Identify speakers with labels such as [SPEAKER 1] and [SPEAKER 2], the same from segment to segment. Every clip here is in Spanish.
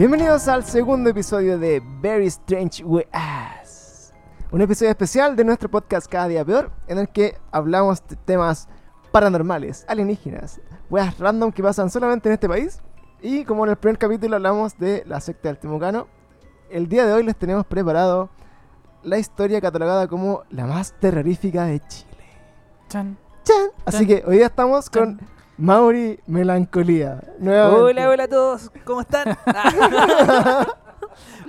[SPEAKER 1] Bienvenidos al segundo episodio de Very Strange Weas. Un episodio especial de nuestro podcast Cada Día Peor, en el que hablamos de temas paranormales, alienígenas, weas random que pasan solamente en este país. Y como en el primer capítulo hablamos de la secta del Temucano, el día de hoy les tenemos preparado la historia catalogada como la más terrorífica de Chile.
[SPEAKER 2] Chan.
[SPEAKER 1] ¡Chan! Así que hoy día estamos con
[SPEAKER 2] Chan.
[SPEAKER 1] Mauri Melancolía. nuevamente.
[SPEAKER 3] Hola, hola a todos, ¿cómo están?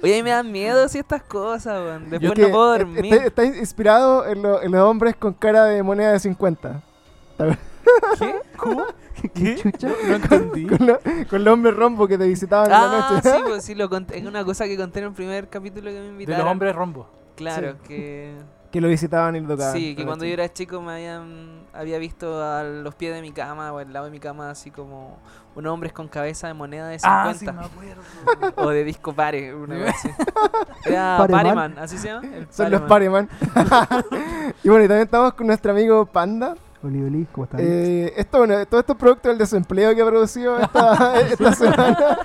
[SPEAKER 3] Oye, a mí me dan miedo si estas cosas, weón. Después
[SPEAKER 1] Que
[SPEAKER 3] no puedo dormir.
[SPEAKER 1] Está, está inspirado en, lo- en los hombres con cara de moneda de 50. ¿Está bien?
[SPEAKER 3] ¿Qué? ¿Cómo?
[SPEAKER 2] ¿Qué chucha? No entendí.
[SPEAKER 1] Con, lo- con los hombres rombo que te visitaban en la
[SPEAKER 3] Ah,
[SPEAKER 1] noche.
[SPEAKER 3] sí, pues sí, lo conté. Es una cosa que conté en el primer capítulo que me
[SPEAKER 2] De
[SPEAKER 3] invitaron.
[SPEAKER 2] los hombres rombo.
[SPEAKER 3] Claro,
[SPEAKER 1] Sí.
[SPEAKER 3] que...
[SPEAKER 1] que lo visitaban y lo tocaban.
[SPEAKER 3] Sí, que cuando yo era chico me habían... Había visto a los pies de mi cama o al lado de mi cama así como unos hombres con cabeza de moneda de 50.
[SPEAKER 2] Ah, sí, me acuerdo.
[SPEAKER 3] o de disco pare, una vez así. Era
[SPEAKER 4] Pareman.
[SPEAKER 3] Pareman, ¿así se llama? El
[SPEAKER 1] Son los
[SPEAKER 3] Pareman.
[SPEAKER 1] Pareman. y bueno, y también estamos con nuestro amigo Panda.
[SPEAKER 4] Oli, Oli, ¿cómo están?
[SPEAKER 1] Eh, esto, bueno, todo esto es producto del desempleo que ha producido esta, esta semana.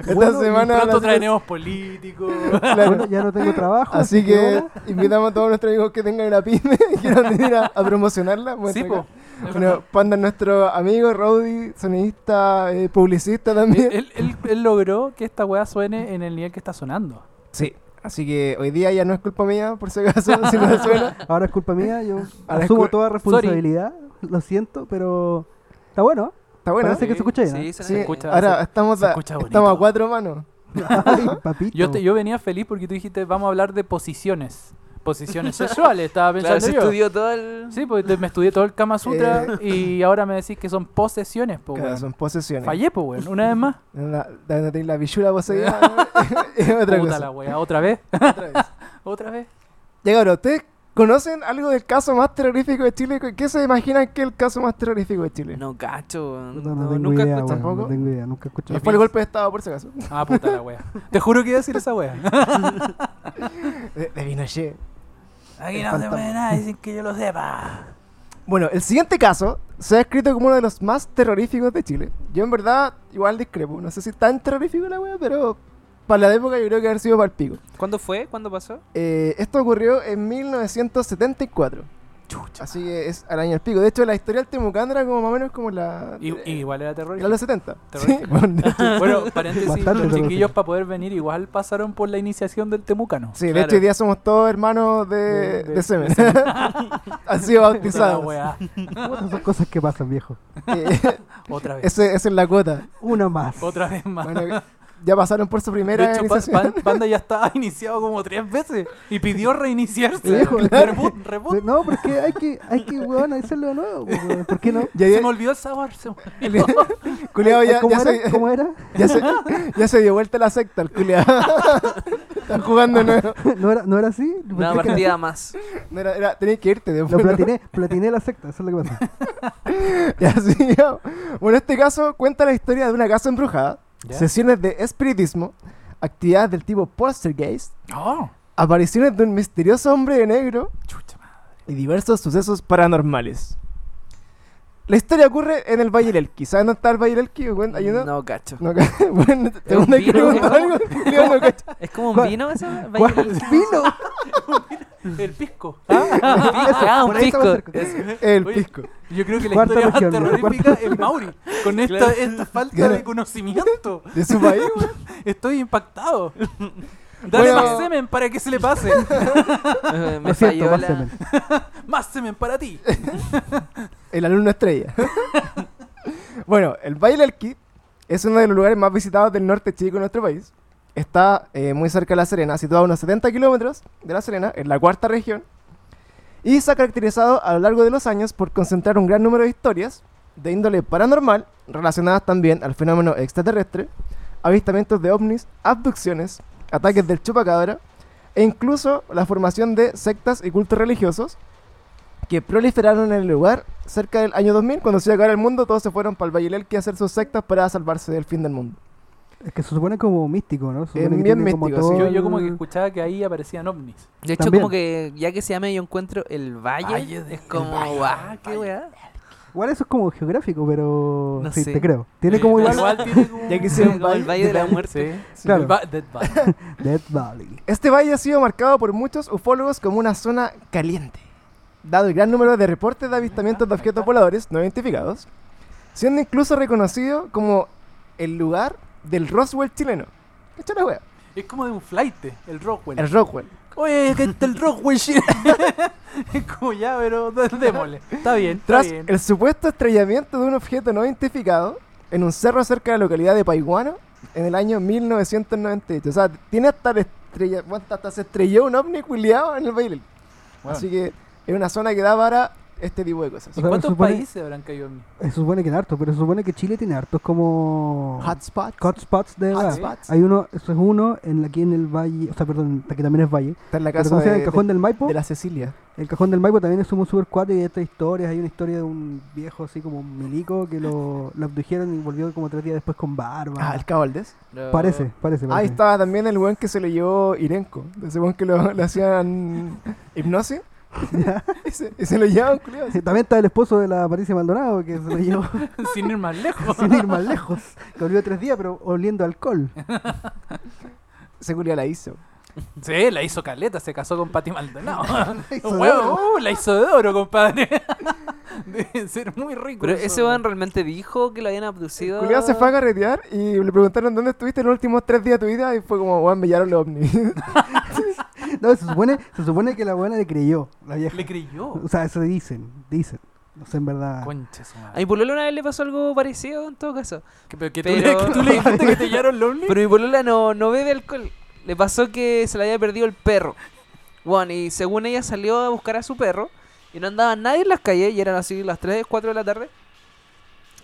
[SPEAKER 1] esta
[SPEAKER 4] Bueno,
[SPEAKER 1] semana.
[SPEAKER 2] Pronto traeremos políticos.
[SPEAKER 1] claro.
[SPEAKER 4] Bueno, ya no tengo trabajo.
[SPEAKER 1] Así que invitamos a todos nuestros amigos que tengan una pyme y quieran venir a, a promocionarla.
[SPEAKER 2] Sí, po.
[SPEAKER 1] Bueno, Panda es nuestro amigo, Rowdy, sonidista, eh, publicista también.
[SPEAKER 2] Él, él- él logró que esta weá suene en el nivel que está sonando.
[SPEAKER 1] Sí, así que hoy día ya no es culpa mía, por si acaso, si no suena.
[SPEAKER 4] Ahora es culpa mía, yo
[SPEAKER 1] Ahora
[SPEAKER 4] asumo toda responsabilidad. Lo siento, pero está bueno.
[SPEAKER 1] Está bueno.
[SPEAKER 4] Parece que se escucha bien,
[SPEAKER 3] Sí,
[SPEAKER 4] ¿eh?
[SPEAKER 3] se,
[SPEAKER 1] Sí,
[SPEAKER 3] escucha.
[SPEAKER 1] ahora estamos,
[SPEAKER 2] se
[SPEAKER 1] a,
[SPEAKER 2] escucha
[SPEAKER 1] estamos a cuatro manos.
[SPEAKER 4] Ay, papito.
[SPEAKER 2] Yo, te- yo venía feliz porque tú dijiste, vamos a hablar de posiciones. Posiciones sexuales, estaba
[SPEAKER 3] Claro,
[SPEAKER 2] pensando
[SPEAKER 3] se
[SPEAKER 2] yo.
[SPEAKER 3] estudió todo el...
[SPEAKER 2] Sí, pues te- me estudié todo el Kama Sutra y ahora me decís que son posesiones, po,
[SPEAKER 1] Claro,
[SPEAKER 2] weón.
[SPEAKER 1] son posesiones.
[SPEAKER 2] Fallé, po, weón. Una vez más.
[SPEAKER 1] La, la, la, la bichura poseída es otra
[SPEAKER 2] Puta
[SPEAKER 1] cosa.
[SPEAKER 2] la weá. ¿Otra vez?
[SPEAKER 1] Otra vez.
[SPEAKER 2] ¿Otra vez?
[SPEAKER 1] Ya, cabrón, ¿ustedes conocen algo del caso más terrorífico de Chile? ¿Qué se imaginan que es el caso más terrorífico de Chile?
[SPEAKER 3] No cacho, weón.
[SPEAKER 4] No, no
[SPEAKER 3] No,
[SPEAKER 4] tengo
[SPEAKER 3] nunca
[SPEAKER 4] idea,
[SPEAKER 3] escuché.
[SPEAKER 4] weón,
[SPEAKER 1] tampoco.
[SPEAKER 4] No tengo idea, nunca he escuchado.
[SPEAKER 1] Fue el golpe de estado, por si acaso.
[SPEAKER 2] Ah, puta la weá. Te juro que iba a decir esa weá.
[SPEAKER 1] De, de Pinochet.
[SPEAKER 2] Aquí no se puede nada sin que yo lo sepa.
[SPEAKER 1] Bueno, el siguiente caso se ha escrito como uno de los más terroríficos de Chile. Yo en verdad igual discrepo. No sé si tan terrorífico la wea, pero para la época yo creo que haber sido para el pico.
[SPEAKER 3] ¿Cuándo fue? ¿Cuándo pasó?
[SPEAKER 1] Eh, esto ocurrió en 1974. Así que es al año del pico. De hecho, la historia del Temucán era como más o menos como la...
[SPEAKER 2] Y, y igual era
[SPEAKER 1] Era
[SPEAKER 2] terrorífico.
[SPEAKER 1] los 70. Sí, bueno,
[SPEAKER 2] Bueno, paréntesis,
[SPEAKER 4] Bastante
[SPEAKER 2] los chiquillos para poder venir igual pasaron por la iniciación del Temucano.
[SPEAKER 1] sí, de hecho hoy día somos todos hermanos de,
[SPEAKER 2] De-
[SPEAKER 1] de,
[SPEAKER 2] de-
[SPEAKER 1] semen. Han sido bautizados.
[SPEAKER 4] Puta, son cosas que pasan, viejo.
[SPEAKER 1] Eh,
[SPEAKER 2] Otra vez.
[SPEAKER 1] ese- esa es la cuota.
[SPEAKER 4] Una más.
[SPEAKER 2] Otra vez más.
[SPEAKER 1] Bueno, ya pasaron por su primera
[SPEAKER 2] de hecho,
[SPEAKER 1] iniciación.
[SPEAKER 2] Panda ya estaba iniciado como tres veces y pidió reiniciarse. Reboot, reboot.
[SPEAKER 4] No, porque hay que, hay que, weón, hacerlo de nuevo. pues, weón. ¿Por qué no?
[SPEAKER 1] Ya,
[SPEAKER 2] Se me olvidó el sabor. se me olvidó.
[SPEAKER 1] culiao ya,
[SPEAKER 4] ¿Cómo,
[SPEAKER 1] ya
[SPEAKER 4] era?
[SPEAKER 1] se,
[SPEAKER 4] ¿Cómo era?
[SPEAKER 1] ya, se, ya se dio vuelta la secta, el culiao. Están jugando de nuevo.
[SPEAKER 4] ¿No era, ¿No era así?
[SPEAKER 3] Una partida más.
[SPEAKER 1] No era, era, tenías que irte después.
[SPEAKER 4] Lo
[SPEAKER 1] ¿no?
[SPEAKER 4] platiné, platiné la secta, eso es lo que pasa.
[SPEAKER 1] Y así, ya. Bueno, este caso cuenta la historia de una casa embrujada,
[SPEAKER 2] ¿Ya?
[SPEAKER 1] sesiones de espiritismo, actividades del tipo poltergeist,
[SPEAKER 2] Oh,
[SPEAKER 1] apariciones de un misterioso hombre de negro
[SPEAKER 2] chucha madre.
[SPEAKER 1] y diversos sucesos paranormales. La historia ocurre en el Valle del Elqui. ¿Saben dónde está el Valle del Elqui? Bueno, ¿ayuda?
[SPEAKER 3] No cacho.
[SPEAKER 1] No, bueno,
[SPEAKER 3] un vino,
[SPEAKER 1] algo, no cacha.
[SPEAKER 3] ¿Es como un
[SPEAKER 4] ¿Cuál-
[SPEAKER 3] vino eso?
[SPEAKER 4] ¿Cuál vino?
[SPEAKER 2] El pisco.
[SPEAKER 3] Ah, un
[SPEAKER 4] ahí estaba
[SPEAKER 3] pisco.
[SPEAKER 1] El
[SPEAKER 2] Oye,
[SPEAKER 1] pisco.
[SPEAKER 2] Yo creo que la
[SPEAKER 4] Cuarta
[SPEAKER 2] historia
[SPEAKER 4] región,
[SPEAKER 2] más terrorífica
[SPEAKER 4] Cuarta-
[SPEAKER 2] es Mauri. Con esta,
[SPEAKER 3] Claro.
[SPEAKER 2] esta falta
[SPEAKER 1] Claro.
[SPEAKER 2] de conocimiento.
[SPEAKER 1] De su país.
[SPEAKER 2] Estoy impactado. Dale
[SPEAKER 1] Bueno.
[SPEAKER 2] más semen para que se le pase.
[SPEAKER 3] Me, falló
[SPEAKER 4] más semen.
[SPEAKER 2] más semen para ti.
[SPEAKER 1] El alumno estrella. bueno, el Valle del Elqui es uno de los lugares más visitados del norte chico de nuestro país. Está eh, muy cerca de La Serena, situado a unos 70 kilómetros de La Serena, en la cuarta región. Y se ha caracterizado a lo largo de los años por concentrar un gran número de historias de índole paranormal, relacionadas también al fenómeno extraterrestre, avistamientos de ovnis, abducciones, ataques del chupacabra, e incluso la formación de sectas y cultos religiosos que proliferaron en el lugar cerca del año 2000, cuando se iba a acabar el mundo, todos se fueron para el Valle del Elqui a hacer sus sectas para salvarse del fin del mundo.
[SPEAKER 4] Es que se supone como místico, ¿no? Que
[SPEAKER 1] bien
[SPEAKER 4] como
[SPEAKER 1] místico,
[SPEAKER 4] todo
[SPEAKER 2] Yo, yo como que escuchaba que ahí aparecían ovnis.
[SPEAKER 3] De hecho,
[SPEAKER 4] También.
[SPEAKER 3] como que ya que se llama yo encuentro el valle,
[SPEAKER 2] Valle de-
[SPEAKER 3] es como, guau, qué weá.
[SPEAKER 4] Igual eso es como geográfico, pero
[SPEAKER 3] No
[SPEAKER 4] sí,
[SPEAKER 3] sé.
[SPEAKER 4] te creo. Tiene como igual
[SPEAKER 2] tiene como
[SPEAKER 1] Ya quisieron
[SPEAKER 3] Como el Valle de la Muerte.
[SPEAKER 2] Sí, sí,
[SPEAKER 4] Claro.
[SPEAKER 2] va- Dead Valley.
[SPEAKER 4] Death Valley.
[SPEAKER 1] Este valle ha sido marcado por muchos ufólogos como una zona caliente, dado el gran número de reportes de avistamientos de objetos voladores no identificados, siendo incluso reconocido como el lugar del Roswell chileno. Echa la wea.
[SPEAKER 2] Es como de un flight, el Rockwell.
[SPEAKER 1] El Rockwell.
[SPEAKER 2] Oye, que está el Rockwell. shit. es como ya, pero démosle. Está bien, está
[SPEAKER 1] Tras
[SPEAKER 2] bien.
[SPEAKER 1] el supuesto estrellamiento de un objeto no identificado en un cerro cerca de la localidad de Paiguano en el año 1998. O sea, tiene hasta, el estrella, hasta se estrelló un ovni culiado en el baile.
[SPEAKER 2] Bueno.
[SPEAKER 1] Así que es una zona que da para este tipo de cosas.
[SPEAKER 2] ¿Y
[SPEAKER 4] O sea,
[SPEAKER 2] cuántos
[SPEAKER 4] supone-
[SPEAKER 2] países habrán caído en
[SPEAKER 4] Se supone que en harto, pero se supone que Chile tiene hartos como
[SPEAKER 1] Hotspots.
[SPEAKER 4] hotspots de.
[SPEAKER 1] Hotspots.
[SPEAKER 4] Hay uno, eso es uno en aquí en el valle, o sea, perdón, aquí también es valle.
[SPEAKER 1] Está en la casa de,
[SPEAKER 4] el cajón
[SPEAKER 1] de-
[SPEAKER 4] del Maipo.
[SPEAKER 1] de la Cecilia.
[SPEAKER 4] El cajón del Maipo también es un super cuatro y hay estas historias. Hay una historia de un viejo así como un milico que lo, lo abdujeron y volvió como tres días después con barba.
[SPEAKER 1] Ah, el.
[SPEAKER 3] No.
[SPEAKER 4] Parece, parece.
[SPEAKER 1] Ahí
[SPEAKER 4] parece.
[SPEAKER 1] estaba también el buen que se lo llevó Irenco. Ese buen que lo, le hacían hipnosis.
[SPEAKER 4] Ya.
[SPEAKER 1] Y se, y se lo llevaban, culiao, así.
[SPEAKER 4] También está el esposo de la Patricia Maldonado que se lo llevó
[SPEAKER 2] Sin ir más lejos.
[SPEAKER 4] sin ir más lejos. Que volvió tres días, pero oliendo alcohol.
[SPEAKER 1] Ese culiao la hizo.
[SPEAKER 2] Sí, la hizo Caleta, se casó con Pati Maldonado.
[SPEAKER 4] hizo de
[SPEAKER 2] Huevo, uh, la hizo de oro, compadre. Debe ser muy rico.
[SPEAKER 3] Pero
[SPEAKER 2] eso.
[SPEAKER 3] ese weón realmente dijo que lo habían abducido.
[SPEAKER 1] culiao se fue a carretear y le preguntaron dónde estuviste los últimos tres días de tu vida y fue como, weón, me llevaron los ovnis.
[SPEAKER 4] No, se supone, se supone que la buena le creyó, la vieja.
[SPEAKER 2] Le creyó.
[SPEAKER 4] O sea, eso dicen, dicen. No sé en verdad.
[SPEAKER 2] Concha su madre.
[SPEAKER 3] A mi polola una vez le pasó algo parecido en todo caso.
[SPEAKER 2] Que, pero que
[SPEAKER 3] pero-
[SPEAKER 2] tú, le, que tú le dijiste que te llevaron ovnis.
[SPEAKER 3] Pero mi polola no, no bebe alcohol. Le pasó que se le había perdido el perro. Bueno, y según ella salió a buscar a su perro. Y no andaba nadie en las calles. Y eran así las 3, 4 de la tarde.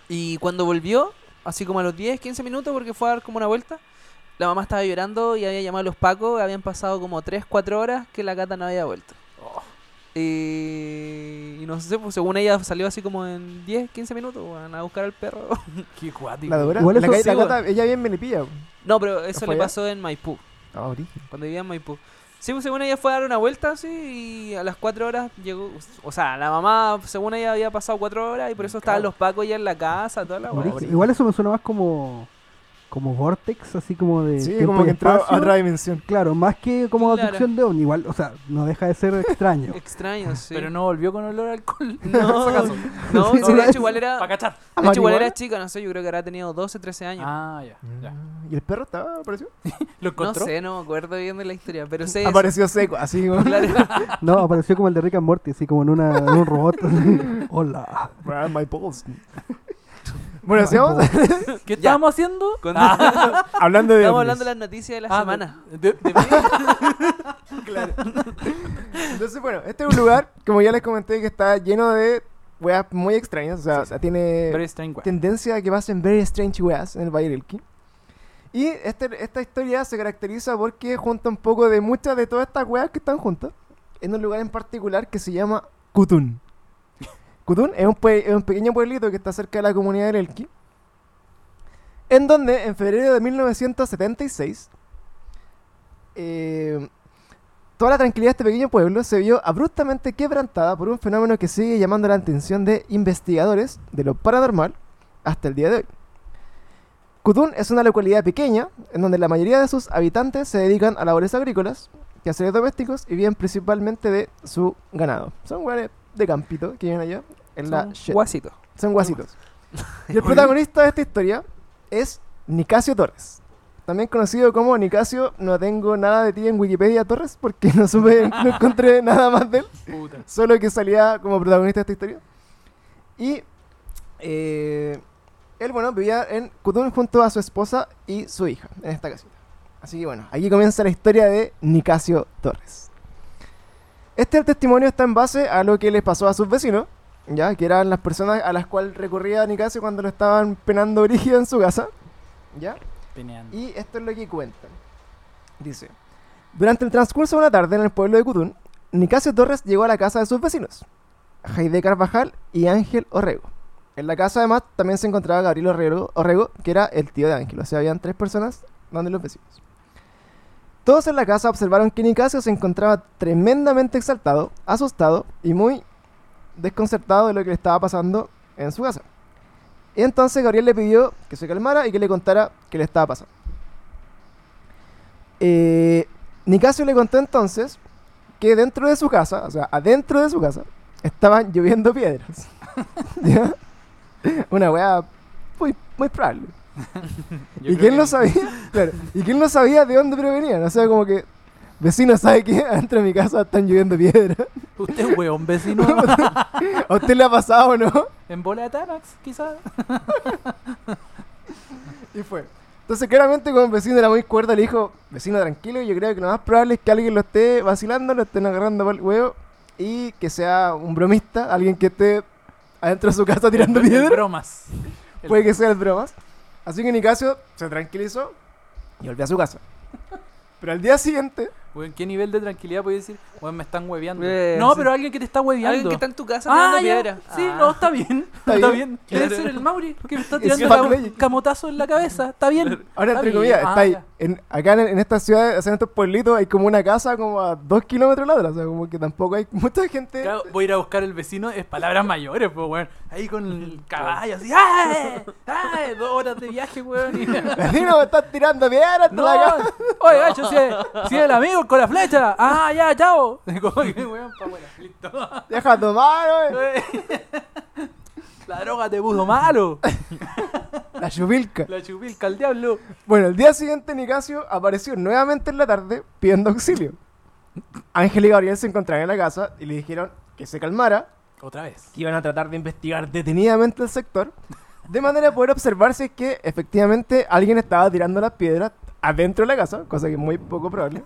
[SPEAKER 3] Y cuando volvió, así como a los 10, 15 minutos, porque fue a dar como una vuelta. La mamá estaba llorando y había llamado a los pacos. Habían pasado como 3, 4 horas que la gata no había vuelto.
[SPEAKER 2] Oh.
[SPEAKER 3] Y, y no sé, pues según ella salió así como en 10, 15 minutos weón, a buscar al perro.
[SPEAKER 2] Qué cuático.
[SPEAKER 1] la dura.
[SPEAKER 4] Igual
[SPEAKER 1] la,
[SPEAKER 4] eso-
[SPEAKER 1] la
[SPEAKER 3] sí,
[SPEAKER 1] gata, ella bien melipilla.
[SPEAKER 3] No, pero eso le
[SPEAKER 1] allá?
[SPEAKER 3] pasó en Maipú.
[SPEAKER 1] Ah, origen.
[SPEAKER 3] Cuando vivía en Maipú. Sí, pues según ella fue a dar una vuelta así y a las 4 horas llegó. O sea, la mamá, según ella, había pasado 4 horas y por eso estaban los pacos ya en la casa, toda la.
[SPEAKER 4] Igual eso me suena más como como vortex, así como de
[SPEAKER 1] Sí, como que entró a otra dimensión.
[SPEAKER 4] Claro, más que como
[SPEAKER 3] Claro.
[SPEAKER 4] abducción de ovni, igual, o sea, no deja de ser extraño.
[SPEAKER 3] Extraño, sí.
[SPEAKER 2] Pero no volvió con olor a alcohol.
[SPEAKER 3] No,
[SPEAKER 2] acaso.
[SPEAKER 3] no,
[SPEAKER 4] Sí,
[SPEAKER 3] de hecho igual era.
[SPEAKER 2] Para cachar.
[SPEAKER 3] De hecho, igual era chica, no sé, yo creo que habrá tenido 12, 13 años.
[SPEAKER 2] Ah, ya. ya.
[SPEAKER 1] ¿Y el perro estaba? ¿Apareció?
[SPEAKER 2] ¿Lo
[SPEAKER 3] no sé, no me acuerdo bien de la historia, pero sé. eso.
[SPEAKER 1] Apareció seco, así como.
[SPEAKER 3] Claro.
[SPEAKER 4] No, apareció como el de Rick and Morty, así como en, una, en un robot. Hola.
[SPEAKER 1] My balls. Bueno, sigamos
[SPEAKER 2] ¿Qué
[SPEAKER 3] Ya.
[SPEAKER 2] estábamos haciendo?
[SPEAKER 3] Cuando-
[SPEAKER 1] hablando de.
[SPEAKER 3] Estamos
[SPEAKER 1] ovnis.
[SPEAKER 3] hablando de las noticias de la
[SPEAKER 2] Ah,
[SPEAKER 3] semana.
[SPEAKER 2] de- de-
[SPEAKER 1] Claro. Entonces, bueno, este es un lugar, como ya les comenté, que está lleno de weas muy extrañas. O sea, tiene
[SPEAKER 2] Very strange way.
[SPEAKER 1] tendencia a que pasen very strange weas en el Valle del Elqui. Y este, esta historia se caracteriza porque junta un poco de muchas de todas estas weas que están juntas en un lugar en particular que se llama Cutún. Cutún es un, pequeño pueblito que está cerca de la comunidad del Elqui. En donde, en febrero de 1976, eh, toda la tranquilidad de este pequeño pueblo se vio abruptamente quebrantada por un fenómeno que sigue llamando la atención de investigadores de lo paranormal hasta el día de hoy. Cutún es una localidad pequeña en donde la mayoría de sus habitantes se dedican a labores agrícolas, quehaceres domésticos y viven principalmente de su ganado. Son lugares de campito que viven allá en la
[SPEAKER 3] Son
[SPEAKER 1] shit.
[SPEAKER 3] guasitos.
[SPEAKER 1] Son guasitos. Y el protagonista de esta historia es Nicasio Torres. También conocido como Nicasio, no tengo nada de ti en Wikipedia Torres porque no supe, no encontré nada más de él.
[SPEAKER 2] Puta.
[SPEAKER 1] Solo que salía como protagonista de esta historia. Y eh, él, bueno, vivía en Cutún junto a su esposa y su hija en esta casita. Así que bueno, aquí comienza la historia de Nicasio Torres. Este testimonio está en base a lo que les pasó a sus vecinos, ya que eran las personas a las cuales recurría Nicasio cuando lo estaban penando brígido en su casa. ¿Ya?
[SPEAKER 2] Peneando.
[SPEAKER 1] Y esto es lo que cuentan. Dice, durante el transcurso de una tarde en el pueblo de Cutún, Nicasio Torres llegó a la casa de sus vecinos, Jaide Carvajal y Ángel Orrego. En la casa además también se encontraba Gabriel Orrego, Orrego, que era el tío de Ángel, o sea, habían tres personas donde los vecinos. Todos en la casa observaron que Nicasio se encontraba tremendamente exaltado, asustado y muy desconcertado de lo que le estaba pasando en su casa. Y entonces Gabriel le pidió que se calmara y que le contara qué le estaba pasando. Eh, Nicasio le contó entonces que dentro de su casa, o sea, adentro de su casa, estaban lloviendo piedras. ¿Ya? Una weá muy, muy probable.
[SPEAKER 2] Yo
[SPEAKER 1] y
[SPEAKER 2] creo
[SPEAKER 1] que
[SPEAKER 2] que-
[SPEAKER 1] sabía, claro, y que él no sabía de dónde provenían. O sea, como que, vecino, ¿sabe que adentro de mi casa están lloviendo piedras?
[SPEAKER 2] Usted es weón, vecino.
[SPEAKER 1] ¿A usted le ha pasado o no?
[SPEAKER 2] en bola de Tanax, quizás.
[SPEAKER 1] Y fue. Entonces, claramente, como el vecino era muy cuerdo, le dijo: Vecino, tranquilo, yo creo que lo más probable es que alguien lo esté vacilando, lo estén agarrando por el huevo y que sea un bromista, alguien que esté adentro de su casa tirando piedras.
[SPEAKER 2] bromas. El-
[SPEAKER 1] Puede que sea el bromas. Así que Nicasio se tranquilizó y volvió a su casa. Pero al día siguiente,
[SPEAKER 2] Weón, ¿qué nivel de tranquilidad puede decir? Weón, me están hueveando.
[SPEAKER 3] Eh,
[SPEAKER 2] no,
[SPEAKER 3] sí.
[SPEAKER 2] pero alguien que te está hueveando.
[SPEAKER 3] Alguien que está en tu casa
[SPEAKER 2] Ah,
[SPEAKER 3] tirando
[SPEAKER 2] ya.
[SPEAKER 3] piedra.
[SPEAKER 2] Sí,
[SPEAKER 3] Ah.
[SPEAKER 2] no, está bien. Está,
[SPEAKER 1] bien.
[SPEAKER 2] bien. Debe
[SPEAKER 3] Claro.
[SPEAKER 2] ser el Mauri que me está
[SPEAKER 1] Es
[SPEAKER 2] tirando cam-
[SPEAKER 1] Legend.
[SPEAKER 2] camotazo en la cabeza. Está bien.
[SPEAKER 1] ahora
[SPEAKER 2] Está
[SPEAKER 1] entre comillas,
[SPEAKER 2] Ah,
[SPEAKER 1] está ahí. En, acá en, en estas ciudades, o sea, en estos pueblitos, hay como una casa como a dos kilómetros de la otra. O sea, como que tampoco hay mucha gente.
[SPEAKER 2] Claro, voy a ir a buscar el vecino, es palabras mayores, pues, weón. Ahí con el caballo, así, ¡ay! ¡ay! Dos horas de viaje, weón. y-
[SPEAKER 1] Vecino, me estás tirando piedras hasta
[SPEAKER 2] No,
[SPEAKER 1] la casa.
[SPEAKER 2] oye, gacho, si es, si es el amigo con la flecha. Ah, ya, chao. Como que, weón, pa' listo.
[SPEAKER 1] Deja tomar, wey.
[SPEAKER 2] La droga te puso malo.
[SPEAKER 1] La chubilca.
[SPEAKER 2] La chupilca al diablo.
[SPEAKER 1] Bueno, el día siguiente Nicasio apareció nuevamente en la tarde pidiendo auxilio. Ángel y Gabriel se encontraron en la casa y le dijeron que se calmara,
[SPEAKER 2] Otra vez.
[SPEAKER 1] que iban a tratar de investigar detenidamente el sector, de manera a poder observar si es que efectivamente alguien estaba tirando las piedras adentro de la casa, cosa que es muy poco probable,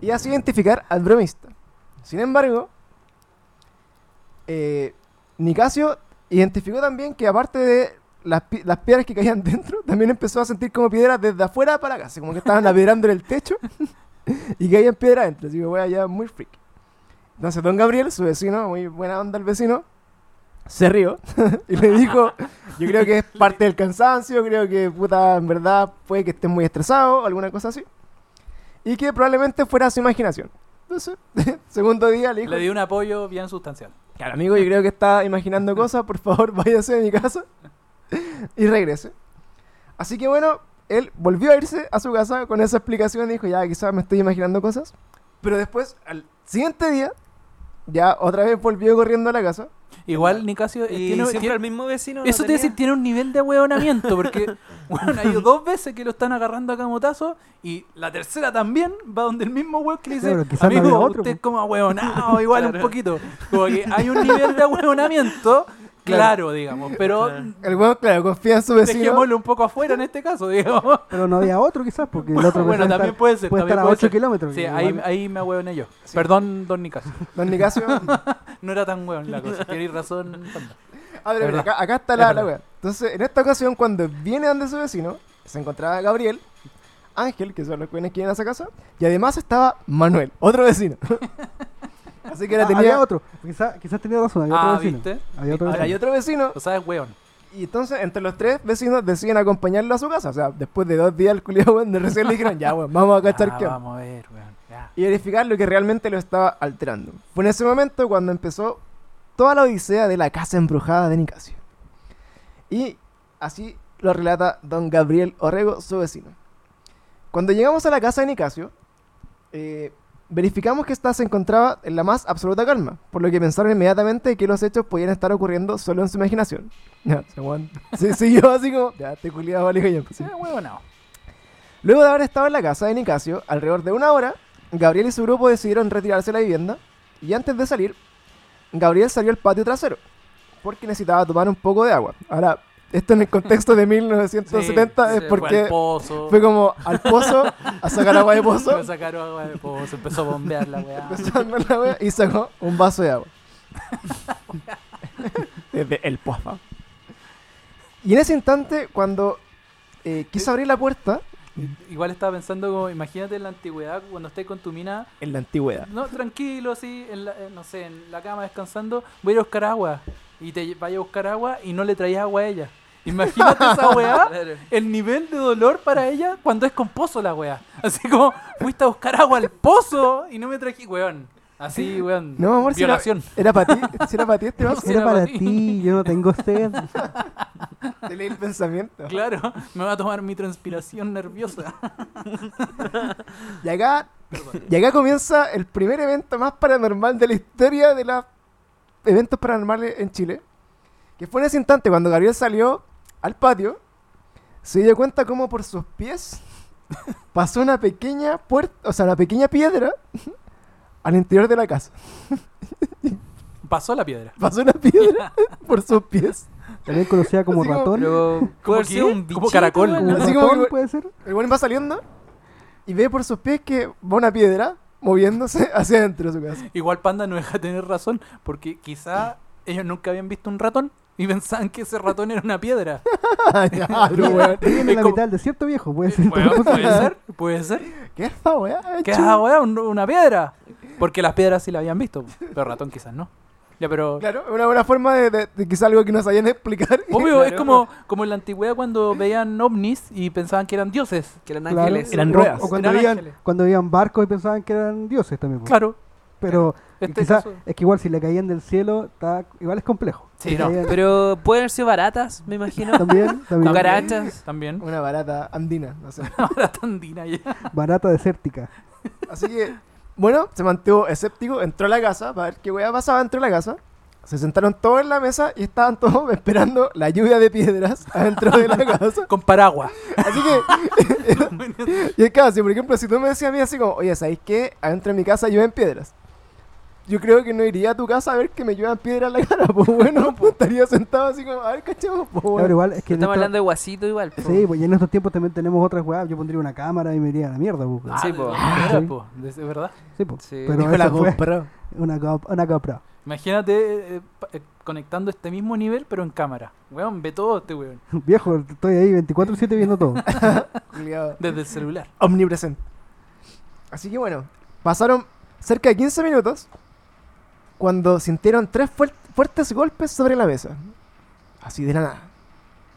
[SPEAKER 1] y así identificar al bromista. Sin embargo, eh, Nicasio identificó también que aparte de las, pi- las piedras que caían dentro, también empezó a sentir como piedras desde afuera para la casa, como que estaban lapidrando en el techo y caían piedras adentro. Así que wea, ya muy freak. Entonces, don Gabriel, su vecino, muy buena onda el vecino, se rió y le dijo: Yo creo que es parte del cansancio, creo que puta, en verdad puede que esté muy estresado alguna cosa así. Y que probablemente fuera su imaginación. Entonces, segundo día le dijo:
[SPEAKER 2] Le di un apoyo bien sustancial.
[SPEAKER 1] Claro, amigo, yo creo que está imaginando cosas. Por favor, váyase de mi casa y regrese. Así que bueno, él volvió a irse a su casa con esa explicación y dijo, ya, quizás me estoy imaginando cosas. Pero después, al siguiente día, ya otra vez volvió corriendo a la casa.
[SPEAKER 2] Igual Nicasio eh,
[SPEAKER 3] Y
[SPEAKER 2] tiene,
[SPEAKER 3] siempre
[SPEAKER 2] tiene-
[SPEAKER 3] el mismo vecino. no
[SPEAKER 2] Eso te
[SPEAKER 3] tenía-
[SPEAKER 2] decir, tiene un nivel de ahueonamiento, porque bueno, ha ido dos veces que lo están agarrando a camotazo y la tercera también va donde el mismo weón que le dice,
[SPEAKER 4] Claro, no
[SPEAKER 2] amigo,
[SPEAKER 4] otro,
[SPEAKER 2] usted
[SPEAKER 4] po".
[SPEAKER 2] como ahueonado, igual un
[SPEAKER 3] Claro.
[SPEAKER 2] poquito. Como que hay un nivel de ahueonamiento, claro, digamos, pero.
[SPEAKER 1] El weón, claro, confía en su vecino.
[SPEAKER 2] dejémoslo un poco afuera en este caso, digamos.
[SPEAKER 4] Pero no había otro quizás, porque el otro
[SPEAKER 2] bueno,
[SPEAKER 4] puede
[SPEAKER 2] también
[SPEAKER 4] estar,
[SPEAKER 2] puede ser.
[SPEAKER 4] puede
[SPEAKER 2] también
[SPEAKER 4] estar a
[SPEAKER 2] puede
[SPEAKER 4] 8
[SPEAKER 2] ser.
[SPEAKER 4] kilómetros.
[SPEAKER 2] Sí, ahí,
[SPEAKER 4] igual-
[SPEAKER 2] ahí me ahueoné yo. Perdón, don Nicasio.
[SPEAKER 1] Don Nicasio.
[SPEAKER 2] No era tan hueón la cosa. Tenéis razón. Panda.
[SPEAKER 1] A ver,
[SPEAKER 2] Es
[SPEAKER 1] mira,
[SPEAKER 2] verdad.
[SPEAKER 1] acá, acá está
[SPEAKER 2] Es
[SPEAKER 1] la, la
[SPEAKER 2] verdad.
[SPEAKER 1] wea. Entonces, en esta ocasión, cuando viene donde su vecino, se encontraba Gabriel, Ángel, que son los que vienen a esa casa, y además estaba Manuel, otro vecino. Así que
[SPEAKER 4] Ah,
[SPEAKER 1] era tenía.
[SPEAKER 4] había otro. Quizás quizás tenía razón, había otro
[SPEAKER 2] Ah,
[SPEAKER 4] vecino.
[SPEAKER 2] ¿viste?
[SPEAKER 4] Había otro
[SPEAKER 2] Ahora
[SPEAKER 1] Ahora hay
[SPEAKER 4] vecino.
[SPEAKER 1] otro vecino,
[SPEAKER 2] O sea, es hueón.
[SPEAKER 1] y entonces entre los tres vecinos deciden acompañarlo a su casa. O sea, después de dos días, el culiado, weón, de recién le dijeron, ya, weón, vamos a cachar
[SPEAKER 2] Ah,
[SPEAKER 1] qué onda".
[SPEAKER 2] vamos a ver, weón. Ya.
[SPEAKER 1] Y verificar lo que realmente lo estaba alterando. Fue en ese momento cuando empezó toda la odisea de la casa embrujada de Nicasio. Y así lo relata don Gabriel Orrego, su vecino. Cuando llegamos a la casa de Nicasio, eh, verificamos que ésta se encontraba en la más absoluta calma, por lo que pensaron inmediatamente que los hechos podían estar ocurriendo solo en su imaginación. Ya, se siguió así como, ya, te culiado, vale, coño, pues, sí.
[SPEAKER 2] Sí, huevonao.
[SPEAKER 1] Luego de haber estado en la casa de Nicasio alrededor de una hora, Gabriel y su grupo decidieron retirarse de la vivienda y antes de salir, Gabriel salió al patio trasero porque necesitaba tomar un poco de agua. Ahora, esto en el contexto de 1970
[SPEAKER 3] Sí,
[SPEAKER 1] es
[SPEAKER 3] sí,
[SPEAKER 2] Fue al
[SPEAKER 1] porque
[SPEAKER 2] pozo.
[SPEAKER 1] fue como al pozo a sacar agua de pozo,
[SPEAKER 2] a sacar agua de pozo. Empezó a bombear la weá.
[SPEAKER 1] empezó a andar la wea y sacó un vaso de agua. Desde el pozo. Y en ese instante, cuando eh, quiso abrir la puerta,
[SPEAKER 2] Igual estaba pensando como, imagínate en la antigüedad cuando estés con tu mina,
[SPEAKER 1] en la antigüedad.
[SPEAKER 2] no, tranquilo así, en la, eh, no sé, en la cama descansando, voy a ir a buscar agua. Y te vaya a buscar agua y no le traías agua a ella. Imagínate esa weá,
[SPEAKER 3] Claro.
[SPEAKER 2] el nivel de dolor para ella cuando es con pozo la weá. Así como, fuiste a buscar agua al pozo y no me trají, weón. Así, weón.
[SPEAKER 1] No, amor, si era,
[SPEAKER 2] Violación.
[SPEAKER 1] era para ti. Si era para ti este vaso.
[SPEAKER 4] Era para
[SPEAKER 2] ti,
[SPEAKER 4] yo no tengo sed.
[SPEAKER 1] Te leí el pensamiento.
[SPEAKER 2] Claro, me va a tomar mi transpiración nerviosa.
[SPEAKER 1] Y acá, y acá comienza el primer evento más paranormal de la historia de los eventos paranormales en Chile. Que fue en ese instante cuando Gabriel salió al patio, se dio cuenta como por sus pies pasó una pequeña puerta, o sea, una pequeña piedra al interior de la casa.
[SPEAKER 2] Pasó la piedra.
[SPEAKER 1] Pasó una piedra por sus pies.
[SPEAKER 4] También conocida como
[SPEAKER 1] Así como-
[SPEAKER 4] ratón.
[SPEAKER 3] Pero
[SPEAKER 2] ¿Cómo
[SPEAKER 3] puede sido un
[SPEAKER 2] Como
[SPEAKER 3] bichito,
[SPEAKER 2] caracol.
[SPEAKER 3] weón.
[SPEAKER 4] ¿Un
[SPEAKER 1] Así como
[SPEAKER 4] puede ser?
[SPEAKER 1] El buen va saliendo y ve por sus pies que va una piedra moviéndose hacia adentro de su casa.
[SPEAKER 2] Igual Panda no deja de tener razón, porque quizá ellos nunca habían visto un ratón y pensaban que ese ratón era una piedra.
[SPEAKER 1] Weón,
[SPEAKER 4] Vive en
[SPEAKER 2] Es
[SPEAKER 4] la
[SPEAKER 2] como-
[SPEAKER 4] mitad del desierto viejo, puede ser.
[SPEAKER 2] Bueno, puede ser, puede ser.
[SPEAKER 1] ¿Qué es esa weá?
[SPEAKER 2] ¿Qué es esa weá? Un- Una piedra. Porque las piedras sí la habían visto, pero ratón quizás no. Ya, pero...
[SPEAKER 1] Claro, una buena forma de, de, de quizá algo que no sabían explicar.
[SPEAKER 2] Obvio, es
[SPEAKER 3] Claro.
[SPEAKER 2] como, como en la antigüedad cuando veían ovnis y pensaban que eran dioses.
[SPEAKER 3] Que eran
[SPEAKER 4] Claro.
[SPEAKER 3] ángeles.
[SPEAKER 1] Eran ruedas.
[SPEAKER 4] O, cuando,
[SPEAKER 2] Eran
[SPEAKER 4] veían,
[SPEAKER 2] ángeles.
[SPEAKER 4] cuando veían barcos y pensaban que eran dioses también. po.
[SPEAKER 2] Claro.
[SPEAKER 4] Pero
[SPEAKER 2] Este
[SPEAKER 4] es que igual si le caían del cielo, está, igual es complejo.
[SPEAKER 2] Sí,
[SPEAKER 4] Si
[SPEAKER 2] no,
[SPEAKER 4] caían-
[SPEAKER 3] Pero pueden haber sido baratas, me imagino.
[SPEAKER 4] También, también.
[SPEAKER 3] Cucarachas.
[SPEAKER 2] También.
[SPEAKER 1] Una barata andina, no sé.
[SPEAKER 2] Ahora tandina ya.
[SPEAKER 4] Barata desértica.
[SPEAKER 1] Así que, bueno, se mantuvo escéptico, entró a la casa para ver qué weá pasaba dentro de la casa. Se sentaron todos en la mesa y estaban todos esperando la lluvia de piedras adentro de la casa.
[SPEAKER 2] Con paraguas.
[SPEAKER 1] Así que, y es que, si por ejemplo, si tú me decías a mí así como, oye, ¿sabéis qué? Adentro de mi casa llueven piedras. Yo creo que no iría a tu casa a ver que me lluevan piedras en la cara. Pues bueno, pues estaría sentado así como, a ver, cachemos. Pues bueno.
[SPEAKER 4] pero igual es que
[SPEAKER 3] Estamos
[SPEAKER 4] esto-
[SPEAKER 3] hablando de guasito igual. po.
[SPEAKER 4] Sí, pues y en estos tiempos también tenemos otras weas. Yo pondría una cámara y me iría a la mierda. pues.
[SPEAKER 2] Ah,
[SPEAKER 3] Sí, po.
[SPEAKER 2] de veras,
[SPEAKER 4] Sí.
[SPEAKER 2] po, de- de verdad.
[SPEAKER 4] Sí, pues.
[SPEAKER 3] Sí.
[SPEAKER 4] Pero
[SPEAKER 1] Dijo la GoPro.
[SPEAKER 4] una, Go- una GoPro.
[SPEAKER 2] Imagínate eh, pa- eh, conectando este mismo nivel, pero en cámara. Weón, ve todo este weón.
[SPEAKER 4] Viejo, estoy ahí 24-7 viendo todo.
[SPEAKER 2] Desde el celular.
[SPEAKER 1] omnipresente. Así que bueno, pasaron cerca de 15 minutos cuando sintieron tres fuer- fuertes golpes sobre la mesa. Así de la nada.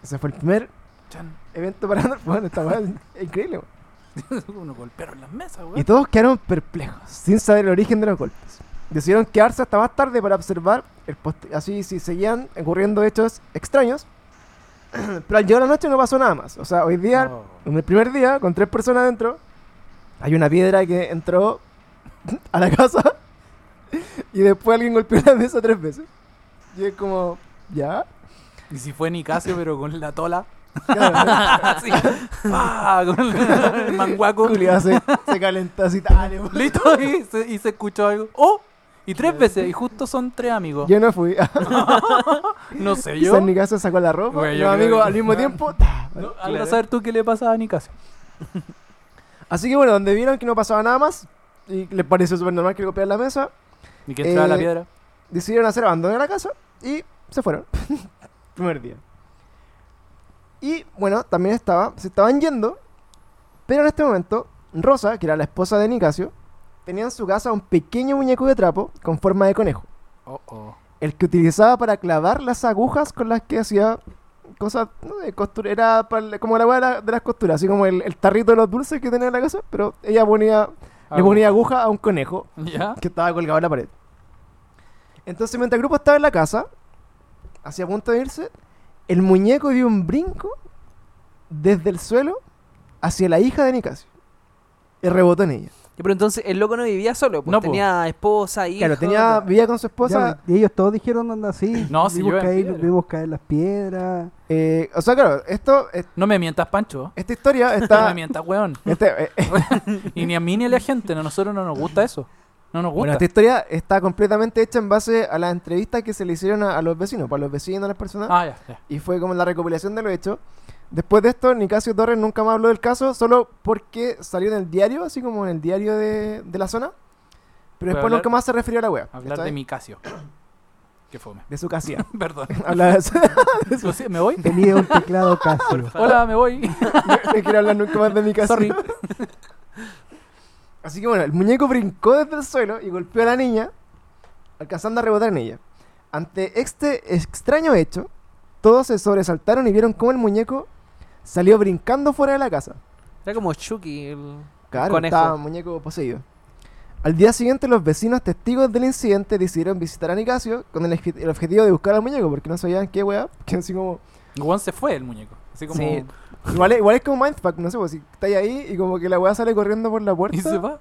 [SPEAKER 1] Ese fue el primer
[SPEAKER 2] Chan.
[SPEAKER 1] evento paranormal. Bueno, esta weá es increíble.
[SPEAKER 2] Uno golpearon las mesas,
[SPEAKER 1] Y
[SPEAKER 2] weón.
[SPEAKER 1] todos quedaron perplejos, sin saber el origen de los golpes. Decidieron quedarse hasta más tarde para observar el así si seguían ocurriendo hechos extraños. Pero al llegar la noche no pasó nada más. O sea, hoy día
[SPEAKER 2] Oh.
[SPEAKER 1] En el primer día, con tres personas dentro, hay una piedra que entró a la casa y después alguien golpeó la mesa tres veces. Y es como, ¿ya?
[SPEAKER 2] Y si fue Nicasio, pero con la tola.
[SPEAKER 1] Claro.
[SPEAKER 2] ¡pah! Con el manguaco.
[SPEAKER 1] Julián se, se calentó así, dale.
[SPEAKER 2] Listo, y se, y se escuchó algo. ¡Oh! Y tres veces, y justo son tres amigos.
[SPEAKER 1] Yo no fui.
[SPEAKER 2] No sé, yo.
[SPEAKER 1] en mi casa sacó la ropa.
[SPEAKER 2] Bueno,
[SPEAKER 1] los amigos
[SPEAKER 2] que-
[SPEAKER 1] al mismo tiempo.
[SPEAKER 2] No, anda
[SPEAKER 3] Claro.
[SPEAKER 2] a saber tú qué le pasa a Nicasio.
[SPEAKER 1] Así que bueno, donde vieron que no pasaba nada más y les pareció súper normal que golpearan la mesa,
[SPEAKER 2] Y que entraba
[SPEAKER 1] Eh,
[SPEAKER 2] la piedra.
[SPEAKER 1] decidieron hacer abandono de la casa y se fueron. Primer día. Y bueno, también estaba, se estaban yendo, pero en este momento, Rosa, que era la esposa de Nicasio, tenía en su casa un pequeño muñeco de trapo con forma de conejo,
[SPEAKER 2] Oh, oh.
[SPEAKER 1] el que utilizaba para clavar las agujas con las que hacía cosas no de costura, era para- como la de, la- de las costuras, así como el, el tarrito de los dulces que tenía en la casa, pero ella ponía, le ponía aguja a un conejo
[SPEAKER 2] ¿Ya?
[SPEAKER 1] que estaba colgado en la pared. Entonces, mientras el grupo estaba en la casa, hacia punto de irse, el muñeco dio un brinco desde el suelo hacia la hija de Nicasio. Y rebotó en ella.
[SPEAKER 3] Pero entonces el loco no vivía solo, pues
[SPEAKER 2] No, po.
[SPEAKER 3] tenía esposa, hija.
[SPEAKER 1] Claro, tenía, vivía con su esposa.
[SPEAKER 4] Ya, y ellos todos dijeron, anda así.
[SPEAKER 2] No, si
[SPEAKER 4] vimos, caer, vimos caer las piedras.
[SPEAKER 1] eh, o sea, claro, esto, es-
[SPEAKER 2] No me mientas, Pancho.
[SPEAKER 1] esta historia
[SPEAKER 2] No me
[SPEAKER 1] está.
[SPEAKER 2] mientas, weón.
[SPEAKER 1] este, eh,
[SPEAKER 2] Y ni a mí ni a la gente. A nosotros no nos gusta eso. No nos
[SPEAKER 1] bueno,
[SPEAKER 2] gusta.
[SPEAKER 1] esta historia está completamente hecha en base a las entrevistas que se le hicieron a, a los vecinos, para los vecinos, a las personas.
[SPEAKER 2] Ah, ya, ya.
[SPEAKER 1] y fue como la recopilación de los hechos. Después de esto, Nicasio Torres nunca más habló del caso, solo porque salió en el diario, así como en el diario de, de la zona. Pero después
[SPEAKER 2] hablar-
[SPEAKER 1] nunca más se refirió a la wea.
[SPEAKER 2] Hablar de mi Casio. Qué fome.
[SPEAKER 1] De su casilla.
[SPEAKER 2] Perdón.
[SPEAKER 1] Habla de eso.
[SPEAKER 2] Lo sé, ¿Me voy?
[SPEAKER 4] Tenía un teclado Casio.
[SPEAKER 2] Hola, me voy.
[SPEAKER 1] no quiero hablar nunca más de mi casilla.
[SPEAKER 2] Sorry.
[SPEAKER 1] Así que bueno, el muñeco brincó desde el suelo y golpeó a la niña, alcanzando a rebotar en ella. Ante este extraño hecho, todos se sobresaltaron y vieron cómo el muñeco salió brincando fuera de la casa.
[SPEAKER 3] Era como Chucky. El...
[SPEAKER 1] Claro,
[SPEAKER 3] Conejo.
[SPEAKER 1] estaba muñeco poseído. Al día siguiente, los vecinos testigos del incidente decidieron visitar a Nicasio con el, el objetivo de buscar al muñeco, porque no sabían qué weá. Que así como.
[SPEAKER 2] Juan se fue el muñeco. Así como.
[SPEAKER 1] Sí. Igual, es- igual es como Mindfuck, no sé, pues si estáis ahí y como que la weá sale corriendo por la puerta.
[SPEAKER 2] Y se va.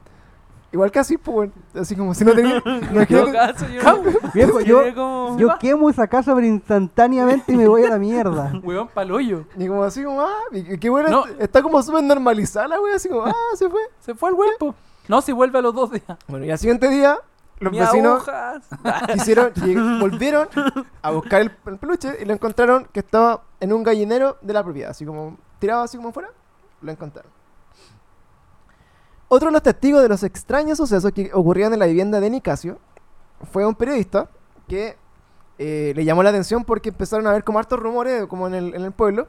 [SPEAKER 1] Igual que así, pues. Así como si no tenía.
[SPEAKER 3] Yo
[SPEAKER 1] imagínate-
[SPEAKER 3] caso, yo,
[SPEAKER 4] Viejo, yo,
[SPEAKER 3] como-
[SPEAKER 4] yo quemo esa casa pero instantáneamente y me voy a la mierda.
[SPEAKER 2] Weón pa'l hoyo.
[SPEAKER 1] Y como así como, ah, qué bueno,
[SPEAKER 2] No.
[SPEAKER 1] está como súper normalizada la wea, así como, ah, se fue.
[SPEAKER 2] Se fue el weón, po. No, si vuelve a los dos días.
[SPEAKER 1] Bueno, y al siguiente día, los
[SPEAKER 3] Mi
[SPEAKER 1] vecinos
[SPEAKER 3] agujas.
[SPEAKER 1] volvieron a buscar el, el peluche y lo encontraron que estaba en un gallinero de la propiedad, así como tirado así como fuera, lo encontraron. Otro de los testigos de los extraños sucesos que ocurrían en la vivienda de Nicasio fue un periodista que eh, le llamó la atención porque empezaron a ver como hartos rumores como en el, en el pueblo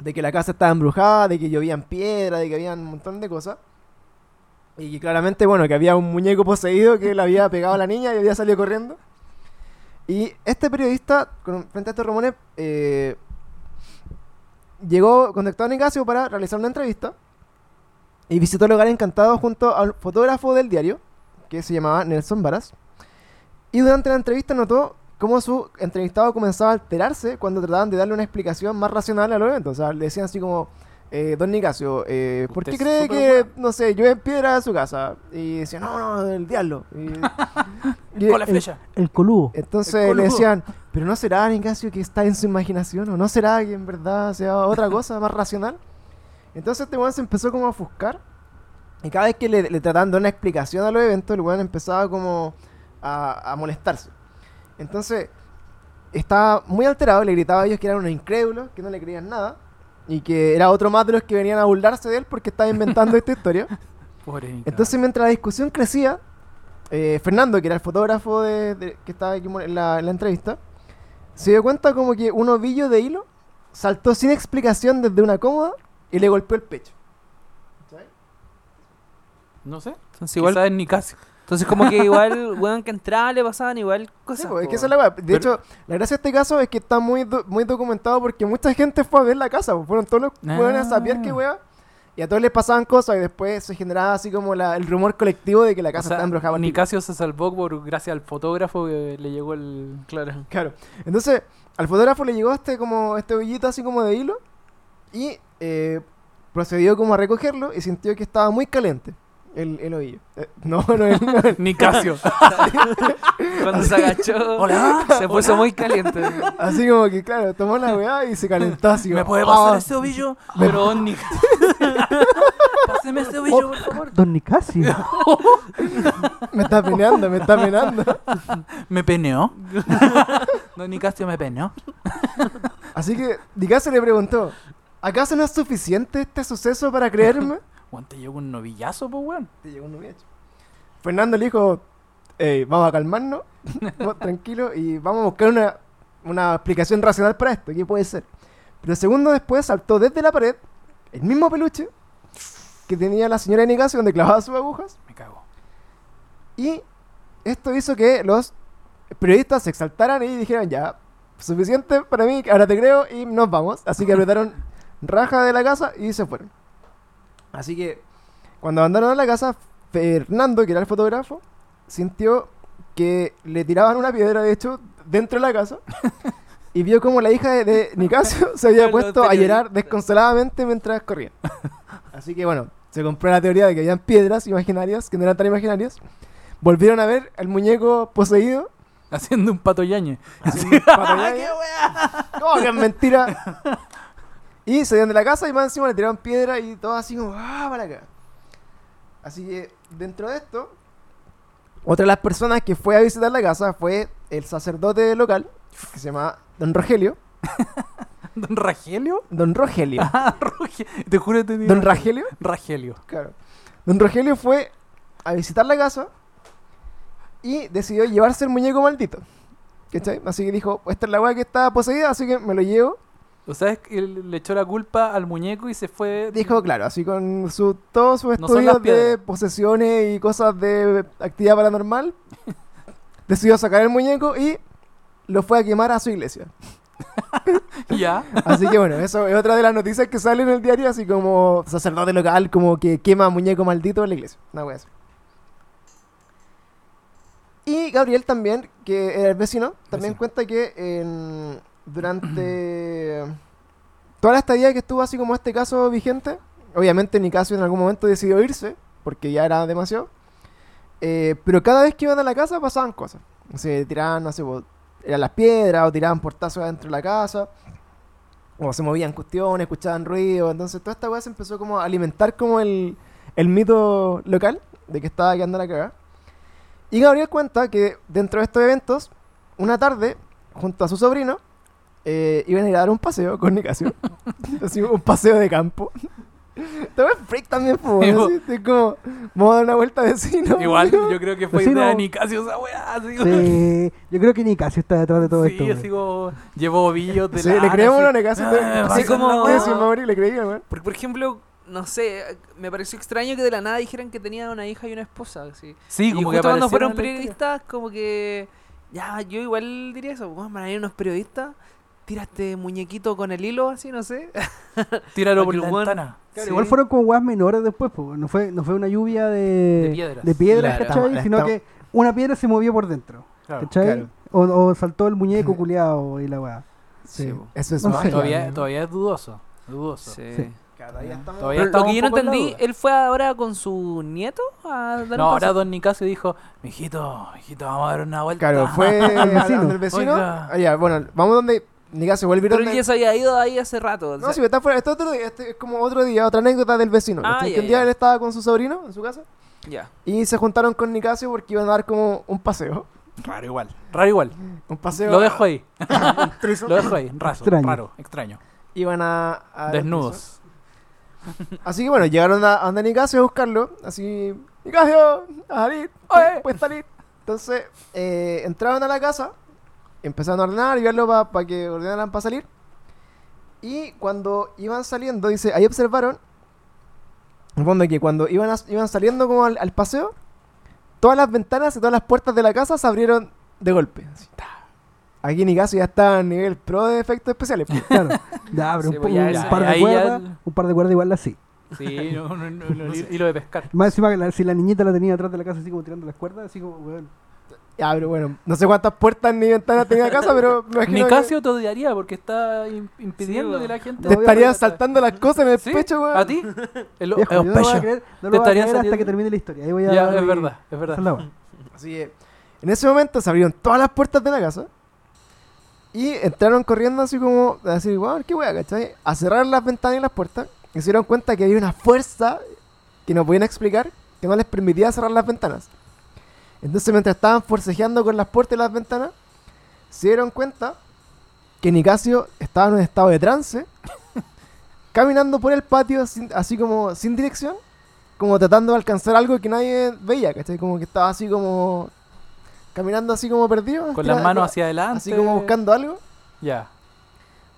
[SPEAKER 1] de que la casa estaba embrujada, de que llovían piedra, de que había un montón de cosas. Y claramente, bueno, que había un muñeco poseído que le había pegado a la niña y había salido corriendo. Y este periodista, frente a estos rumores, eh, llegó, contactó a Nicasio para realizar una entrevista. Y visitó el lugar encantado junto al fotógrafo del diario, que se llamaba Nelson Varas. Y durante la entrevista notó cómo su entrevistado comenzaba a alterarse cuando trataban de darle una explicación más racional a los eventos. O sea, le decían así como, eh, Don Nicasio, eh, ¿por qué cree que,
[SPEAKER 2] bueno".
[SPEAKER 1] no sé, llueve piedra a su casa? Y decía, no, no, el diablo. Y, y-
[SPEAKER 2] Con la flecha.
[SPEAKER 4] El coludo.
[SPEAKER 1] entonces
[SPEAKER 2] El
[SPEAKER 1] le decían, pero no será Nicasio que está en su imaginación, o no será que en verdad sea otra cosa más racional. Entonces este weón se empezó como a ofuscar. Y cada vez que le, le trataban de una explicación a los eventos, el weón empezaba como a, a molestarse. Entonces, estaba muy alterado, le gritaba a ellos que eran unos incrédulos, que no le creían nada. Y que era otro más de los que venían a burlarse de él porque estaba inventando esta historia.
[SPEAKER 2] Pobre.
[SPEAKER 1] Entonces, mientras la discusión crecía, eh, Fernando, que era el fotógrafo de, de- que estaba aquí en la, en la entrevista, se dio cuenta como que un ovillo de hilo saltó sin explicación desde una cómoda y le golpeó el pecho.
[SPEAKER 2] No sé.
[SPEAKER 3] Entonces igual,
[SPEAKER 2] Quizás es Nicasio.
[SPEAKER 3] entonces como que igual, weón, que entraba le pasaban igual
[SPEAKER 1] Sí,
[SPEAKER 3] cosas.
[SPEAKER 1] pues, es
[SPEAKER 3] po.
[SPEAKER 1] que esa es la weá. De
[SPEAKER 2] Pero-
[SPEAKER 1] hecho, la gracia de este caso es que está muy, do- muy documentado porque mucha gente fue a ver la casa. pues, Fueron todos los weones a saber qué
[SPEAKER 2] Ah.
[SPEAKER 1] weá. Y a todos les pasaban cosas y después se generaba así como la- el rumor colectivo de que la
[SPEAKER 2] O
[SPEAKER 1] casa
[SPEAKER 2] sea,
[SPEAKER 1] está embrujada.
[SPEAKER 2] Nicasio se salvó por gracias al fotógrafo que le llegó el.
[SPEAKER 3] Claro.
[SPEAKER 1] Claro. Entonces, al fotógrafo le llegó este como este ovillito así como de hilo y eh, procedió como a recogerlo y sintió que estaba muy caliente el, el ovillo. Eh, no, no, el- no, el-
[SPEAKER 2] Nicasio.
[SPEAKER 3] Cuando se agachó,
[SPEAKER 2] Hola,
[SPEAKER 3] se puso muy caliente.
[SPEAKER 1] así como que claro, tomó la weá y se calentó así.
[SPEAKER 2] ¿Me puede pasar
[SPEAKER 1] "Ah".
[SPEAKER 2] ese ovillo? Pero Nicasio. Páseme ese ovillo, por favor.
[SPEAKER 4] Don Nicasio.
[SPEAKER 1] Me está peneando, me está peneando.
[SPEAKER 2] ¿Me peneó? No, Nicasio me peneó.
[SPEAKER 1] Así que Dicaso le preguntó, ¿acaso no es suficiente este suceso para creerme?
[SPEAKER 2] Juan, te llegó un novillazo, pues, weón.
[SPEAKER 1] Te llegó un noviacho. Fernando le dijo, "Ey, vamos a calmarnos, vamos tranquilo y vamos a buscar una, una explicación racional para esto, ¿qué puede ser? Pero segundos después saltó desde la pared el mismo peluche que tenía la señora Nicasio donde clavaba sus agujas
[SPEAKER 2] Me cago.
[SPEAKER 1] y esto hizo que los periodistas se exaltaran y dijeran, ya, suficiente para mí, ahora te creo y nos vamos. Así que apretaron raja de la casa y se fueron. Así que cuando abandonaron la casa, Fernando, que era el fotógrafo, sintió que le tiraban una piedra, de hecho, dentro de la casa. Y vio como la hija de, de Nicasio se había puesto a llorar desconsoladamente mientras corría. Así que bueno, se compró la teoría de que habían piedras imaginarias, que no eran tan imaginarias. Volvieron a ver al muñeco poseído.
[SPEAKER 2] Haciendo un pato yañe.
[SPEAKER 1] haciendo un pato yaña. ¿Cómo que es mentira? Y salieron de la casa y más encima le tiraron piedra y todo así como, ah, para acá. Así que dentro de esto, otra de las personas que fue a visitar la casa fue el sacerdote local, que se llama Don Rogelio.
[SPEAKER 2] ¿Don Ragelio?
[SPEAKER 1] Don Rogelio.
[SPEAKER 2] Ah, Roge- Te juro que.
[SPEAKER 1] Don Ragelio.
[SPEAKER 2] Ragelio.
[SPEAKER 1] Claro. Don Rogelio fue a visitar la casa y decidió llevarse el muñeco maldito. ¿Cachai? Así que dijo, esta es la weá que está poseída, así que me lo llevo.
[SPEAKER 2] O sea, es que le echó la culpa al muñeco y se fue.
[SPEAKER 1] Dijo, claro, así con su, todos sus
[SPEAKER 2] No
[SPEAKER 1] estudios de posesiones y cosas de actividad paranormal, decidió sacar el muñeco y lo fue a quemar a su iglesia.
[SPEAKER 2] Ya.
[SPEAKER 1] Así que bueno, eso es otra de las noticias que sale en el diario, así como sacerdote local, como que quema muñeco maldito en la iglesia. Una wea así. Y Gabriel también, que era el vecino, también
[SPEAKER 2] Vecino.
[SPEAKER 1] cuenta que en- durante toda la estadía que estuvo así como este caso vigente, obviamente Nicasio en algún momento decidió irse, porque ya era demasiado, eh, pero cada vez que iban a la casa pasaban cosas. Se tiraban, no sé, eran las piedras o tiraban portazos adentro de la casa. O se movían cuestiones, escuchaban ruido. Entonces toda esta weá se empezó como a alimentar como el, el mito local de que estaba quedando la cagada. Y Gabriel cuenta que dentro de estos eventos, una tarde, junto a su sobrino, eh, iban a ir a dar un paseo con Nicasio. Así, un paseo de campo. Ves freak también,
[SPEAKER 2] Sí, po.
[SPEAKER 1] Así, como, vamos a dar una vuelta vecino.
[SPEAKER 2] Igual, yo creo que fue idea de Nicasio esa weá. Así,
[SPEAKER 4] Sí, yo creo que ni casi está detrás de todo
[SPEAKER 2] sí,
[SPEAKER 4] esto. güey.
[SPEAKER 2] así como llevó ovillos de
[SPEAKER 1] Sí,
[SPEAKER 2] lana,
[SPEAKER 1] le creemos
[SPEAKER 2] así.
[SPEAKER 1] a Nicasio.
[SPEAKER 2] Ah,
[SPEAKER 3] así como-
[SPEAKER 2] la
[SPEAKER 1] Sí, sí, le.
[SPEAKER 3] Porque, por ejemplo, no sé, me pareció extraño que de la nada dijeran que tenía una hija y una esposa. Así.
[SPEAKER 2] Sí,
[SPEAKER 3] y
[SPEAKER 2] como
[SPEAKER 3] justo
[SPEAKER 2] que
[SPEAKER 3] cuando fueron
[SPEAKER 2] la
[SPEAKER 3] periodistas, como que. Ya, yo igual diría eso. Bueno, van a ir unos periodistas, tira este muñequito con el hilo, así, no sé.
[SPEAKER 2] Tíralo por la
[SPEAKER 3] el weón-
[SPEAKER 2] ventana.
[SPEAKER 4] Claro,
[SPEAKER 3] Sí.
[SPEAKER 4] Igual fueron como weas menores después, po. no fue, no fue una lluvia de,
[SPEAKER 2] De piedras.
[SPEAKER 4] de piedras,
[SPEAKER 2] Claro.
[SPEAKER 4] ¿cachai?
[SPEAKER 1] Estamos-
[SPEAKER 4] Sino
[SPEAKER 1] estamos-
[SPEAKER 4] que una piedra se movió por dentro,
[SPEAKER 2] Claro.
[SPEAKER 4] ¿cachai?
[SPEAKER 1] claro.
[SPEAKER 4] O, o saltó el muñeco culiado y la weá.
[SPEAKER 1] Sí, eso es
[SPEAKER 4] No sé.
[SPEAKER 1] magia.
[SPEAKER 2] Todavía, todavía es dudoso. Dudoso.
[SPEAKER 3] Sí.
[SPEAKER 4] Sí.
[SPEAKER 1] Todavía estamos-
[SPEAKER 2] Todavía
[SPEAKER 3] lo que yo no entendí, él fue ahora con su nieto a dar
[SPEAKER 2] No,
[SPEAKER 3] un
[SPEAKER 2] ahora. Don Nicasio dijo, mijito, mijito, vamos a dar una vuelta.
[SPEAKER 1] Claro, fue al
[SPEAKER 4] vecino.
[SPEAKER 1] vecino.
[SPEAKER 2] Oiga.
[SPEAKER 1] Ah, ya, bueno, vamos donde Nicasio vuelve a ir
[SPEAKER 3] Pero él ya se había ido ahí hace rato. o
[SPEAKER 1] No,
[SPEAKER 3] sea,
[SPEAKER 1] si está fuera, este otro día, este es como otro día, otra anécdota del vecino.
[SPEAKER 3] Ah, ya,
[SPEAKER 1] que un día
[SPEAKER 3] ya.
[SPEAKER 1] él estaba con su sobrino en su casa
[SPEAKER 3] ya.
[SPEAKER 1] y se juntaron con Nicasio porque iban a dar como un paseo.
[SPEAKER 2] Raro igual. Raro igual.
[SPEAKER 1] Un paseo.
[SPEAKER 2] Lo dejo ahí. Lo dejo ahí. Raso,
[SPEAKER 4] Extraño.
[SPEAKER 2] raro, extraño.
[SPEAKER 1] Iban a. a-
[SPEAKER 2] Desnudos.
[SPEAKER 1] Así que bueno, llegaron a, a donde Nicasio a buscarlo. Así, Nicasio, a salir,
[SPEAKER 2] Oye.
[SPEAKER 1] puedes salir. Entonces, eh, entraron a la casa, empezaron a ordenar y verlo para que ordenaran para salir. Y cuando iban saliendo, dice, ahí observaron, en el fondo que cuando iban, a- iban saliendo como al, al paseo, todas las ventanas y todas las puertas de la casa se abrieron de golpe. Así. Aquí Nicasio ya está a nivel pro de efectos especiales. pues.
[SPEAKER 4] Claro. Ya, pero
[SPEAKER 3] Sí,
[SPEAKER 4] un,
[SPEAKER 3] pues ya
[SPEAKER 4] un
[SPEAKER 3] esa-
[SPEAKER 4] par de
[SPEAKER 2] ya
[SPEAKER 4] cuerdas,
[SPEAKER 2] el-
[SPEAKER 4] un par de cuerdas igual así.
[SPEAKER 2] Sí, no, no, no, no, hilo de pescar.
[SPEAKER 4] Más encima que la- si la niñita la tenía atrás de la casa así como tirando las cuerdas, así como, weón.
[SPEAKER 1] Ya, pero bueno, no sé cuántas puertas ni ventanas tenía la casa, pero me imagino que
[SPEAKER 2] Nicasio te odiaría porque está im- impidiendo
[SPEAKER 3] Sí,
[SPEAKER 2] que la gente...
[SPEAKER 1] te
[SPEAKER 4] No,
[SPEAKER 1] estaría
[SPEAKER 2] vaya-
[SPEAKER 1] saltando las cosas en el
[SPEAKER 2] ¿Sí?
[SPEAKER 1] pecho, weón.
[SPEAKER 2] ¿A ti? El,
[SPEAKER 4] Viejo,
[SPEAKER 2] el
[SPEAKER 4] yo no lo voy a
[SPEAKER 2] pecho.
[SPEAKER 4] creer, no
[SPEAKER 2] Te estaría
[SPEAKER 4] hasta que termine la historia. Ahí voy a
[SPEAKER 2] Ya, es
[SPEAKER 4] mi-
[SPEAKER 2] verdad, es verdad.
[SPEAKER 4] weá.
[SPEAKER 1] Así que en ese momento se abrieron todas las puertas de la casa y entraron corriendo así como a decir, wow, qué wea, ¿cachai? A cerrar las ventanas y las puertas y se dieron cuenta que había una fuerza que no podían explicar que no les permitía cerrar las ventanas. Entonces mientras estaban forcejeando con las puertas y las ventanas, se dieron cuenta que Nicasio estaba en un estado de trance, caminando por el patio sin- así como sin dirección, como tratando de alcanzar algo que nadie veía, ¿cachai? Como que estaba así como caminando así como perdido.
[SPEAKER 2] Con las manos hacia adelante.
[SPEAKER 1] Así como buscando algo.
[SPEAKER 2] Ya.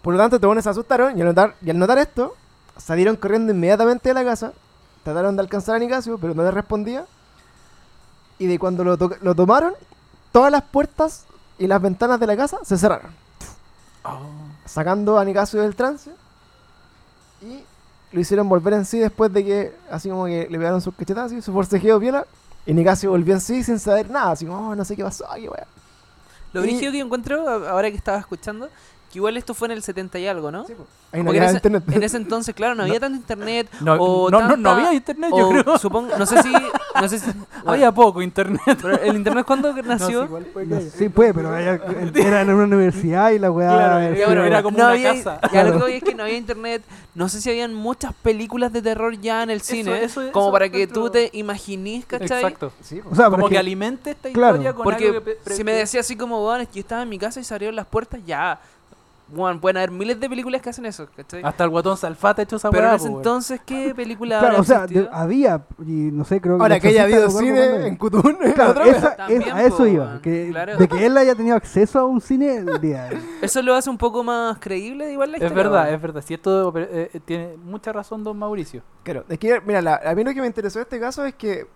[SPEAKER 1] Por lo tanto, todos se asustaron y al, notar, y al notar esto, salieron corriendo inmediatamente de la casa. Trataron de alcanzar a Nicasio, pero no les respondía. Y de cuando lo, to- lo tomaron, todas las puertas y las ventanas de la casa se cerraron.
[SPEAKER 2] Oh.
[SPEAKER 1] Sacando a Nicasio del trance. Y lo hicieron volver en sí después de que, así como que le pegaron sus cachetadas y su forcejeo viola. Y Nicasio volvió en sí sin saber nada. Así como, oh, no sé qué pasó, qué wea.
[SPEAKER 3] Lo brígido que encuentro, ahora que estaba escuchando, que igual esto fue en el 70 y algo, ¿no?
[SPEAKER 1] Sí, po. Ahí no
[SPEAKER 3] Porque en
[SPEAKER 1] había
[SPEAKER 3] ese,
[SPEAKER 1] internet.
[SPEAKER 3] en ese entonces, claro, no había tanto internet.
[SPEAKER 2] No,
[SPEAKER 3] o
[SPEAKER 2] no, no, no
[SPEAKER 3] tanta-
[SPEAKER 2] había internet, yo creo.
[SPEAKER 3] Supongo, no sé si. No sé si
[SPEAKER 2] Había poco internet.
[SPEAKER 3] pero el internet cuando nació.
[SPEAKER 4] No, sí, puede, pero era, era en una universidad y la weá.
[SPEAKER 2] Claro,
[SPEAKER 4] sí,
[SPEAKER 2] ya, bueno, era como una
[SPEAKER 3] había,
[SPEAKER 2] casa.
[SPEAKER 3] Ya lo
[SPEAKER 4] Claro.
[SPEAKER 3] que voy es que no había internet. No sé si habían muchas películas de terror ya en el cine.
[SPEAKER 2] eso-
[SPEAKER 3] como
[SPEAKER 2] eso
[SPEAKER 3] para que tú te imaginís, ¿cachai?
[SPEAKER 2] Exacto.
[SPEAKER 1] Sí.
[SPEAKER 4] O sea,
[SPEAKER 2] Como que
[SPEAKER 4] que-
[SPEAKER 2] alimente esta
[SPEAKER 4] claro,
[SPEAKER 2] historia con
[SPEAKER 3] Porque
[SPEAKER 2] algo que pre-
[SPEAKER 3] si me decía así como, bueno, es que yo estaba en mi casa y se abrieron las puertas, ya. Bueno, pueden haber miles de películas que hacen eso, ¿cachai?
[SPEAKER 2] Hasta el guatón Salfate ha hecho esa
[SPEAKER 3] Pero en ese entonces, ¿qué película
[SPEAKER 4] Claro,
[SPEAKER 3] habrá
[SPEAKER 4] o sea, de- había, y no sé, creo que.
[SPEAKER 1] Ahora que haya habido cine en Cutún,
[SPEAKER 4] Claro, esa-
[SPEAKER 3] También,
[SPEAKER 4] es- a eso iba. Que,
[SPEAKER 3] Claro.
[SPEAKER 4] De que él haya tenido acceso a un cine el día.
[SPEAKER 3] Eso lo hace un poco más creíble, igual la
[SPEAKER 2] Es
[SPEAKER 3] historia.
[SPEAKER 2] verdad,
[SPEAKER 3] weón.
[SPEAKER 2] es verdad. Si esto eh, eh, tiene mucha razón, don Mauricio.
[SPEAKER 1] Claro, es que, mira, la- a mí lo que me interesó de este caso es que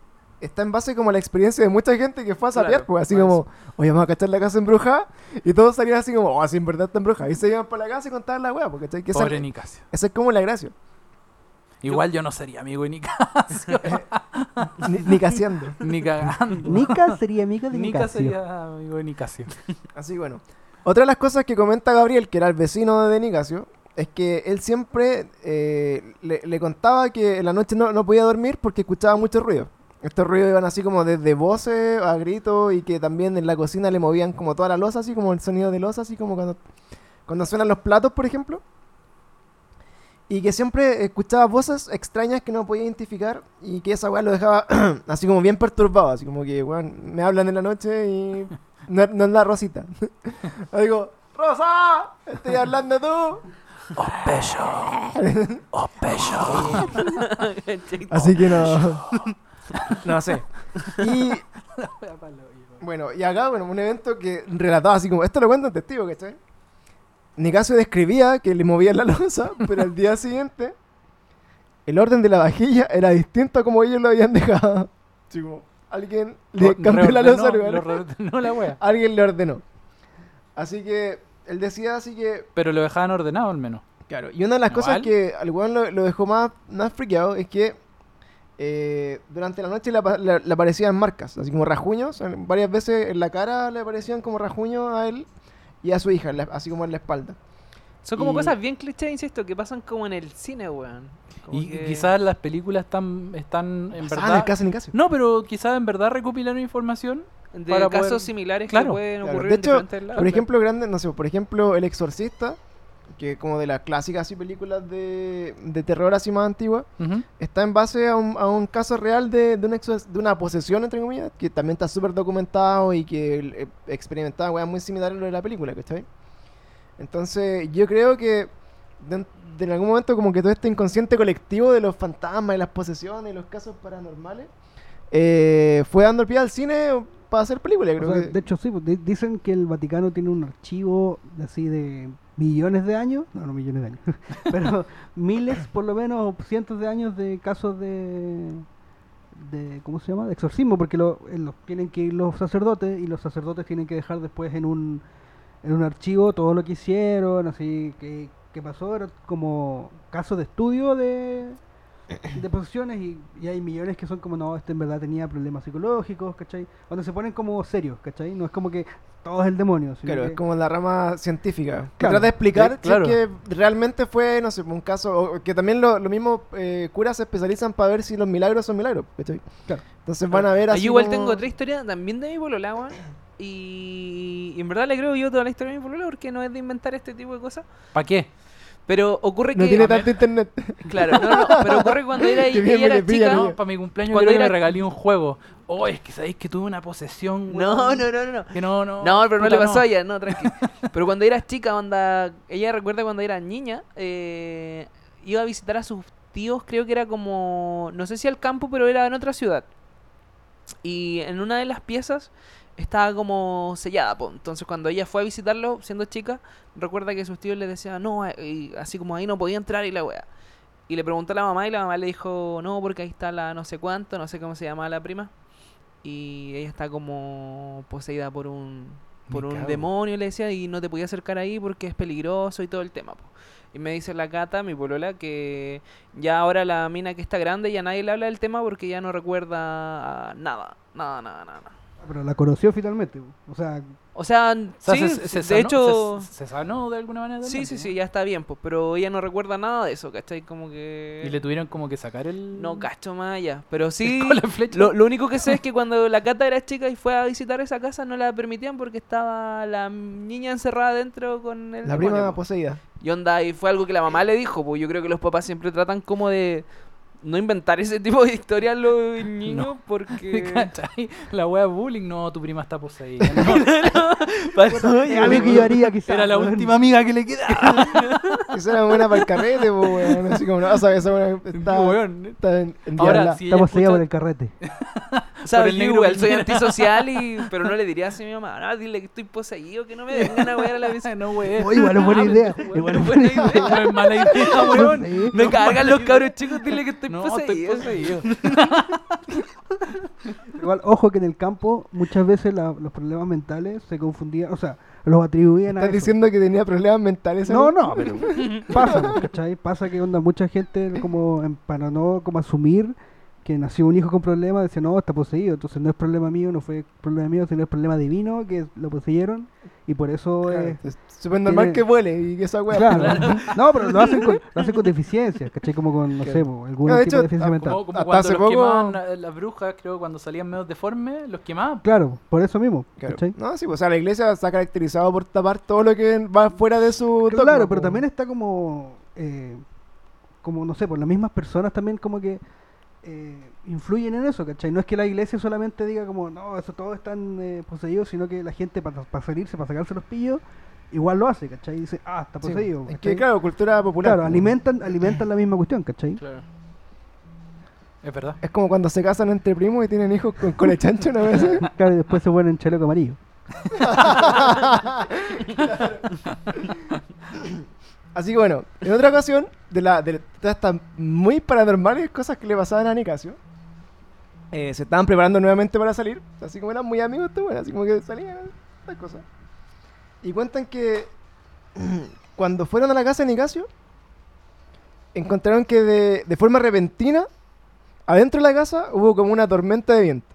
[SPEAKER 1] está en base como a la experiencia de mucha gente que fue a sapear,
[SPEAKER 3] Claro,
[SPEAKER 1] pues así como, oye, vamos a cachar la casa embrujada, y todos salían así como, oh, sí, en verdad está embrujada, y se iban por la casa y contaban la weá, porque que esa,
[SPEAKER 2] Pobre Nicasio.
[SPEAKER 1] esa es como la gracia.
[SPEAKER 2] Igual yo no sería amigo de Nicasio.
[SPEAKER 1] Ni, ni caseando.
[SPEAKER 2] ni cagando.
[SPEAKER 4] Nika sería amigo de
[SPEAKER 2] Nica
[SPEAKER 4] Nicasio.
[SPEAKER 2] sería amigo de Nicasio.
[SPEAKER 1] Así bueno. Otra de las cosas que comenta Gabriel, que era el vecino de Nicasio, es que él siempre eh, le, le contaba que en la noche no, no podía dormir porque escuchaba mucho ruido. Estos ruidos iban así como desde voces a gritos y que también en la cocina le movían como toda la losa, así como el sonido de losa, así como cuando, cuando suenan los platos, por ejemplo. Y que siempre escuchaba voces extrañas que no podía identificar y que esa weá lo dejaba así como bien perturbado, así como que, weón, me hablan en la noche y no, no es la Rosita. O digo, Rosa, estoy hablando tú. Así que no. no sé. Y bueno, y acá, bueno, un evento que relataba así como, esto lo cuenta un testigo, ¿cachai? Nicasio describía que le movían la losa, pero al día siguiente el orden de la vajilla era distinto a como ellos lo habían dejado. Como, alguien le cambió la losa
[SPEAKER 2] reordenó la wea.
[SPEAKER 1] Alguien le ordenó. Así que él decía así que
[SPEAKER 2] Pero lo dejaban ordenado al menos.
[SPEAKER 1] Claro, y una de las cosas que al weón lo, lo dejó más, más friqueado es que eh, durante la noche le, apa- le- le aparecían marcas, así como rajuños. en- varias veces en la cara le aparecían como rajuños a él y a su hija, en la- así como en la espalda.
[SPEAKER 3] Son como
[SPEAKER 1] Y-
[SPEAKER 3] cosas bien cliché, insisto, que pasan como en el cine, weón. Como
[SPEAKER 2] Y
[SPEAKER 3] que-
[SPEAKER 2] quizás las películas están, están en
[SPEAKER 1] Ah, en
[SPEAKER 2] verdad...
[SPEAKER 1] caso Nicasio.
[SPEAKER 2] No, pero quizás en verdad recopilaron información.
[SPEAKER 3] de
[SPEAKER 2] para
[SPEAKER 3] casos
[SPEAKER 2] poder-
[SPEAKER 3] similares
[SPEAKER 2] Claro,
[SPEAKER 3] que pueden
[SPEAKER 1] Claro,
[SPEAKER 3] ocurrir
[SPEAKER 1] De
[SPEAKER 3] en
[SPEAKER 1] hecho,
[SPEAKER 3] diferentes lados.
[SPEAKER 1] por ejemplo, grande, no sé, por ejemplo, El Exorcista, que como de las clásicas así películas de, de terror así más antiguas,
[SPEAKER 2] Ujú.
[SPEAKER 1] está en base a un, a un caso real de, de, una de una posesión, entre comillas, que también está súper documentado y que eh, experimentaba weas muy similares a lo de la película, ¿cachai? Entonces, yo creo que de, de en algún momento como que todo este inconsciente colectivo de los fantasmas y las posesiones y los casos paranormales eh, fue dando el pie al cine para hacer películas,
[SPEAKER 4] O
[SPEAKER 1] creo
[SPEAKER 4] sea,
[SPEAKER 1] que...
[SPEAKER 4] de hecho, sí, pues, di- dicen que el Vaticano tiene un archivo así de millones de años, no, no millones de años, pero miles, por lo menos, cientos de años de casos de, de ¿cómo se llama? De exorcismo, porque lo, eh, tienen que ir los sacerdotes y los sacerdotes tienen que dejar después en un, en un archivo todo lo que hicieron, así que, que pasó, era como caso de estudio de, de posesiones y, y hay millones que son como, no, este en verdad tenía problemas psicológicos, ¿cachai? Donde se ponen como serios, ¿cachai? No es como que todo es el demonio. sino
[SPEAKER 1] Claro,
[SPEAKER 4] que-
[SPEAKER 1] es como la rama científica. Que
[SPEAKER 4] Claro.
[SPEAKER 1] trata de explicar
[SPEAKER 2] Sí,
[SPEAKER 1] si
[SPEAKER 2] claro.
[SPEAKER 1] es que realmente fue, no sé, un caso. o que también lo, lo mismo eh, curas se especializan para ver si los milagros son milagros. ¿cachai?
[SPEAKER 4] Claro.
[SPEAKER 1] Entonces van a ver así.
[SPEAKER 3] Yo igual
[SPEAKER 1] como-
[SPEAKER 3] tengo otra historia también de mi polola, weón. Y, y en verdad le creo yo toda la historia de mi polola porque no es de inventar este tipo de cosas.
[SPEAKER 2] ¿Para qué?
[SPEAKER 3] Pero ocurre
[SPEAKER 1] No
[SPEAKER 3] que.
[SPEAKER 1] tiene
[SPEAKER 3] a ver,
[SPEAKER 1] tanto internet.
[SPEAKER 3] Claro, no, no, pero ocurre que cuando era, ella era
[SPEAKER 1] pilla,
[SPEAKER 3] chica.
[SPEAKER 1] ¿no?
[SPEAKER 2] No, para mi cumpleaños
[SPEAKER 3] Cuando era-
[SPEAKER 2] me regalé un juego. Oh, es que sabéis que tuve una posesión,
[SPEAKER 3] No, no, no, no. no.
[SPEAKER 2] Que no, no.
[SPEAKER 3] No, pero no le pasó a ella, no, tranqui. Pero cuando era chica, onda, ella recuerda cuando era niña, eh, iba a visitar a sus tíos, creo que era como, no sé si al campo, pero era en otra ciudad. Y en una de las piezas estaba como sellada, po. entonces cuando ella fue a visitarlo, siendo chica, recuerda que sus tíos le decían, no, eh, y así como ahí no podía entrar y la wea. Y le preguntó a la mamá y la mamá le dijo, no, porque ahí está la no sé cuánto, no sé cómo se llama la prima. Y ella está como poseída por un por
[SPEAKER 2] Me
[SPEAKER 3] un
[SPEAKER 2] cago.
[SPEAKER 3] demonio, le decía, y no te podía acercar ahí porque es peligroso y todo el tema. po. Y me dice la Cata, mi polola, que ya ahora la mina que está grande ya nadie le habla del tema porque ya no recuerda nada, nada, nada, nada.
[SPEAKER 4] Pero la conoció finalmente. O sea,
[SPEAKER 3] O sea,
[SPEAKER 2] O sea,
[SPEAKER 3] sí,
[SPEAKER 2] se, se
[SPEAKER 3] de
[SPEAKER 2] sanó-
[SPEAKER 3] hecho...
[SPEAKER 2] Se, se sanó de alguna manera.
[SPEAKER 3] Sí, sí,
[SPEAKER 2] ¿no?
[SPEAKER 3] sí, ya está bien, pues, pero ella no recuerda nada de eso, ¿cachai? Como que...
[SPEAKER 2] Y le tuvieron como que sacar el.
[SPEAKER 3] No cacho más allá, pero sí...
[SPEAKER 2] Con la flecha.
[SPEAKER 3] Lo, lo único que sé es que cuando la Cata era chica y fue a visitar esa casa no la permitían porque estaba la niña encerrada dentro con el
[SPEAKER 1] La
[SPEAKER 3] demonio,
[SPEAKER 1] prima
[SPEAKER 3] po.
[SPEAKER 1] poseída.
[SPEAKER 3] Y onda, y fue algo que la mamá le dijo, pues yo creo que los papás siempre tratan como de no inventar ese tipo de historias a los niños
[SPEAKER 2] No.
[SPEAKER 3] porque...
[SPEAKER 2] ¿Cachai? La wea bullying, no, tu prima está poseída. no.
[SPEAKER 3] Pasó,
[SPEAKER 4] es algo que yo haría quizás.
[SPEAKER 2] Era la última amiga que le quedaba.
[SPEAKER 1] Esa era buena para el carrete, po, weón. Así como, no, o sea, esa weón está, está en, en
[SPEAKER 2] Ahora,
[SPEAKER 1] diabla.
[SPEAKER 2] si ella
[SPEAKER 4] Estamos sellados por
[SPEAKER 2] escucha-
[SPEAKER 4] el carrete.
[SPEAKER 2] Por el negro
[SPEAKER 3] igual soy antisocial, y, pero no le diría así a mi mamá, no, dile que estoy poseído, que no me vengan a wear a la vez.
[SPEAKER 2] no, weón.
[SPEAKER 4] Oh, igual es buena
[SPEAKER 3] Ah,
[SPEAKER 4] idea. Igual
[SPEAKER 3] weón,
[SPEAKER 4] es buena idea.
[SPEAKER 2] No es mala idea, weón.
[SPEAKER 3] Me cargan los cabros chicos, dile que estoy
[SPEAKER 2] No,
[SPEAKER 3] poseído.
[SPEAKER 2] estoy poseído.
[SPEAKER 4] Igual, ojo que en el campo muchas veces la- los problemas mentales se confundían, o sea, los atribuían a
[SPEAKER 1] ¿Estás diciendo que tenía problemas mentales?
[SPEAKER 4] No, no, pero pasa, ¿cachai? Pasa que onda mucha gente como en- para no como asumir que nació un hijo con problemas, dice, no, está poseído, entonces no es problema mío, no fue problema mío, sino es problema divino, que lo poseyeron, y por eso
[SPEAKER 1] Claro,
[SPEAKER 4] es...
[SPEAKER 1] es súper normal
[SPEAKER 4] tiene-
[SPEAKER 1] que vuele y que esa weá.
[SPEAKER 4] Claro, no, pero lo hacen con, lo hacen con deficiencias, ¿cachai? Como con, no sé,
[SPEAKER 1] Claro.
[SPEAKER 4] po, algún
[SPEAKER 1] No, de
[SPEAKER 4] tipo
[SPEAKER 1] hecho,
[SPEAKER 4] de deficiencia
[SPEAKER 1] ah,
[SPEAKER 4] mental.
[SPEAKER 2] Como, como
[SPEAKER 1] Hasta hace
[SPEAKER 2] los
[SPEAKER 1] poco-
[SPEAKER 2] quemaban las brujas, creo, cuando salían medio deformes, los quemaban.
[SPEAKER 4] Claro, por eso mismo,
[SPEAKER 1] Claro.
[SPEAKER 4] ¿cachai?
[SPEAKER 1] No, sí, pues, o sea, la iglesia está caracterizado por tapar todo lo que va fuera de su dogma,
[SPEAKER 4] Claro, pero
[SPEAKER 1] po.
[SPEAKER 4] también está como, eh, como no sé, por las mismas personas también como que eh, influyen en eso, ¿cachai? No es que la iglesia solamente diga como, no, eso todos están eh, poseídos, sino que la gente para salirse, para sacarse los pillos, igual lo hace, ¿cachai? Y dice, ah, está
[SPEAKER 1] Sí,
[SPEAKER 4] poseído.
[SPEAKER 1] es que, claro, cultura popular.
[SPEAKER 4] Claro, alimentan, alimentan la misma cuestión, ¿cachai?
[SPEAKER 2] Claro. Es verdad.
[SPEAKER 1] Es como cuando se casan entre primos y tienen hijos con cole chancho una vez.
[SPEAKER 4] Claro, y después se ponen chaleco amarillo.
[SPEAKER 1] Así que bueno, en otra ocasión, de, la, de estas muy paranormales cosas que le pasaban a Nicasio, eh, se estaban preparando nuevamente para salir. Así como eran muy amigos, bueno, así como que salían estas cosas. Y cuentan que cuando fueron a la casa de Nicasio, encontraron que de, de forma repentina, adentro de la casa hubo como una tormenta de viento.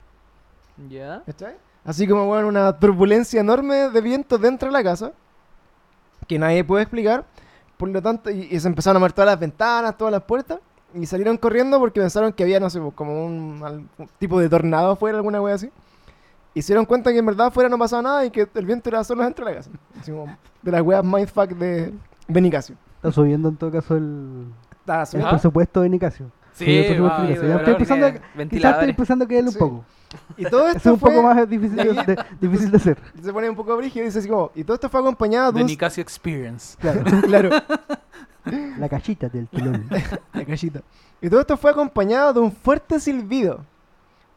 [SPEAKER 3] ¿Ya?
[SPEAKER 1] ¿Cachai? Así como, bueno, una turbulencia enorme de viento dentro de la casa, que nadie puede explicar. Por lo tanto, y, y se empezaron a mover todas las ventanas, todas las puertas, y salieron corriendo porque pensaron que había, no sé, como un, tipo de tornado afuera, alguna wea así. Y se dieron cuenta que en verdad afuera no pasaba nada y que el viento era solo dentro de la casa. Así como de las weas mindfuck de Benicasio.
[SPEAKER 4] Está subiendo en todo caso el, el presupuesto de Nicasio.
[SPEAKER 2] Sí,
[SPEAKER 4] de
[SPEAKER 2] sí,
[SPEAKER 4] estoy a- Quizás estoy empezando a creerle
[SPEAKER 1] Sí.
[SPEAKER 4] un poco.
[SPEAKER 1] Y todo
[SPEAKER 4] Es
[SPEAKER 1] esto
[SPEAKER 4] un poco
[SPEAKER 1] fue-
[SPEAKER 4] más difícil de, de- difícil de hacer.
[SPEAKER 1] Se pone un poco brígido y dice así como... Y todo esto fue acompañado de
[SPEAKER 2] The
[SPEAKER 1] un...
[SPEAKER 2] Nicasio Experience.
[SPEAKER 4] Claro,
[SPEAKER 1] Claro.
[SPEAKER 4] la cachita del telón.
[SPEAKER 1] La callita. Y todo esto fue acompañado de un fuerte silbido.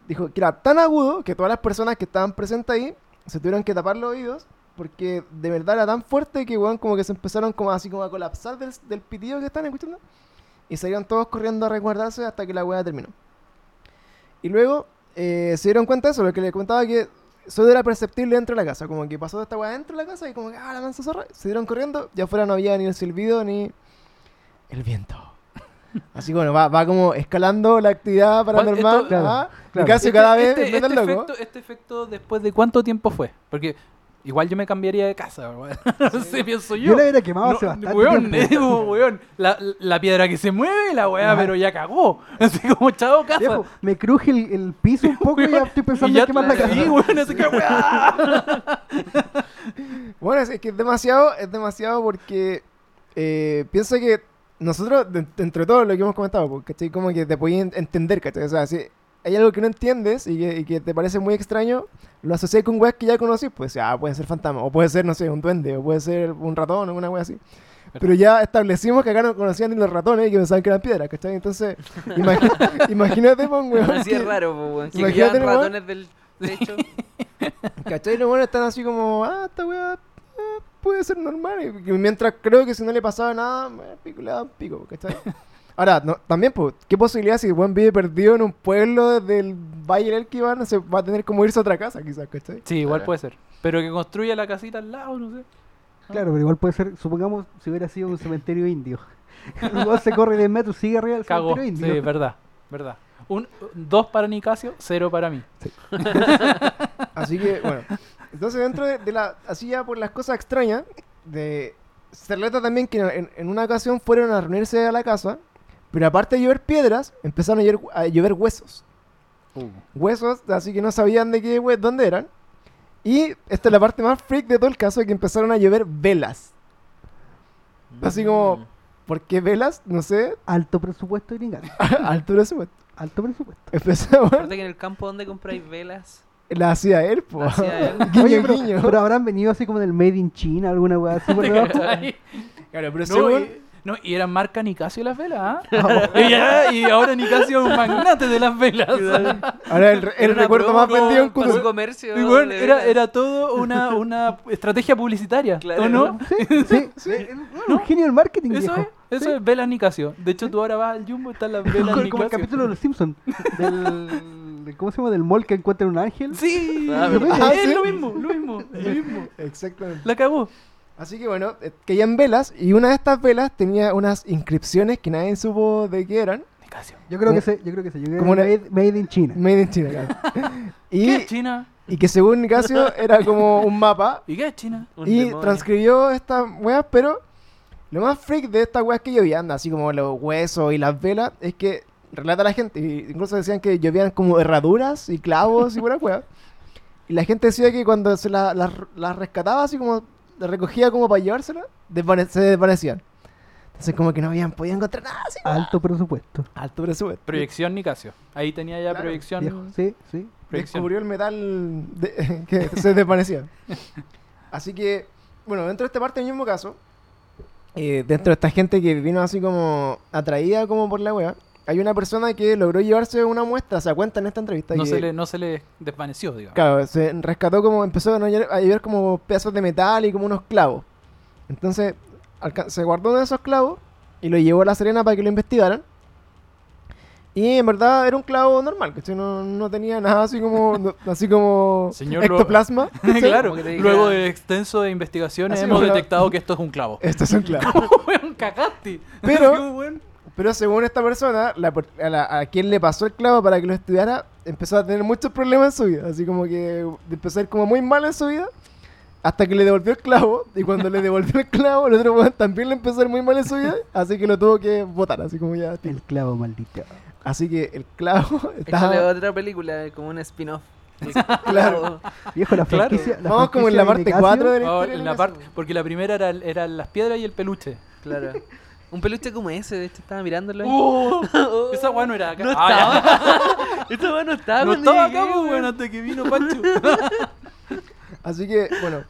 [SPEAKER 1] Dijo que era tan agudo que todas las personas que estaban presentes ahí se tuvieron que tapar los oídos porque de verdad era tan fuerte que weón, como que se empezaron como así como a colapsar del, del pitido que estaban escuchando y salieron todos corriendo a resguardarse hasta que la weá terminó. Y luego eh, se dieron cuenta de eso, lo que le contaba que solo era perceptible dentro de la casa, como que pasó esta weá dentro de la casa y como que ah, la mansa zorra, se dieron corriendo, ya afuera no había ni el silbido ni el viento. Así que bueno, va, va como escalando la actividad paranormal.
[SPEAKER 2] esto-
[SPEAKER 4] Claro,
[SPEAKER 1] ¿ah?
[SPEAKER 4] claro.
[SPEAKER 1] Nicasio
[SPEAKER 2] Este-
[SPEAKER 1] cada vez
[SPEAKER 2] este, este
[SPEAKER 1] loco.
[SPEAKER 2] efecto, este efecto después de cuánto tiempo fue? Porque igual yo me cambiaría de casa, weón. No sé, pienso yo.
[SPEAKER 4] Yo la hubiera quemado
[SPEAKER 2] No,
[SPEAKER 4] hace bastante
[SPEAKER 2] weón,
[SPEAKER 4] tiempo.
[SPEAKER 2] eh, weón, la, la piedra que se mueve, la weá,
[SPEAKER 4] Ajá.
[SPEAKER 2] pero ya cagó. Así como, chao, casa.
[SPEAKER 4] Viejo, me cruje el, el piso un poco y ya estoy pensando en quemar la casa.
[SPEAKER 2] Sí, weón, así que weá.
[SPEAKER 1] Bueno, es, es que es demasiado, es demasiado porque eh, piensa que nosotros, de- entre todo lo que hemos comentado, pues, ¿cachai? Como que te podías en- entender, ¿cachai? O sea, si hay algo que no entiendes y que, y que te parece muy extraño, lo asocias con weas que ya conocís, pues, ah, puede ser fantasma, o puede ser, no sé, un duende, o puede ser un ratón, o una wea así. Pero ya establecimos que acá no conocían ni los ratones y que pensaban que eran piedras, ¿cachai? Entonces, imagi- imagínate, pues, weón,
[SPEAKER 3] Así
[SPEAKER 1] que-
[SPEAKER 3] es raro, po, weón. Que
[SPEAKER 1] Imagínate,
[SPEAKER 3] quedan
[SPEAKER 1] weón.
[SPEAKER 3] ratones del techo.
[SPEAKER 1] ¿Cachai? Los buenos están así como, ah, esta weá eh, puede ser normal. Y mientras creo que si no le pasaba nada, eh, pico, le daban pico, ¿cachai? Ahora, no, también, pues, ¿qué posibilidad si el buen vive perdido en un pueblo del Valle del Kivan se va a tener como irse a otra casa, quizás, ¿cachai?
[SPEAKER 2] Sí, igual
[SPEAKER 3] Claro.
[SPEAKER 2] puede ser. Pero que construya la casita al lado, no sé.
[SPEAKER 4] Claro, pero igual puede ser, supongamos, si hubiera sido un cementerio indio. Luego se corre 10 metros, sigue arriba del
[SPEAKER 2] Cagó.
[SPEAKER 4] cementerio
[SPEAKER 2] Sí,
[SPEAKER 4] indio.
[SPEAKER 2] verdad, verdad. Un, dos para Nicasio, cero para mí.
[SPEAKER 1] Así que, bueno. Entonces, dentro de, de la. Así ya por las cosas extrañas, de. Se relata también que en, en una ocasión fueron a reunirse a la casa, pero aparte de llover piedras, empezaron a llover, a llover huesos. Huesos, así que no sabían de qué, hue- dónde eran. Y esta es la parte más freak de todo el caso, que empezaron a llover velas. Así como,
[SPEAKER 3] Mm.
[SPEAKER 1] ¿por qué velas? No sé,
[SPEAKER 4] Alto presupuesto Nicasio.
[SPEAKER 1] alto presupuesto.
[SPEAKER 4] Alto presupuesto.
[SPEAKER 1] Empezó,
[SPEAKER 3] Aparte que en el campo donde compráis velas.
[SPEAKER 1] la hacía él, po.
[SPEAKER 3] La hacía él.
[SPEAKER 1] Guiño,
[SPEAKER 4] Oye, pero,
[SPEAKER 1] guiño.
[SPEAKER 4] pero habrán venido así como del Made in China, alguna weá así por.
[SPEAKER 1] Claro, pero
[SPEAKER 2] No,
[SPEAKER 1] según-
[SPEAKER 2] y, no, y eran marca Nicasio las velas, ¿ah? y, ahora Nicasio es un magnate de las velas.
[SPEAKER 1] Ahora el,
[SPEAKER 3] Era
[SPEAKER 1] recuerdo más vendido en Cusco.
[SPEAKER 3] comercio.
[SPEAKER 2] Y bueno, era, era todo una, una estrategia publicitaria,
[SPEAKER 3] Claro.
[SPEAKER 2] ¿o no?
[SPEAKER 4] Sí, sí. eh, Un genio del marketing,
[SPEAKER 2] Eso
[SPEAKER 4] viejo.
[SPEAKER 2] es, eso es velas Nicasio. De hecho, tú ahora vas al Jumbo y están las velas
[SPEAKER 4] Como, como el
[SPEAKER 2] Nicasio.
[SPEAKER 4] capítulo de los Simpsons. Del. ¿Cómo se llama? Del mall que encuentra un ángel.
[SPEAKER 2] Sí,
[SPEAKER 3] Ah,
[SPEAKER 1] ¿verdad?
[SPEAKER 2] es
[SPEAKER 1] ¿Sí?
[SPEAKER 2] lo mismo, lo mismo, lo mismo.
[SPEAKER 1] Exactamente.
[SPEAKER 2] La cagó.
[SPEAKER 1] Así que bueno, eh, caían velas y una de estas velas tenía unas inscripciones que nadie supo de qué eran.
[SPEAKER 2] Nicasio.
[SPEAKER 4] Yo creo que sé, yo creo que sé. Yo creo
[SPEAKER 1] como
[SPEAKER 4] que
[SPEAKER 1] una-
[SPEAKER 4] made, made in China.
[SPEAKER 1] Made in China, claro.
[SPEAKER 2] ¿Qué
[SPEAKER 1] y,
[SPEAKER 2] es China?
[SPEAKER 1] y que según Nicasio era como un mapa
[SPEAKER 2] ¿Y qué es China?
[SPEAKER 3] Un
[SPEAKER 1] y
[SPEAKER 3] demonio.
[SPEAKER 1] transcribió estas weas, pero lo más freak de estas weas que llovían, así como los huesos y las velas, es que relata la gente, y incluso decían que llovían como herraduras y clavos y buenas weas. Y la gente decía que cuando se las la, las rescataba, así como las recogía como para llevárselas, desvane- se desvanecían. Entonces como que no habían podido encontrar nada así.
[SPEAKER 4] Alto presupuesto.
[SPEAKER 1] Alto presupuesto.
[SPEAKER 2] Proyección Nicasio. Ahí tenía ya
[SPEAKER 1] Claro,
[SPEAKER 2] proyección.
[SPEAKER 4] Viejo. Sí, sí.
[SPEAKER 2] proyección.
[SPEAKER 1] descubrió el metal de- que se desvanecía. Así que, bueno, dentro de esta parte del mismo caso, eh, dentro de esta gente que vino así como atraída como por la wea, hay una persona que logró llevarse una muestra, se cuenta en esta entrevista.
[SPEAKER 2] No
[SPEAKER 1] que,
[SPEAKER 2] se, le, no se le desvaneció, digamos.
[SPEAKER 1] Claro, se rescató como, empezó a llevar- como pedazos de metal y como unos clavos. Entonces, se guardó uno de esos clavos y lo llevó a La Serena para que lo investigaran. Y en verdad era un clavo normal, que no, no tenía nada así como no- así como
[SPEAKER 2] Señor,
[SPEAKER 1] ectoplasma. ¿cachai?
[SPEAKER 2] claro,
[SPEAKER 3] Como
[SPEAKER 2] luego de extenso de investigaciones
[SPEAKER 1] Así
[SPEAKER 2] hemos detectado que esto es un clavo.
[SPEAKER 1] Esto es un clavo.
[SPEAKER 2] Weón, cagaste.
[SPEAKER 1] Pero-. Pero según esta persona, la a, la- a quien le pasó el clavo para que lo estudiara, empezó a tener muchos problemas en su vida. Así como que empezó a ir como muy mal en su vida. Hasta que le devolvió el clavo. Y cuando le devolvió el clavo, el otro también le empezó a ir muy mal en su vida. Así que lo tuvo que botar. Así como ya. tío.
[SPEAKER 4] El clavo maldito.
[SPEAKER 1] Así que el clavo
[SPEAKER 3] Échale
[SPEAKER 1] está.
[SPEAKER 3] otra película, como un spin-off.
[SPEAKER 1] Claro.
[SPEAKER 4] Viejo, la
[SPEAKER 2] Claro.
[SPEAKER 4] franquicia. la
[SPEAKER 1] Vamos como en la parte
[SPEAKER 4] Nicasio,
[SPEAKER 1] 4 de la
[SPEAKER 2] Oh, en la parte, porque la primera era, eran las piedras y el peluche.
[SPEAKER 3] Claro. Un peluche como ese, de hecho estaba mirándolo. ahí.
[SPEAKER 2] Oh, esa weá no era acá.
[SPEAKER 3] No
[SPEAKER 2] Ah,
[SPEAKER 3] estaba. Esta weá no estaba.
[SPEAKER 2] No estaba acá, pues,
[SPEAKER 3] weón.
[SPEAKER 2] weón, hasta que vino Pancho.
[SPEAKER 1] Así que, bueno.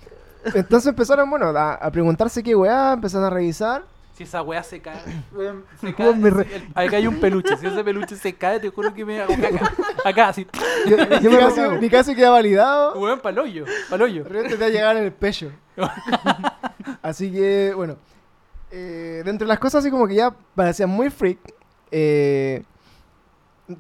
[SPEAKER 1] Entonces empezaron, bueno, a, a preguntarse qué weá, empezaron a revisar.
[SPEAKER 2] Si esa weá se cae, weón, se cae.
[SPEAKER 4] me re-
[SPEAKER 2] si el- acá hay un peluche. Si ese peluche se cae, te juro que me hago caca. Acá, así.
[SPEAKER 4] Yo, yo
[SPEAKER 1] casi,
[SPEAKER 4] recuerdo.
[SPEAKER 1] ni casi queda validado.
[SPEAKER 2] Weón, paloyo.
[SPEAKER 1] Repente te va a llegar en el pecho. así que, bueno. Eh, dentro de las cosas así como que ya parecían muy freak. eh,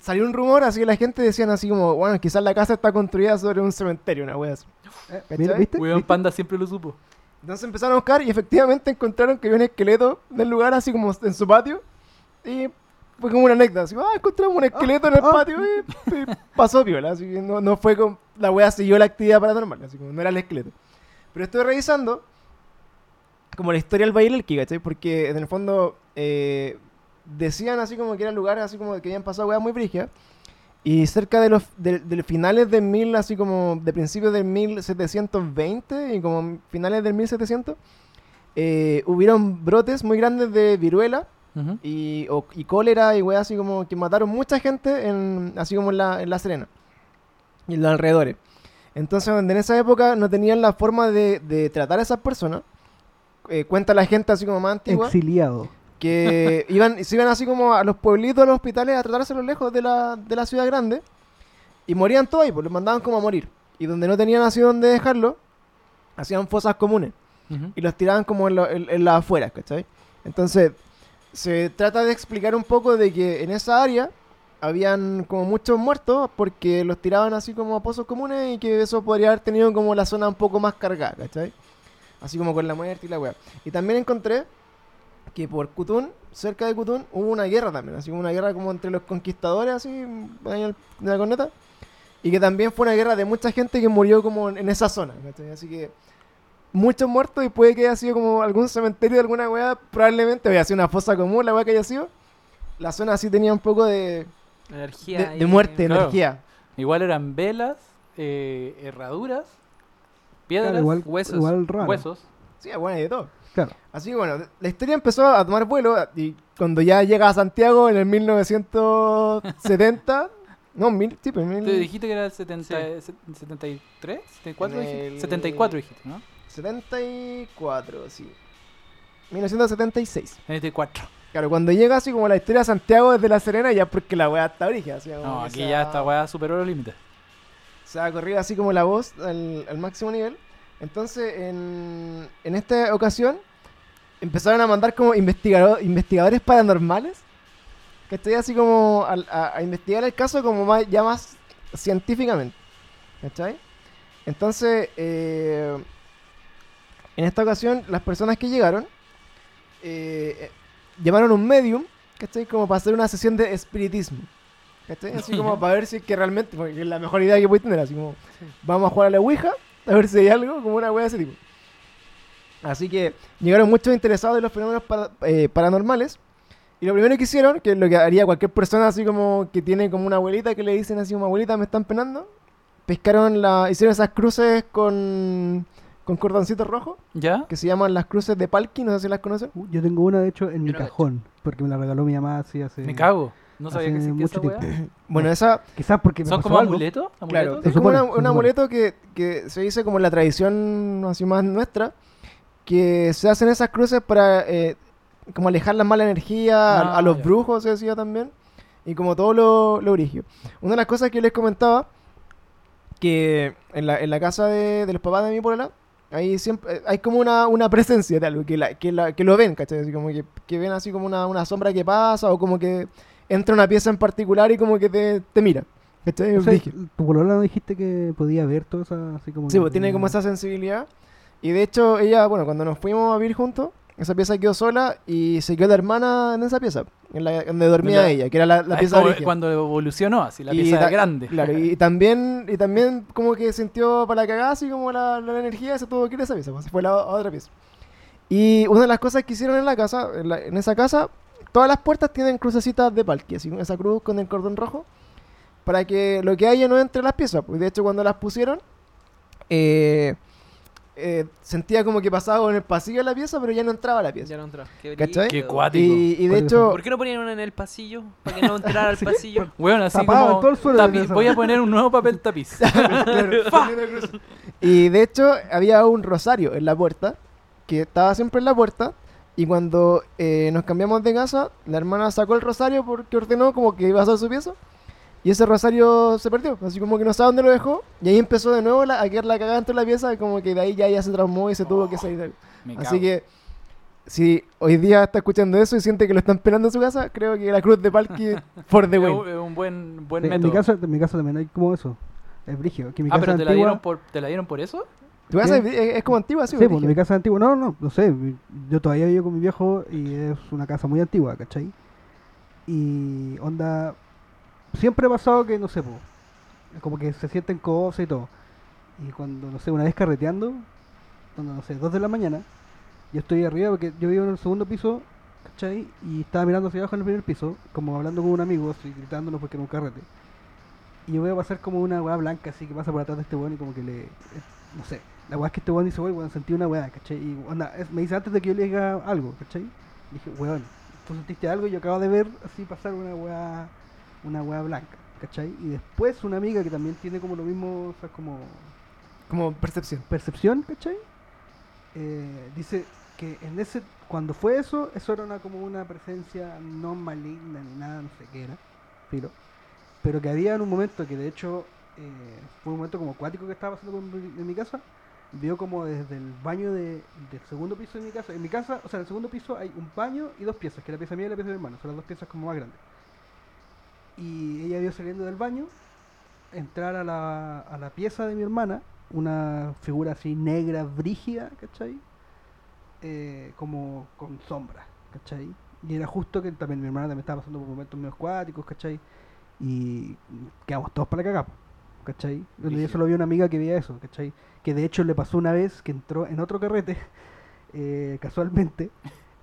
[SPEAKER 1] salió un rumor, así que la gente decían así como, bueno, quizás la casa está construida sobre un cementerio, una wea así.
[SPEAKER 4] Eh, mira, ¿viste?
[SPEAKER 2] Weón,
[SPEAKER 4] ¿Viste?
[SPEAKER 2] Panda siempre lo supo.
[SPEAKER 1] Entonces empezaron a buscar y efectivamente encontraron que había un esqueleto del lugar, así como en su patio. Y fue como una anécdota, así, ah, encontramos un esqueleto en el
[SPEAKER 4] ah.
[SPEAKER 1] patio y, y pasó piola. Así que no, no fue con. La wea siguió la actividad paranormal, así como no era el esqueleto. Pero estoy revisando como la historia del Valle del ¿cachai? Porque en el fondo eh, decían así como que eran lugares así como que habían pasado weas muy brígidas. Y cerca de los de, de finales del mil, así como de principios del 1720 y como finales del 1700, eh, hubieron brotes muy grandes de viruela
[SPEAKER 2] Ujú.
[SPEAKER 1] y, o- y cólera y weas así como que mataron mucha gente en, así como en la, en la Serena y en los alrededores. Entonces, en esa época no tenían la forma de, de tratar a esas personas. Eh, cuenta la gente así como más antigua
[SPEAKER 4] Exiliado.
[SPEAKER 1] que iban, se iban así como a los pueblitos, a los hospitales a tratárselos lejos de la, de la ciudad grande y morían todos ahí, pues los mandaban como a morir. Y donde no tenían así donde dejarlo, hacían fosas comunes y los tiraban como en, lo- en- en las afueras, ¿cachai? Entonces, se trata de explicar un poco de que en esa área habían como muchos muertos porque los tiraban así como a pozos comunes y que eso podría haber tenido como la zona un poco más cargada, ¿cachai? Así como con la muerte y la weá. Y también encontré que por Cutún, cerca de Cutún, hubo una guerra también, así como una guerra como entre los conquistadores, así, de la corneta. Y que también fue una guerra de mucha gente que murió como en, esa zona, ¿cachai? Así que muchos muertos y puede que haya sido como algún cementerio de alguna weá, probablemente había sido una fosa común la weá que haya sido. La zona así tenía un poco de,
[SPEAKER 3] Energía.
[SPEAKER 1] de, de muerte,
[SPEAKER 2] Claro.
[SPEAKER 1] energía.
[SPEAKER 2] Igual eran velas, eh, herraduras, piedras,
[SPEAKER 4] Claro, igual,
[SPEAKER 3] huesos,
[SPEAKER 4] igual raro.
[SPEAKER 2] huesos.
[SPEAKER 1] Sí, bueno, y de todo.
[SPEAKER 4] Claro.
[SPEAKER 1] Así que bueno, la historia empezó a tomar vuelo y cuando ya llega a Santiago en el 1970, no, mil, sí, pues, mil-
[SPEAKER 2] Te dijiste que era el 70, se- 73, 74
[SPEAKER 1] En
[SPEAKER 2] dijiste?
[SPEAKER 1] el-
[SPEAKER 2] 74 dijiste, ¿no?
[SPEAKER 1] 74, sí. 1976.
[SPEAKER 2] 74.
[SPEAKER 1] Claro, cuando llega así como la historia de Santiago desde La Serena, ya porque la weá está origen.
[SPEAKER 2] No, aquí ya esta weá superó los límites.
[SPEAKER 1] Se ha corrido así como la voz al, al máximo nivel. Entonces, en, en esta ocasión, empezaron a mandar como investigado- investigadores paranormales. Que estoy así como al- a, a investigar el caso como más, ya más científicamente. ¿Cachai? Entonces, eh, en esta ocasión, las personas que llegaron eh, eh, llamaron a un medium, ¿cachai? Como para hacer una sesión de espiritismo. ¿Cachai? Así como para ver si es que realmente, porque es la mejor idea que puedes tener, así como, vamos a jugar a la Ouija, a ver si hay algo, como una wea de ese tipo. Así que llegaron muchos interesados en los fenómenos para- eh, paranormales. Y lo primero que hicieron, que es lo que haría cualquier persona así como que tiene como una abuelita que le dicen así como abuelita me están penando, pescaron la, hicieron esas cruces con, con cordoncito rojo,
[SPEAKER 2] ¿Ya?
[SPEAKER 1] que se llaman las cruces de Palki, no sé si las conocen.
[SPEAKER 4] Uh, Yo tengo una, de hecho, en mi
[SPEAKER 3] no
[SPEAKER 4] cajón, porque me la regaló mi mamá así hace...
[SPEAKER 2] Me cago. No sabía que existía esa weá.
[SPEAKER 1] Bueno, esa,
[SPEAKER 4] Quizás porque me
[SPEAKER 2] ¿Son
[SPEAKER 4] pasó
[SPEAKER 2] como
[SPEAKER 4] algo.
[SPEAKER 2] amuletos?
[SPEAKER 1] claro,
[SPEAKER 2] ¿Amuletos?
[SPEAKER 4] Se
[SPEAKER 1] es como una- un
[SPEAKER 4] supone.
[SPEAKER 1] amuleto que, que se dice como en la tradición así más nuestra, que se hacen esas cruces para eh, como alejar la mala energía a,
[SPEAKER 2] Ah,
[SPEAKER 1] a los
[SPEAKER 2] ya.
[SPEAKER 1] brujos, se decía también, y como todo lo, lo origio. Una de las cosas que les comentaba, que en la, en la casa de, de los papás de mi polola, ahí siempre eh, hay como una, una presencia de algo, que, la, que, la- que lo ven, ¿cachai? Así como que, que ven así como una, una sombra que pasa, o como que entra una pieza en particular y como que te, te mira. ¿Cachai?
[SPEAKER 4] O sea, tu polola no dijiste que podía ver todo eso así como...
[SPEAKER 1] Sí, pues tiene como esa sensibilidad. Y de hecho, ella, bueno, cuando nos fuimos a vivir juntos, esa pieza quedó sola y se quedó la hermana en esa pieza, en la donde dormía
[SPEAKER 2] La-
[SPEAKER 1] ella, que era la, la
[SPEAKER 2] Ah,
[SPEAKER 1] pieza original.
[SPEAKER 2] cuando evolucionó, así, la
[SPEAKER 1] Y
[SPEAKER 2] pieza
[SPEAKER 1] ta-
[SPEAKER 2] grande.
[SPEAKER 1] Claro, y también, y también como que sintió para la cagada, así como la, la energía, se tuvo que ir a esa pieza, pues se fue a, la, a otra pieza. Y una de las cosas que hicieron en la casa, en, la- en esa casa, todas las puertas tienen crucecitas de palqui, así, esa cruz con el cordón rojo, para que lo que haya no entre las piezas. Pues de hecho, cuando las pusieron, eh, eh, sentía como que pasaba en el pasillo de la pieza, pero ya no entraba a la pieza.
[SPEAKER 3] Ya no entró. Qué
[SPEAKER 1] ¿Cachai?
[SPEAKER 2] Qué cuático.
[SPEAKER 1] Y, y de
[SPEAKER 4] Por
[SPEAKER 1] hecho,
[SPEAKER 3] ¿Por qué no ponían una en el pasillo? Para que no entrara al pasillo.
[SPEAKER 2] Weón, así
[SPEAKER 4] Tapado
[SPEAKER 2] como
[SPEAKER 4] en todo el
[SPEAKER 2] tapiz. Voy a poner un nuevo papel tapiz.
[SPEAKER 1] Y de hecho, había un rosario en la puerta, que estaba siempre en la puerta. Y cuando eh, nos cambiamos de casa, la hermana sacó el rosario porque ordenó como que iba a hacer su pieza. Y ese rosario se perdió, así como que no sabe dónde lo dejó. Y ahí empezó de nuevo la- a quedar la cagada dentro de la pieza, como que de ahí ya, ya se traumó y se tuvo que salir.
[SPEAKER 2] Me
[SPEAKER 1] Así
[SPEAKER 2] cago.
[SPEAKER 1] que, si hoy día está escuchando eso y siente que lo están penando en su casa, creo que la cruz de Palki for the win.
[SPEAKER 2] un, es un buen, buen
[SPEAKER 4] Sí, en,
[SPEAKER 2] método.
[SPEAKER 4] mi casa, en mi casa también hay como eso. Es brigio. Que mi
[SPEAKER 2] ah,
[SPEAKER 4] casa
[SPEAKER 2] pero te la, dieron por, ¿te la dieron por eso?
[SPEAKER 1] Tu casa es, es- es como antigua, sí,
[SPEAKER 4] Sí,
[SPEAKER 1] o
[SPEAKER 4] pues, mi casa antigua. No, no, no sé. Yo todavía vivo con mi viejo y es una casa muy antigua, ¿cachai? Y onda. Siempre ha pasado que, no sé, como que se sienten cosas y todo. Y cuando, no sé, una vez carreteando, cuando, no sé, dos de la mañana, yo estoy arriba porque yo vivo en el segundo piso, ¿cachai? Y estaba mirando hacia abajo en el primer piso, como hablando con un amigo, así gritándonos porque era un carrete. Y yo veo pasar como una weá blanca así que pasa por atrás de este weón y como que le. eh, no sé. La weá es que este weón dice, weón, weón, sentí una weá, ¿cachai? Y onda, es- me dice antes de que yo le diga algo, ¿cachai? dije, weón, tú sentiste algo y yo acabo de ver así pasar una weá. Una weá blanca, ¿cachai? Y después una amiga que también tiene como lo mismo, o sea, como
[SPEAKER 1] Como percepción.
[SPEAKER 4] percepción, ¿cachai? Eh, dice que en ese cuando fue eso, eso era una como una presencia no maligna ni nada, no sé qué era, filo. Pero que había en un momento que de hecho eh, fue un momento como acuático que estaba pasando en mi casa, vio como desde el baño de, del segundo piso de mi casa, en mi casa, o sea, en el segundo piso hay un baño y dos piezas, que es la pieza mía y la pieza de mi hermano, son las dos piezas como más grandes. Y ella vio saliendo del baño entrar a la, a la pieza de mi hermana una figura así negra, brígida, ¿cachai? Eh, como con sombra, ¿cachai? Y era justo que también mi hermana también estaba pasando por momentos medio acuáticos, ¿cachai? Y quedamos todos para cagar, ¿cachai? Donde yo
[SPEAKER 2] Brígido.
[SPEAKER 4] solo vi una amiga que veía eso, ¿cachai? Que de hecho le pasó una vez que entró en otro carrete, eh, casualmente,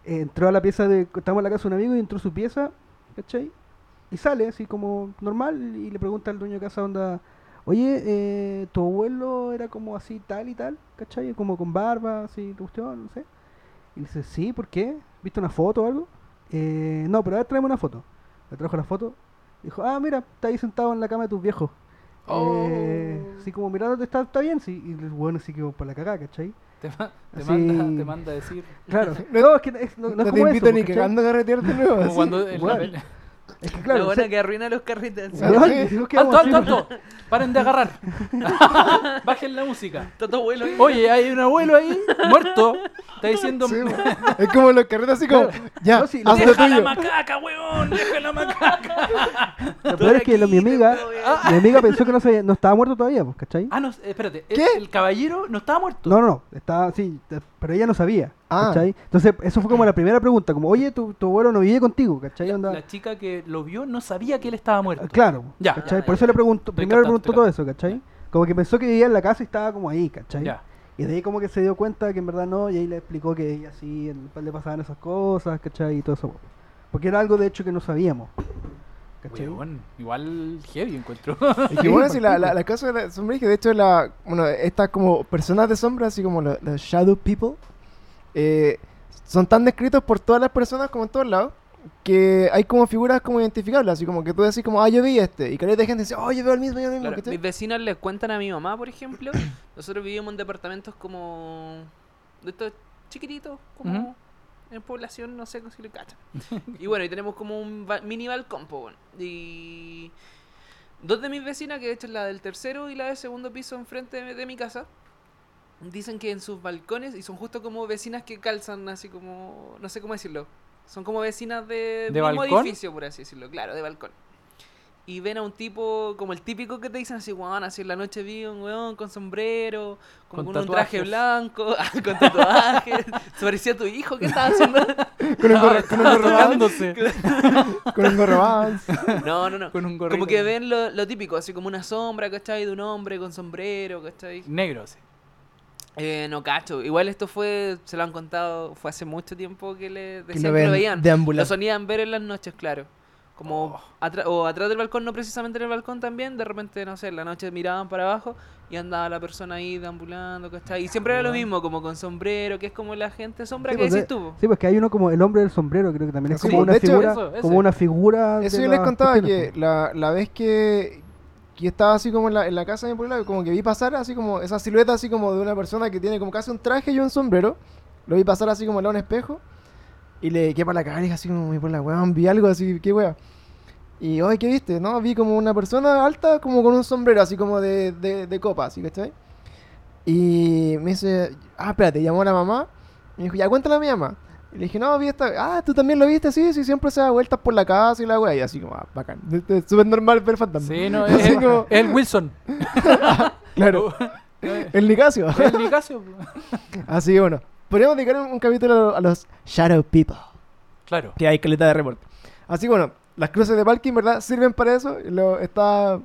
[SPEAKER 4] entró a la pieza de... Estábamos en la casa de un amigo y entró a su pieza, ¿cachai? Y sale así como normal y le pregunta al dueño de casa onda, oye, eh, tu abuelo era como así tal y tal, ¿cachai? Como con barba, así, cuestión, no sé. Y dice, sí, ¿por qué? ¿Viste una foto o algo? "Eh, no, pero a ver, tráeme una foto. Le trajo la foto. Dijo, ah, mira, está ahí sentado en la cama de tus viejos. Eh,
[SPEAKER 2] Oh.
[SPEAKER 4] así como mirándote, está, está bien, sí. Y el bueno así que por la cagada, ¿cachai?
[SPEAKER 2] Te, ma- te
[SPEAKER 4] Así-
[SPEAKER 2] manda, te manda a decir.
[SPEAKER 4] Claro. no, es que es- no, no
[SPEAKER 1] No,
[SPEAKER 4] es
[SPEAKER 1] te
[SPEAKER 4] como
[SPEAKER 1] invito
[SPEAKER 4] eso,
[SPEAKER 1] ni
[SPEAKER 4] ¿cachai?
[SPEAKER 1] cagando a carretear de nuevo.
[SPEAKER 2] Como
[SPEAKER 1] así.
[SPEAKER 2] cuando en la,
[SPEAKER 4] Es que
[SPEAKER 3] la
[SPEAKER 4] claro,
[SPEAKER 3] buena
[SPEAKER 4] se-
[SPEAKER 3] que arruina los
[SPEAKER 4] quedamos
[SPEAKER 2] ¡Alto, alto, alto! ¡Paren de agarrar! Bajen la música.
[SPEAKER 3] Está todo bueno ahí.
[SPEAKER 2] Oye, hay un abuelo ahí, muerto. Está diciendo.
[SPEAKER 1] Sí, es como los carretes así como, ya,
[SPEAKER 4] No, sí, lo-
[SPEAKER 1] haz lo
[SPEAKER 2] ¡Deja la
[SPEAKER 1] tuyo.
[SPEAKER 2] macaca, weón! ¡Deja la macaca!
[SPEAKER 4] Lo peor es que lo- mi amiga,
[SPEAKER 3] bien.
[SPEAKER 4] mi amiga pensó que no, se, no estaba muerto todavía, pues, ¿cachai?
[SPEAKER 2] Ah, no, espérate. el-
[SPEAKER 1] ¿Qué?
[SPEAKER 2] El, caballero no estaba muerto.
[SPEAKER 4] No, no, no, estaba, sí, pero ella no sabía,
[SPEAKER 1] Ah.
[SPEAKER 4] ¿cachai? Entonces, eso fue como la primera pregunta, como, oye, tu, tu abuelo no vive contigo, ¿cachai?
[SPEAKER 2] La,
[SPEAKER 4] Onda-
[SPEAKER 2] la chica que lo vio no sabía que él estaba muerto.
[SPEAKER 4] Claro,
[SPEAKER 2] Ya.
[SPEAKER 4] ¿cachai?
[SPEAKER 3] Ya,
[SPEAKER 4] Por
[SPEAKER 3] ya,
[SPEAKER 4] eso le preguntó,
[SPEAKER 2] Estoy
[SPEAKER 4] primero le preguntó todo eso, ¿cachai? Como que pensó que vivía en la casa y estaba como ahí, ¿cachai?
[SPEAKER 2] Ya.
[SPEAKER 4] Y de ahí como que se dio cuenta que en verdad no, y ahí le explicó que ella sí, le pasaban esas cosas, ¿cachai? Y todo eso. Porque era algo de hecho que no sabíamos.
[SPEAKER 2] Weón, igual heavy encuentro.
[SPEAKER 1] Y que bueno, si la, la, la casa de la sombra, que de hecho la, bueno, estas como personas de sombra, así como los shadow people, eh, son tan descritos por todas las personas como en todos lados, que hay como figuras como identificables, así como que tú decís como, ah, yo vi este, y que de gente dice, oh, yo veo el mismo, yo veo el mismo,
[SPEAKER 3] mis vecinos les cuentan a mi mamá, por ejemplo. Nosotros vivimos en departamentos como. de estos chiquititos, como. En población, no sé si le cachan. y bueno, y tenemos como un ba- mini balcón, po, bueno. Y. Dos de mis vecinas, que de hecho es la del tercero y la del segundo piso enfrente de, de mi casa, dicen que en sus balcones, y son justo como vecinas que calzan así como. no sé cómo decirlo. Son como vecinas de,
[SPEAKER 2] ¿De
[SPEAKER 3] mismo
[SPEAKER 2] balcón?
[SPEAKER 3] edificio, por así decirlo, claro, de balcón. Y ven a un tipo como el típico que te dicen así, weón, así en la noche vi un weón con sombrero, como
[SPEAKER 2] Con
[SPEAKER 3] con, un traje blanco, con tatuajes. Se parecía a tu hijo, ¿qué estaba haciendo?
[SPEAKER 1] Con un gorro, con un gorro.
[SPEAKER 3] No, no, no.
[SPEAKER 2] Con un gorrito.
[SPEAKER 3] Como que ven lo, lo típico, así como una sombra, ¿cachai? De un hombre con sombrero, ¿cachai?
[SPEAKER 2] Negro, sí.
[SPEAKER 3] Eh, no cacho. Igual esto fue, se lo han contado, fue hace mucho tiempo que le
[SPEAKER 1] Que
[SPEAKER 3] decían
[SPEAKER 1] lo
[SPEAKER 3] que lo
[SPEAKER 1] ven
[SPEAKER 3] veían. Lo
[SPEAKER 1] deambular.
[SPEAKER 3] sonían ver en las noches, claro. Como
[SPEAKER 2] Oh.
[SPEAKER 3] atra- o atrás del balcón, no precisamente en el balcón también, de repente, no sé, en la noche miraban para abajo y andaba la persona ahí deambulando, ¿cachai? Y siempre era lo mismo, como con sombrero, que es como la gente sombra
[SPEAKER 4] Sí,
[SPEAKER 3] que
[SPEAKER 4] pues,
[SPEAKER 3] decís
[SPEAKER 4] de-
[SPEAKER 3] tú.
[SPEAKER 4] Sí, pues que hay uno como el hombre del sombrero, creo que también es
[SPEAKER 1] Sí,
[SPEAKER 4] como una
[SPEAKER 1] hecho,
[SPEAKER 4] figura,
[SPEAKER 2] eso, ese.
[SPEAKER 4] como una figura.
[SPEAKER 1] Eso yo les contaba que la, la vez que, que estaba así como en la, en la casa de mi pueblo, como que vi pasar así como esa silueta así como de una persona que tiene como casi un traje y un sombrero. Lo vi pasar así como al lado de un espejo. Y le quedé para la cara y así como, mi la weón, vi algo así, qué wea. Y, oye, ¿qué viste? No, vi como una persona alta como con un sombrero así como de, de, de copa, así, ¿cachai? Y me dice, ah, espérate, llamó a la mamá. Me dijo, ya cuéntale a mi mamá. Y le dije, no, vi esta. Ah, tú también lo viste, sí, sí, siempre se da vueltas por la casa y la wea. Y así como, ah, bacán. Es súper normal ver fantasma.
[SPEAKER 2] Sí, no, es,
[SPEAKER 1] como-
[SPEAKER 2] el Wilson.
[SPEAKER 1] Claro, el Nicasio.
[SPEAKER 2] El Nicasio.
[SPEAKER 1] Así que bueno, podríamos dedicar un, un capítulo a los Shadow People,
[SPEAKER 2] Claro.
[SPEAKER 1] que hay caleta de reporte. Así que bueno, las cruces de Palkin, ¿verdad? Sirven para eso. Lo, está,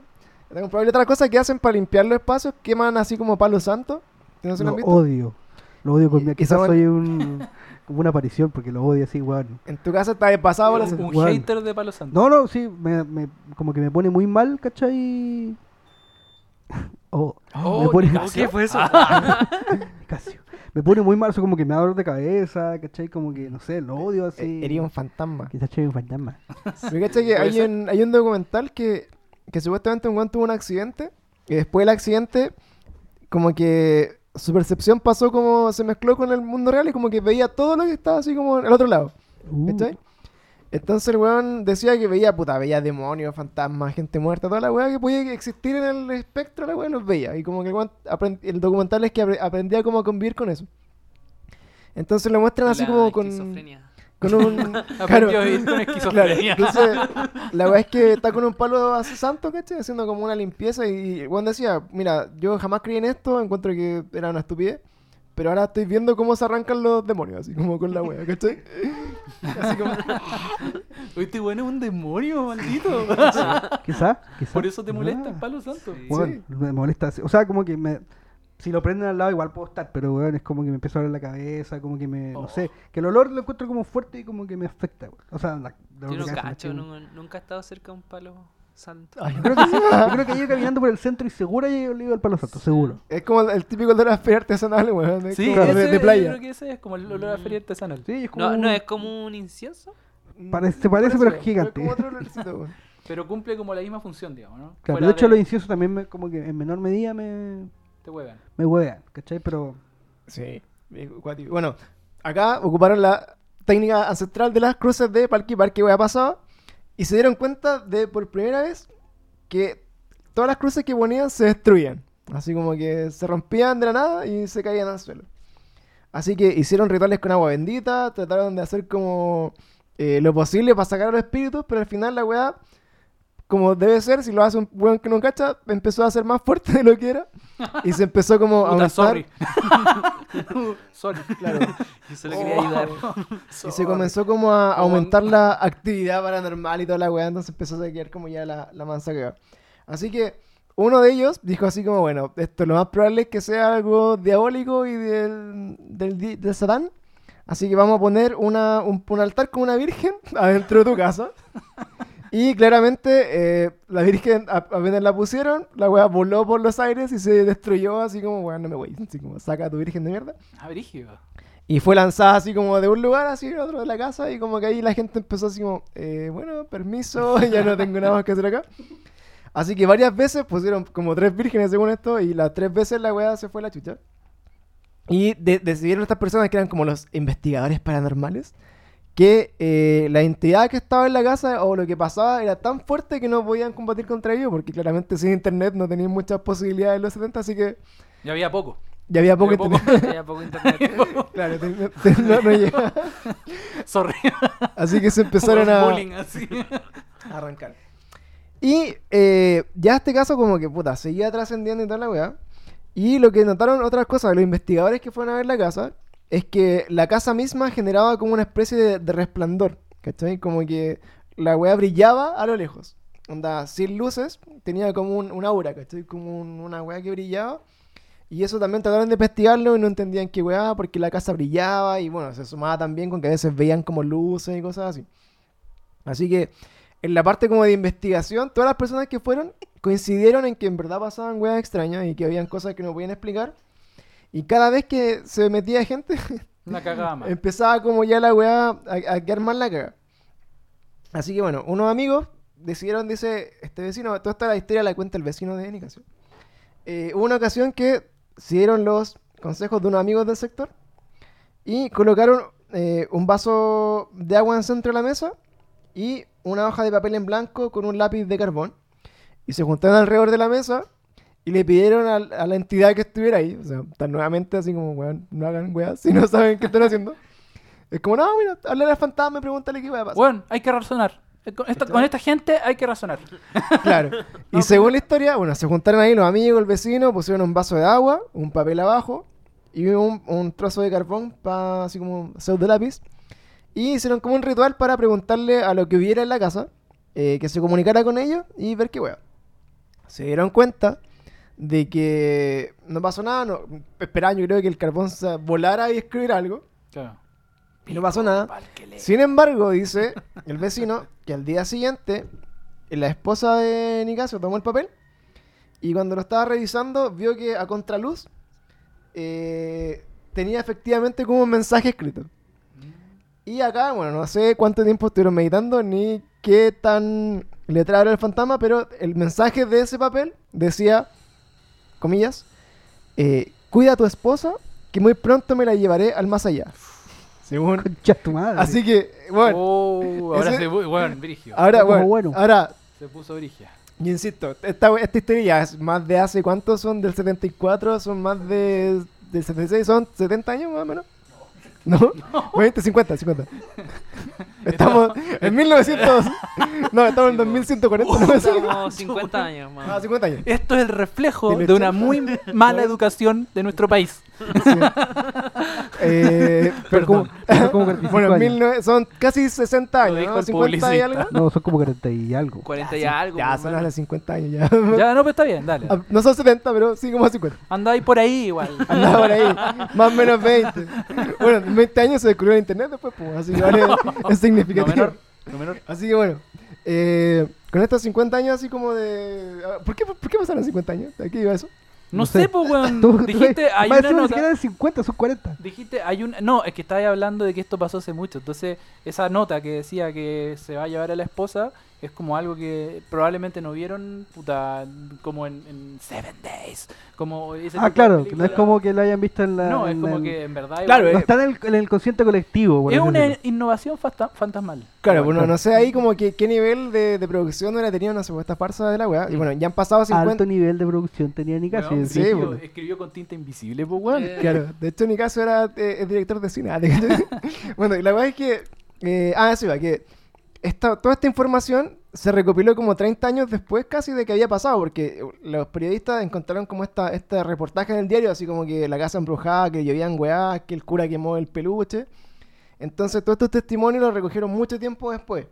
[SPEAKER 1] está comprobable. Otra cosa que hacen para limpiar los espacios, queman así como palo santo. ¿No se lo
[SPEAKER 4] odio. Lo odio con mi Quizás soy un, como una aparición porque lo odio así, weón.
[SPEAKER 1] En tu casa está de pasado
[SPEAKER 2] Un, un
[SPEAKER 4] Weón.
[SPEAKER 2] hater de Palo Santo.
[SPEAKER 4] No, no, sí, me, me- como que me pone muy mal, ¿cachai? Oh,
[SPEAKER 2] Oh,
[SPEAKER 4] me pone.
[SPEAKER 3] ¿Qué fue eso?
[SPEAKER 4] Casio. Me pone muy mal, eso como que me da dolor de cabeza, ¿cachai? Como que, no sé, lo odio así.
[SPEAKER 1] Sería un fantasma.
[SPEAKER 4] Quizás un fantasma.
[SPEAKER 1] Me que
[SPEAKER 2] ¿Puede
[SPEAKER 1] hay un, hay un documental que, que supuestamente un weón tuvo un accidente y después del accidente como que su percepción pasó como se mezcló con el mundo real y como que veía todo lo que estaba así como al otro lado.
[SPEAKER 4] Uh,
[SPEAKER 1] ¿Cachai? Entonces el weón decía que veía, puta, veía demonios, fantasmas, gente muerta, toda la weá que podía existir en el espectro, la weá los veía. Y como que el, weón aprend- el documental es que apre- aprendía cómo convivir con eso. Entonces lo muestran así
[SPEAKER 3] La
[SPEAKER 1] como con,
[SPEAKER 3] esquizofrenia.
[SPEAKER 1] Con un...
[SPEAKER 2] A vivir con
[SPEAKER 1] Claro,
[SPEAKER 2] esquizofrenia.
[SPEAKER 1] entonces la weá es que está con un palo así santo, ¿cachai? Haciendo como una limpieza y Juan decía, mira, yo jamás creí en esto, encuentro que era una estupidez, pero ahora estoy viendo cómo se arrancan los demonios, así como con la weá, ¿cachai? Así como...
[SPEAKER 2] Uy, este bueno es un demonio, maldito.
[SPEAKER 4] Quizás, quizás.
[SPEAKER 2] Por eso te molesta el
[SPEAKER 4] Ah,
[SPEAKER 2] Palo Santo.
[SPEAKER 3] Sí.
[SPEAKER 4] weón, me molesta. así. O sea, como que me. Si lo prenden al lado, igual puedo estar, pero weón, es como que me empiezo a doler la cabeza, como que me.
[SPEAKER 2] Oh.
[SPEAKER 4] No sé. Que el olor lo encuentro como fuerte y como que me afecta, weón. O sea, la, la
[SPEAKER 3] Yo no cacho, no- nunca he estado cerca de un palo santo.
[SPEAKER 1] Ay,
[SPEAKER 4] Yo creo que sí. Yo creo que he ido caminando por el centro y seguro he ido al Palo Santo, seguro.
[SPEAKER 1] Es como el, el típico olor a feria artesanal, weón.
[SPEAKER 2] Sí,
[SPEAKER 1] como
[SPEAKER 2] ese,
[SPEAKER 1] de, de
[SPEAKER 2] yo
[SPEAKER 1] playa.
[SPEAKER 2] creo que ese es como el olor a feria artesanal.
[SPEAKER 4] Sí, es como.
[SPEAKER 3] No,
[SPEAKER 4] un-
[SPEAKER 3] no es como un incienso.
[SPEAKER 4] Parece- se parece, pero es
[SPEAKER 1] es
[SPEAKER 4] gigante.
[SPEAKER 1] como otro olorcito.
[SPEAKER 2] Pero cumple como la misma función, digamos, ¿no?
[SPEAKER 4] Claro,
[SPEAKER 2] Fuera
[SPEAKER 4] de hecho,
[SPEAKER 2] de-
[SPEAKER 4] los inciensos también, me, como que en menor medida me,
[SPEAKER 2] Te huevan.
[SPEAKER 4] me huevean, ¿cachai? Pero.
[SPEAKER 1] Sí. Bueno, acá ocuparon la técnica ancestral de las cruces de Palquipar que wea pasado. Y se dieron cuenta de por primera vez que todas las cruces que ponían se destruían. Así como que se rompían de la nada y se caían al suelo. Así que hicieron rituales con agua bendita, trataron de hacer como eh, lo posible para sacar a los espíritus, pero al final la weá, como debe ser, si lo hace un weón que no cacha, empezó a ser más fuerte de lo que era. Y se empezó como a
[SPEAKER 2] Puta,
[SPEAKER 1] aumentar.
[SPEAKER 2] sorry. sorry.
[SPEAKER 1] Claro.
[SPEAKER 3] Yo solo quería ayudar.
[SPEAKER 1] Y se comenzó como a aumentar la actividad paranormal y toda la weá, entonces empezó a quedar como ya la, la mansa cagada. Así que uno de ellos dijo así como, bueno, esto lo más probable es que sea algo diabólico y del, del, di- del satán. Así que vamos a poner una, un, un altar con una virgen adentro de tu casa. Y claramente eh, la virgen a- apenas la pusieron, la weá voló por los aires y se destruyó así como, weón, no me voy, así como, saca a tu virgen de mierda.
[SPEAKER 2] Ah, brígido.
[SPEAKER 1] Y fue lanzada así como de un lugar así a otro de la casa y como que ahí la gente empezó así como, eh, bueno, permiso, ya no tengo nada más que hacer acá. Así que varias veces pusieron como tres vírgenes según esto y las tres veces la weá se fue a la chucha. Y de- decidieron estas personas que eran como los investigadores paranormales que eh, la entidad que estaba en la casa o lo que pasaba era tan fuerte que no podían combatir contra ello porque claramente sin internet no tenían muchas posibilidades en los 70 así que
[SPEAKER 2] Ya había poco.
[SPEAKER 1] ya había poco
[SPEAKER 2] Había poco.
[SPEAKER 1] internet.
[SPEAKER 3] Ya poco internet.
[SPEAKER 1] claro, te- te- no- no llegaba.
[SPEAKER 2] Sorry.
[SPEAKER 1] Así que se empezaron a,
[SPEAKER 2] así.
[SPEAKER 1] a arrancar. Y eh, ya este caso como que, puta, seguía trascendiendo y toda la weá. Y lo que notaron otras cosas, los investigadores que fueron a ver la casa, es que la casa misma generaba como una especie de, de resplandor, ¿cachai? Como que la weá brillaba a lo lejos. Onda, sin luces, tenía como un, un aura, ¿cachai? Como un- una weá que brillaba. Y eso también trataron de investigarlo y no entendían qué weá, porque la casa brillaba y bueno, se sumaba también con que a veces veían como luces y cosas así. Así que en la parte como de investigación, todas las personas que fueron coincidieron en que en verdad pasaban weas extrañas y que habían cosas que no podían explicar. Y cada vez que se metía gente,
[SPEAKER 2] Una cagada más.
[SPEAKER 1] empezaba como ya la wea a, a quedar más la caga. Así que bueno, unos amigos decidieron, dice este vecino, toda esta la historia la cuenta el vecino de Nicasio. Eh, hubo una ocasión que siguieron los consejos de unos amigos del sector y colocaron eh, un vaso de agua en el centro de la mesa y una hoja de papel en blanco con un lápiz de carbón. Y se juntaron alrededor de la mesa y le pidieron al- a, la entidad que estuviera ahí, o sea, tan nuevamente así como, weón, no hagan weas si no saben qué están haciendo. Es como, no, mira, hablar al fantasma y pregúntale qué va a pasar.
[SPEAKER 2] Bueno, hay que razonar. Eh, Con esta, con esta gente hay que razonar.
[SPEAKER 1] Claro. Y según la historia, bueno, se juntaron ahí los amigos, el vecino, pusieron un vaso de agua, un papel abajo y un, un trozo de carbón para así como pseudo lápiz. Y hicieron como un ritual para preguntarle a lo que hubiera en la casa, eh, que se comunicara con ellos y ver qué wea. Se dieron cuenta de que no pasó nada, no, esperaban yo creo que el carbón volara y escribiera algo.
[SPEAKER 2] Claro.
[SPEAKER 1] Y no pasó nada. Sin embargo, dice el vecino que al día siguiente la esposa de Nicasio tomó el papel y cuando lo estaba revisando vio que a contraluz eh, tenía efectivamente como un mensaje escrito. Y acá, bueno, no sé cuánto tiempo estuvieron meditando ni qué tan letrado era el fantasma, pero el mensaje de ese papel decía, comillas, eh, cuida a tu esposa que muy pronto me la llevaré al más allá. Según
[SPEAKER 4] Concha tu madre.
[SPEAKER 1] Así que, bueno,
[SPEAKER 2] Oh, ahora
[SPEAKER 1] ese-
[SPEAKER 2] se pu- bueno, Brigio.
[SPEAKER 1] ahora, bueno,
[SPEAKER 4] bueno.
[SPEAKER 1] ahora,
[SPEAKER 2] Se puso Brigia.
[SPEAKER 1] yo insisto, esta, esta historia ya es más de hace, ¿cuántos son? Del 74, son más de, del 76, son 70 años más o menos. ¿No? 20, 50, 50. Estamos en 1900, no, estamos en 2140, no sé.
[SPEAKER 3] Estamos 50 años
[SPEAKER 1] Ah,
[SPEAKER 3] más.
[SPEAKER 1] 50 años.
[SPEAKER 2] Esto es el reflejo de una
[SPEAKER 1] 80.
[SPEAKER 2] muy mala educación de nuestro país.
[SPEAKER 1] Sí. Eh,
[SPEAKER 4] Son como, son como 45
[SPEAKER 1] Bueno,
[SPEAKER 4] años.
[SPEAKER 1] 19 son casi 60
[SPEAKER 2] Lo
[SPEAKER 1] años, ¿no?
[SPEAKER 2] el
[SPEAKER 1] 50 y algo.
[SPEAKER 4] No, son como 40 y algo.
[SPEAKER 3] 40 y algo.
[SPEAKER 1] Ya,
[SPEAKER 3] pues,
[SPEAKER 1] son las 50 años ya.
[SPEAKER 2] Ya, no, pero está bien, dale.
[SPEAKER 1] Ah, No son 70, pero sí como 50.
[SPEAKER 2] Anda ahí por ahí igual.
[SPEAKER 1] Andaba por ahí, más o menos 20. Bueno, en 20 años se descubrió el internet después, pues, así que vale, es significativo.
[SPEAKER 2] menor. Lo menor.
[SPEAKER 1] Así que bueno, eh, con estos 50 años así como de... ah, ¿Por qué, por qué pasaron 50 años? ¿A qué iba eso?
[SPEAKER 2] No,
[SPEAKER 4] No
[SPEAKER 2] sé,
[SPEAKER 4] sé.
[SPEAKER 2] pues, weón.
[SPEAKER 4] Tú- tú-
[SPEAKER 2] Dijiste, hay una nota.
[SPEAKER 4] de 50, son 40.
[SPEAKER 2] Dijiste, hay una. No, es que estaba hablando de que esto pasó hace mucho. Entonces, esa nota que decía que se va a llevar a la esposa Es como algo que probablemente no vieron, puta, como en, en Seven Days. Como ese
[SPEAKER 4] Ah, claro, no es como que lo hayan visto en la.
[SPEAKER 2] No, es
[SPEAKER 4] en
[SPEAKER 2] como
[SPEAKER 4] el-
[SPEAKER 2] que en verdad.
[SPEAKER 1] Claro,
[SPEAKER 2] igual-
[SPEAKER 4] No está en el, en el consciente colectivo.
[SPEAKER 2] es una
[SPEAKER 4] decirlo.
[SPEAKER 2] innovación fanta- fantasmal.
[SPEAKER 1] Claro, bueno, no sé ahí como que qué nivel de, de producción hubiera tenido una supuesta farsa de la weá. Y bueno, ya han pasado 50...
[SPEAKER 4] Alto nivel de producción tenía Nicasio.
[SPEAKER 2] Weón,
[SPEAKER 1] sí,
[SPEAKER 2] escribió,
[SPEAKER 1] bueno.
[SPEAKER 2] escribió con tinta invisible, pues, weón.
[SPEAKER 3] Eh,
[SPEAKER 1] Claro, de hecho en mi caso era eh, es director de cine. bueno, y la verdad es que... eh, ah, eso iba, que esta, toda esta información se recopiló como 30 años después casi de que había pasado, porque los periodistas encontraron como esta, este reportaje en el diario, así como que la casa embrujada, que llovían weá, que el cura quemó el peluche. Entonces todos estos testimonios los recogieron mucho tiempo después.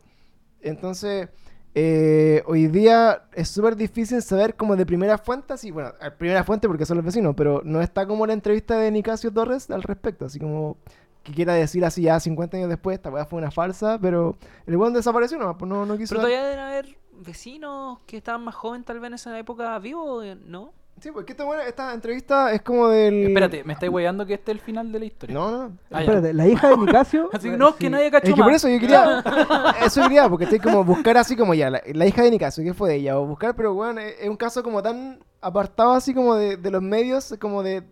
[SPEAKER 1] Entonces, eh, hoy día es súper difícil saber como de primera fuente, así, bueno, a primera fuente porque son los vecinos, pero no está como la entrevista de Nicasio Torres al respecto, así como que quiera decir así ya 50 años después, esta weá fue una farsa, pero el weón desapareció nomás, pues no, no quiso...
[SPEAKER 3] Pero
[SPEAKER 1] dar-
[SPEAKER 3] todavía deben haber vecinos que estaban más jóvenes tal vez en esa época vivos, eh, ¿no?
[SPEAKER 1] Sí, porque esta, buena- esta entrevista es como del...
[SPEAKER 2] Espérate, ¿me estáis weyando que este es el final de la historia?
[SPEAKER 1] No, no.
[SPEAKER 2] Ah, ya.
[SPEAKER 4] Espérate, la hija de Nicasio.
[SPEAKER 2] Así que no, es que
[SPEAKER 4] sí.
[SPEAKER 2] nadie cachó
[SPEAKER 1] Es que por eso yo quería. eso quería, porque estoy como buscar así como ya, la, la hija de Nicasio, ¿qué fue de ella? O buscar, pero bueno, es, es un caso como tan apartado así como de, de los medios, como de,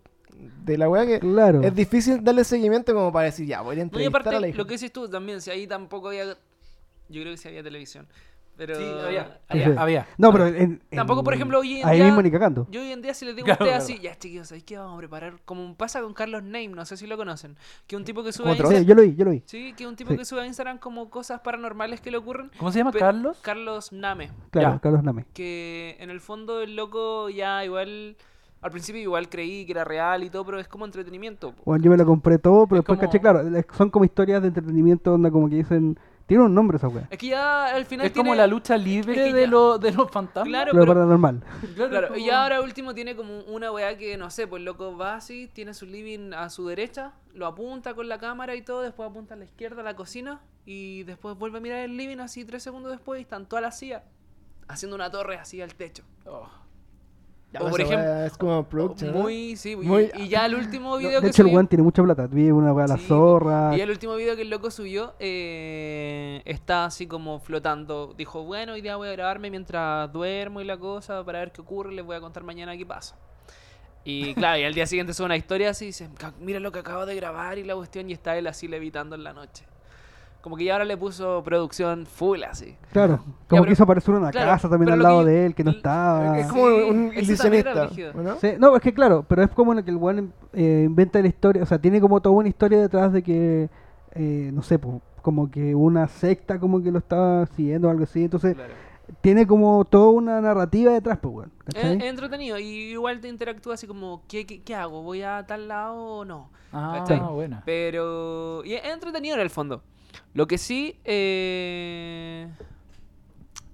[SPEAKER 1] de la weá que
[SPEAKER 4] Claro.
[SPEAKER 1] es difícil darle seguimiento como para decir, ya, voy a
[SPEAKER 3] No, y
[SPEAKER 1] entrevistar
[SPEAKER 3] aparte,
[SPEAKER 1] a la hija.
[SPEAKER 3] lo que dices tú también, si ahí tampoco había. Yo creo que sí había televisión. Pero.
[SPEAKER 2] Sí, había.
[SPEAKER 4] Sí.
[SPEAKER 2] Había. había.
[SPEAKER 4] No, pero en,
[SPEAKER 3] Tampoco,
[SPEAKER 4] en-
[SPEAKER 3] por ejemplo, hoy en
[SPEAKER 4] Ahí
[SPEAKER 3] día-
[SPEAKER 4] mismo ni cagando.
[SPEAKER 3] Yo hoy en día si les digo
[SPEAKER 2] Claro,
[SPEAKER 3] a ustedes
[SPEAKER 2] claro.
[SPEAKER 3] así, ya chiquillos, ¿sabéis qué vamos a preparar? Como pasa con Carlos Name, no sé si lo conocen. Que un tipo que sube a
[SPEAKER 1] ¿Otro?
[SPEAKER 4] Sí,
[SPEAKER 3] Instagram.
[SPEAKER 4] yo lo vi, yo lo vi.
[SPEAKER 3] Sí, que un tipo
[SPEAKER 4] Sí.
[SPEAKER 3] que sube a Instagram como cosas paranormales que le ocurren.
[SPEAKER 2] ¿Cómo se llama? ¿Carlos?
[SPEAKER 3] Carlos Name.
[SPEAKER 4] Claro,
[SPEAKER 2] Ya.
[SPEAKER 4] Carlos Name.
[SPEAKER 3] Que en el fondo el loco ya igual. Al principio igual creí que era real y todo, pero es como entretenimiento. po.
[SPEAKER 4] Bueno, yo me lo compré todo, pero
[SPEAKER 3] Es
[SPEAKER 4] después
[SPEAKER 3] como-
[SPEAKER 4] caché, claro, son como historias de entretenimiento, onda como que dicen. Tiene un nombre esa wea.
[SPEAKER 3] Es que ya al final
[SPEAKER 2] Es como
[SPEAKER 3] tiene-
[SPEAKER 2] la lucha libre
[SPEAKER 3] es que
[SPEAKER 2] de, lo- de los fantasmas.
[SPEAKER 3] Claro,
[SPEAKER 4] Lo
[SPEAKER 3] pero-
[SPEAKER 4] paranormal.
[SPEAKER 3] Claro,
[SPEAKER 2] como-
[SPEAKER 3] y ahora último tiene como una weá que, no sé, pues loco va así, tiene su living a su derecha, lo apunta con la cámara y todo, después apunta a la izquierda a la cocina y después vuelve a mirar el living así tres segundos después y están todas las sillas haciendo una torre así al techo.
[SPEAKER 2] Oh.
[SPEAKER 1] Ya,
[SPEAKER 3] o por
[SPEAKER 1] esa
[SPEAKER 3] ejemplo,
[SPEAKER 1] weá es como.
[SPEAKER 3] Muy, sí, y-
[SPEAKER 1] Muy-
[SPEAKER 3] y, ya el último
[SPEAKER 4] No,
[SPEAKER 3] video
[SPEAKER 4] de
[SPEAKER 3] que
[SPEAKER 4] hecho, el weón tiene mucha plata. Vi una wea a la
[SPEAKER 3] Sí,
[SPEAKER 4] zorra.
[SPEAKER 3] Y el último video que el loco subió eh, está así como flotando. Dijo, bueno, hoy día voy a grabarme mientras duermo y la cosa para ver qué ocurre. Les voy a contar mañana qué pasa. Y claro, y al día siguiente sube una historia así y dice, "Ca- mira lo que acabo de grabar y la cuestión y está él así levitando en la noche. Como que ya ahora le puso producción full así.
[SPEAKER 4] Claro, como
[SPEAKER 3] pero-
[SPEAKER 4] quiso aparecer una
[SPEAKER 3] claro,
[SPEAKER 4] casa también
[SPEAKER 3] pero
[SPEAKER 4] al lado
[SPEAKER 3] yo-
[SPEAKER 4] de él, que no estaba.
[SPEAKER 1] Es como
[SPEAKER 3] Sí,
[SPEAKER 1] un ilusionista,
[SPEAKER 3] brígido.
[SPEAKER 1] ¿o ¿no?
[SPEAKER 4] Sí, no, es que claro, pero es como lo que el weón eh, inventa la historia, o sea, tiene como toda una historia detrás de que, eh, no sé, po, como que una secta como que lo estaba siguiendo o algo así, entonces
[SPEAKER 3] Claro.
[SPEAKER 4] tiene como toda una narrativa detrás, pues, weón.
[SPEAKER 3] Es, entretenido y igual te interactúa así como, ¿qué, qué, qué hago? ¿Voy a tal lado o no?
[SPEAKER 2] Ah,
[SPEAKER 3] ¿Cachai?
[SPEAKER 2] buena.
[SPEAKER 3] Pero. Y es entretenido en el fondo. Lo que sí. eh,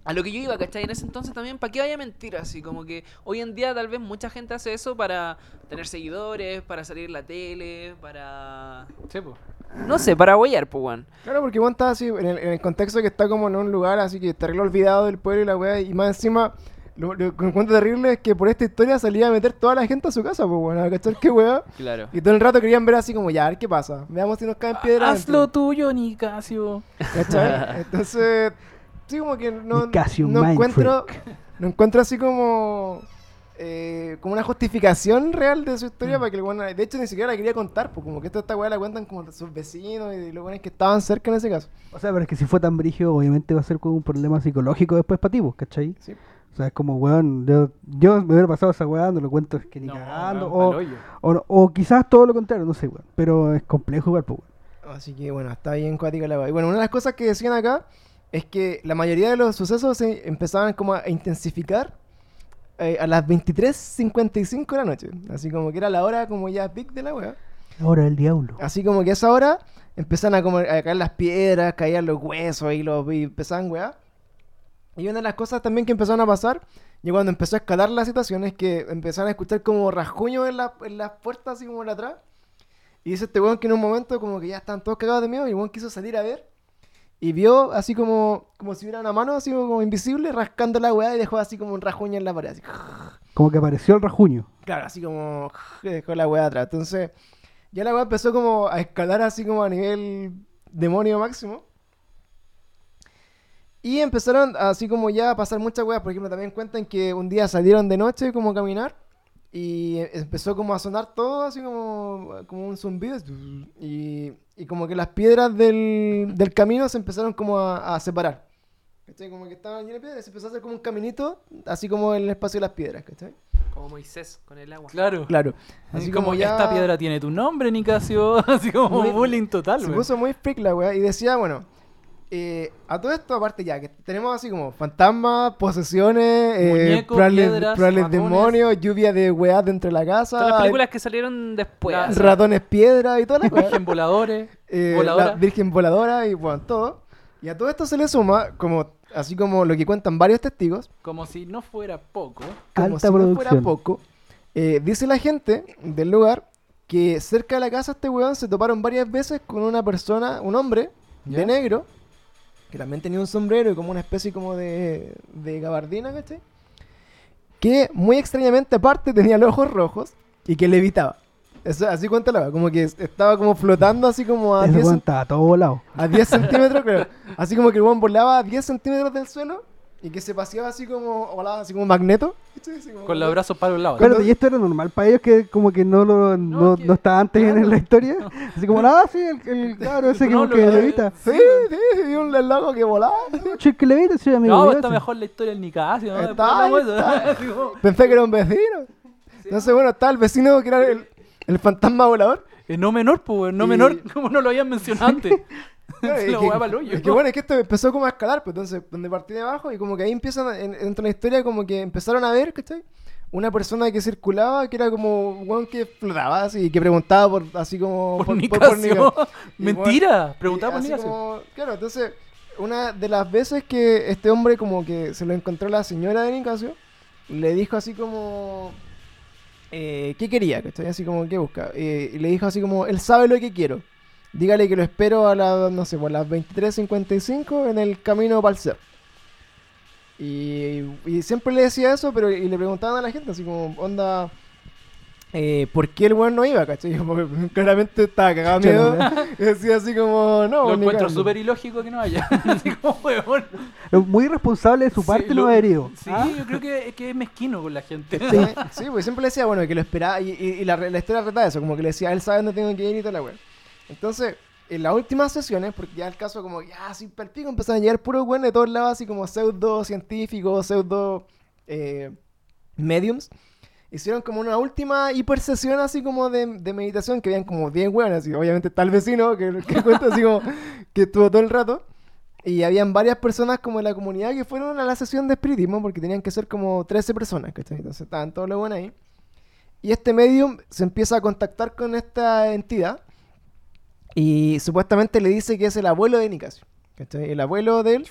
[SPEAKER 3] A lo que yo iba, ¿cachai? En ese entonces también, ¿para qué vaya a mentir así? Como que hoy en día tal vez mucha gente hace eso para tener seguidores, para salir en la tele, para...
[SPEAKER 2] Sí, po.
[SPEAKER 3] No sé, para huellar, pues, weón.
[SPEAKER 1] Claro, porque Juan está así, en el, en el contexto que está como en un lugar así que está re olvidado del pueblo y la weá, y más encima, lo, lo que encuentro terrible es que por esta historia salía a meter toda la gente a su casa, pues bueno, cachar qué weá.
[SPEAKER 3] Claro.
[SPEAKER 1] Y todo el rato querían ver así como, ya, a ver qué pasa. Veamos si nos caen piedras.
[SPEAKER 2] Haz lo tuyo, Nicasio.
[SPEAKER 1] ¿Cachai? Entonces, sí, como que no,
[SPEAKER 4] Nicasio
[SPEAKER 1] no encuentro, no encuentro así como, eh, como una justificación real de su historia para que el weón, de hecho ni siquiera la quería contar, pues como que esta, esta weá la cuentan como sus vecinos y los weones que estaban cerca en ese caso.
[SPEAKER 4] O sea, pero es que si fue tan brígido, obviamente va a ser como un problema psicológico después para ti, pues, ¿cachai?
[SPEAKER 1] Sí.
[SPEAKER 4] O sea, es como, weón, yo, yo me hubiera pasado esa weá, no lo cuento es que ni
[SPEAKER 2] No,
[SPEAKER 4] cagando,
[SPEAKER 2] weón,
[SPEAKER 4] o, quizás todo lo contrario, no sé, weón. Pero es complejo igual, pues, weón.
[SPEAKER 1] Así que bueno, está bien cuática la weá. Y bueno, una de las cosas que decían acá es que la mayoría de los sucesos se empezaban como a intensificar eh, a las 23.55 de la noche. Así como que era la hora como ya pic de la weá.
[SPEAKER 4] Ahora el diablo.
[SPEAKER 1] Así como que a esa hora empezaban a, como a caer las piedras, caían los huesos y, los, y empezaban weá. Y una de las cosas también que empezaron a pasar, y cuando empezó a escalar la situación, es que empezaron a escuchar como rasguños en, la- en las puertas, así como en la atrás. Y dice este weón que en un momento como que ya están todos cagados de miedo y el weón quiso salir a ver. Y vio así como, como si hubiera una mano así como invisible rascando la weá y dejó así como un rasguño en la pared. Así.
[SPEAKER 4] Como que apareció el rajuño.
[SPEAKER 1] Claro, así como dejó la weá atrás. Entonces, ya la weá empezó como a escalar así como a nivel demonio máximo. Y empezaron así como ya a pasar muchas weas. Por ejemplo, también cuentan que un día salieron de noche como a caminar. Y empezó como a sonar todo así como, como un zumbido. Y, y como que las piedras del, del camino se empezaron como a, a separar. ¿Cachai? Como que estaban llenas de piedras y se empezó a hacer como un caminito, así como en el espacio de las piedras, ¿cachai?
[SPEAKER 3] Como Moisés con el agua.
[SPEAKER 2] Claro.
[SPEAKER 1] Claro.
[SPEAKER 2] Así como, esta piedra tiene tu nombre, Nicasio. Así como
[SPEAKER 1] Muy-
[SPEAKER 2] bullying total,
[SPEAKER 1] Se
[SPEAKER 2] weón.
[SPEAKER 1] puso muy freak la weá y decía, bueno, eh, a todo esto, aparte ya, que tenemos así como fantasmas, posesiones, eh, probables, demonios, lluvia de weá dentro de la casa,
[SPEAKER 3] Todas las películas que salieron después.
[SPEAKER 2] La-
[SPEAKER 1] ratones piedra y toda la weá.
[SPEAKER 2] Virgen voladores.
[SPEAKER 1] Eh,
[SPEAKER 2] voladora.
[SPEAKER 1] la Virgen voladora y bueno, todo. Y a todo esto se le suma, como así como lo que cuentan varios testigos,
[SPEAKER 2] Como si no fuera poco.
[SPEAKER 1] como
[SPEAKER 4] Alta
[SPEAKER 1] si no fuera poco, eh, dice la gente del lugar que cerca de la casa de este weón se toparon varias veces con una persona, un hombre
[SPEAKER 2] ¿Ya?
[SPEAKER 1] de negro, que también tenía un sombrero y como una especie como de, de gabardina, ¿cachai? Que muy extrañamente aparte tenía los ojos rojos y que levitaba. Eso, así weá, como que estaba como flotando así como a
[SPEAKER 4] Ese
[SPEAKER 1] 10,
[SPEAKER 4] weón estaba todo volado.
[SPEAKER 1] a 10 centímetros, claro. Así como que el volaba a 10 centímetros del suelo y que se paseaba así como, volaba así como magneto. Así como-
[SPEAKER 2] Con los brazos para lados.
[SPEAKER 1] Cuando-
[SPEAKER 4] Espérate, ¿y esto era normal para ellos que como que no lo no,
[SPEAKER 2] que-
[SPEAKER 4] no estaba antes en
[SPEAKER 2] claro.
[SPEAKER 4] la historia? Así como, ah, sí, el, el claro, ese
[SPEAKER 2] No,
[SPEAKER 4] como
[SPEAKER 2] lo-
[SPEAKER 4] que levita.
[SPEAKER 1] Sí, sí, sí, un loco que volaba.
[SPEAKER 4] Che, que levita, sí, amigo.
[SPEAKER 2] No, está mejor la historia del Nicasio, ¿no?
[SPEAKER 1] Está
[SPEAKER 2] como-
[SPEAKER 1] Pensé que era un vecino. Entonces, bueno, estaba el vecino que era el, el fantasma volador.
[SPEAKER 2] Eh, no menor, pues, no
[SPEAKER 1] Y-
[SPEAKER 2] menor, como no lo habían mencionado antes. Lo
[SPEAKER 1] que- y que bueno, es que esto empezó como a escalar, pues entonces, donde partí de abajo y como que ahí empiezan, en- dentro de la historia, como que empezaron a ver, ¿cachai? Una persona que circulaba, que era como un weón que flotaba así, que preguntaba por, así como...
[SPEAKER 2] Por.
[SPEAKER 1] Nicasio. Y
[SPEAKER 2] Mentira, preguntaba por Nicasio.
[SPEAKER 1] como- claro, entonces, una de las veces que este hombre como que se lo encontró la señora de Nicasio, le dijo así como... eh, ¿Qué quería? ¿Cachai? Así como, ¿qué busca? Eh, y le dijo así como, él sabe lo que quiero. Dígale que lo espero a las, no sé, por las 23.55 en el camino para el cerro. Y, y siempre le decía eso, pero y le preguntaban a la gente, así como, onda, eh, ¿por qué el weón no iba? ¿Cachai? Porque claramente estaba cagado miedo. Y decía así como, no,
[SPEAKER 2] Lo encuentro
[SPEAKER 1] cagando".
[SPEAKER 2] súper ilógico que no haya. Así como, weón.
[SPEAKER 4] Es Muy irresponsable de su
[SPEAKER 2] Sí,
[SPEAKER 4] parte
[SPEAKER 2] lo-
[SPEAKER 4] no haber ido.
[SPEAKER 2] Sí,
[SPEAKER 4] ¿Ah?
[SPEAKER 2] yo creo que, que es mezquino con la gente.
[SPEAKER 1] Sí, sí, pues siempre le decía, bueno, que lo esperaba. Y, y- y la, la historia retaba eso, como que le decía, él sabe dónde tengo que ir y toda la weá. Entonces, en las últimas sesiones, porque ya el caso, como, ya, así pico, empezaron a llegar puros weones de todos lados, así como pseudo científicos, pseudo eh, mediums. Hicieron como una última hipersesión así como de, de meditación, que habían como 10 weones, y obviamente el vecino que, que cuenta así como que estuvo todo el rato. Y habían varias personas como de la comunidad que fueron a la sesión de espiritismo porque tenían que ser como 13 personas, ¿cachai? Entonces estaban todos los buenos ahí. Y este medium se empieza a contactar con esta entidad y supuestamente le dice que es el abuelo de Nicasio, ¿cachai? El abuelo de él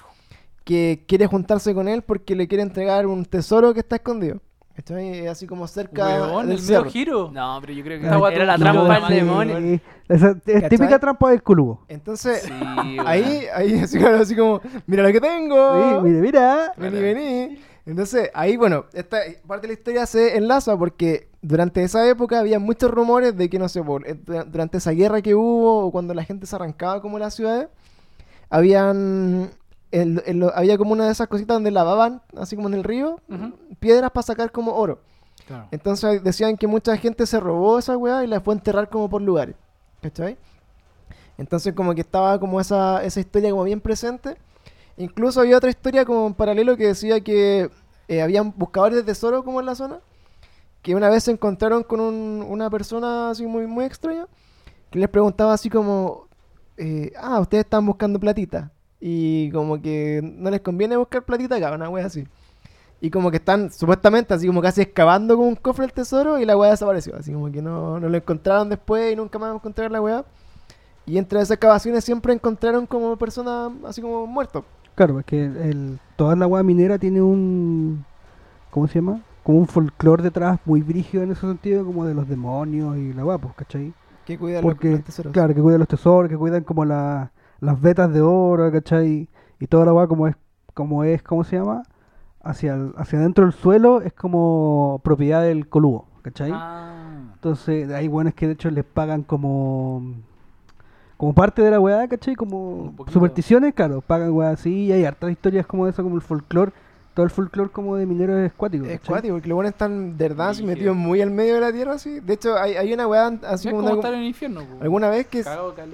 [SPEAKER 1] que quiere juntarse con él porque le quiere entregar un tesoro que está escondido. ¿cachai? Así como cerca
[SPEAKER 2] Weón,
[SPEAKER 1] del
[SPEAKER 2] el
[SPEAKER 1] cerro.
[SPEAKER 2] giro.
[SPEAKER 3] No, pero yo creo que
[SPEAKER 2] guata
[SPEAKER 3] era la trampa del demonio.
[SPEAKER 4] Sí. Esa es típica trampa del culubo.
[SPEAKER 1] Entonces,
[SPEAKER 3] Sí,
[SPEAKER 1] ahí, ahí así, como, mira lo que tengo.
[SPEAKER 4] Sí, mira, mira.
[SPEAKER 1] Vení, vení. Entonces, ahí, bueno, esta parte de la historia se enlaza porque durante esa época había muchos rumores de que, no sé, por, eh, dura- durante esa guerra que hubo o cuando la gente se arrancaba como las ciudades, habían... el- el- había como una de esas cositas donde lavaban, así como en el río, piedras para sacar como oro.
[SPEAKER 2] Claro.
[SPEAKER 1] Entonces decían que mucha gente se robó esa weá y la fue a enterrar como por lugares. ¿Cachai? Entonces como que estaba como esa, esa historia como bien presente. Incluso había otra historia como en paralelo que decía que eh, habían buscadores de tesoro como en la zona. Que una vez se encontraron con un- una persona así muy, muy extraña. Que les preguntaba así como... eh, ah, ustedes están buscando platita. Y como que no les conviene buscar platita acá, una wea así. Y como que están supuestamente así como casi excavando con un cofre el tesoro y la weá desapareció. Así como que no, no lo encontraron después y nunca más encontraron la weá. Y entre esas excavaciones siempre encontraron como personas así como muertos.
[SPEAKER 4] Claro, es que el, toda la agua minera tiene un. ¿Cómo se llama? Como un folclore detrás muy brígido en ese sentido, como de los demonios y la agua, pues, ¿cachai?
[SPEAKER 1] Que cuidan los-
[SPEAKER 4] Porque,
[SPEAKER 1] los tesoros.
[SPEAKER 4] claro, que cuidan los tesoros, que cuidan como la, las vetas de oro, ¿cachai? Y toda la agua como es, como es, ¿cómo se llama? Hacia, el- hacia adentro del suelo es como propiedad del colubo, ¿cachai?
[SPEAKER 2] Ah.
[SPEAKER 4] Entonces, hay buenos que de hecho les pagan como como parte de la weá, ¿cachai? Como supersticiones, claro, pagan weá así y hay hartas historias como eso, como el folclore, todo el folclore como de mineros es cuático.
[SPEAKER 1] Es
[SPEAKER 4] ¿cachai?
[SPEAKER 1] cuático, porque los buenos están de verdad metidos muy al medio de la tierra, así. De hecho, hay, hay una weá así como una-
[SPEAKER 2] estar en el infierno. po.
[SPEAKER 1] alguna vez que,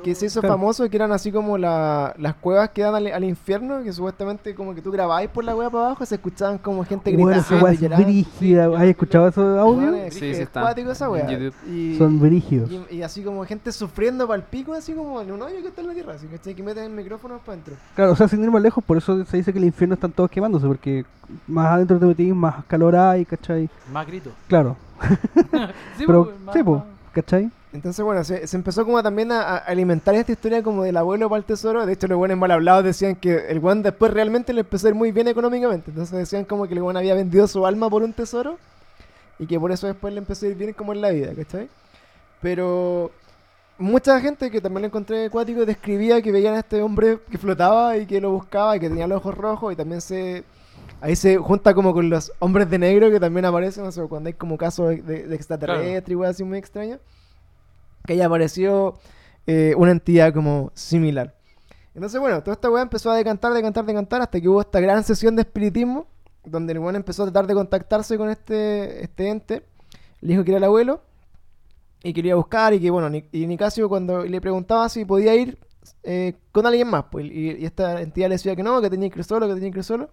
[SPEAKER 1] que se hizo
[SPEAKER 4] Claro.
[SPEAKER 1] famoso que eran así como la- las cuevas que dan al, al infierno, que supuestamente como que tú grababais por la weá para abajo, se escuchaban como gente
[SPEAKER 4] Bueno,
[SPEAKER 1] gritando.
[SPEAKER 4] esa weá es brígida. ¿Has escuchado esos audios?
[SPEAKER 1] Es,
[SPEAKER 3] Sí,
[SPEAKER 1] es
[SPEAKER 3] sí está
[SPEAKER 1] esa weá. Y,
[SPEAKER 4] Son brígidos.
[SPEAKER 1] y, y así como gente sufriendo para el pico, así como en un hoyo que está en la tierra, así que que meten micrófonos para adentro.
[SPEAKER 4] Claro, o sea, sin ir más lejos, por eso se dice que el infierno están todos quemándose, porque más adentro te metís, más calor hay, ¿cachai?
[SPEAKER 2] Más grito.
[SPEAKER 4] Claro,
[SPEAKER 2] Sí,
[SPEAKER 4] pero,
[SPEAKER 2] po, más-
[SPEAKER 4] sí, po,
[SPEAKER 2] más-
[SPEAKER 4] ¿cachai?
[SPEAKER 1] Entonces, bueno, se, se empezó como también a, a alimentar esta historia como del abuelo para el tesoro. De hecho, los buenos mal hablados decían que el buen después realmente le empezó a ir muy bien económicamente. Entonces decían como que el buen había vendido su alma por un tesoro y que por eso después le empezó a ir bien como en la vida, ¿cachai? Pero mucha gente que también lo encontré acuático describía que veían a este hombre que flotaba y que lo buscaba y que tenía los ojos rojos y también se... Ahí se junta como con los hombres de negro que también aparecen, o sea, cuando hay como casos de, de, extraterrestre y weas así muy extrañas que haya aparecido eh, una entidad como similar. Entonces, bueno, toda esta weá empezó a decantar, decantar, decantar, hasta que hubo esta gran sesión de espiritismo, donde el weón empezó a tratar de contactarse con este, este ente, le dijo que era el abuelo, y quería buscar, y que bueno, y Nicasio cuando le preguntaba si podía ir eh, con alguien más, pues, y, y esta entidad le decía que no, que tenía que ir solo, que tenía que ir solo.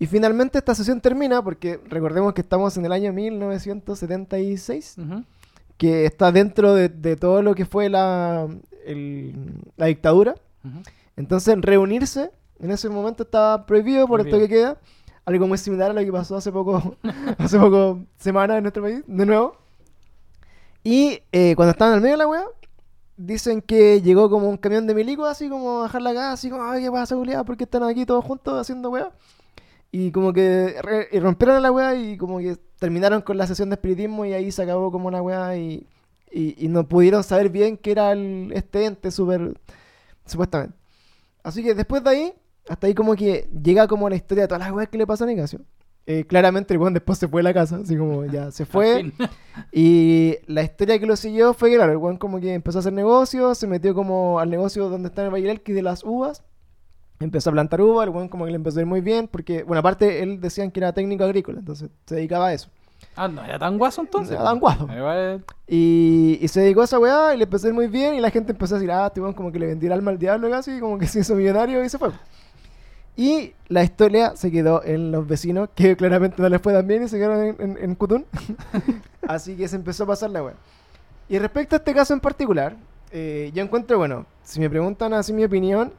[SPEAKER 1] Y finalmente esta sesión termina, porque recordemos que estamos en el año 1976
[SPEAKER 2] Ujú.
[SPEAKER 1] que está dentro de, de todo lo que fue la, el- la dictadura. Entonces, reunirse en ese momento estaba prohibido por esto que queda. Algo muy similar a lo que pasó hace poco, hace poco semanas en nuestro país, de nuevo. Y eh, cuando estaban al medio de la wea, dicen que llegó como un camión de milicos, así como a bajar la casa, así como, ay, qué pasa, culiao, ¿por qué están aquí todos juntos haciendo wea? Y como que re- y rompieron la wea y como que terminaron con la sesión de espiritismo y ahí se acabó como una wea y, y, y no pudieron saber bien qué era el, este ente súper, supuestamente. Así que después de ahí, hasta ahí como que llega como la historia de todas las weas que le pasó a Nicasio. Eh, claramente el weón después se fue de la casa, así como ya se fue. Y la historia que lo siguió fue que, claro, el weón como que empezó a hacer negocios, se metió como al negocio donde está en el Valle del Elqui de las uvas. Empezó a plantar uvas, el weón como que le empezó a ir muy bien, porque, bueno, aparte él decían que era técnico agrícola, entonces se dedicaba a eso.
[SPEAKER 2] Ah, no, era tan guaso entonces.
[SPEAKER 1] Era tan guaso. Y, y se dedicó a esa weá y le empezó a ir muy bien y la gente empezó a decir, ah, este como que le vendió el alma al diablo casi, como que se hizo millonario y se fue. Y la historia se quedó en los vecinos, que claramente no les fue tan bien y se quedaron en, en, en Cutún. Así que se empezó a pasar la weá. Y respecto a este caso en particular, eh, yo encuentro, bueno, si me preguntan así mi opinión,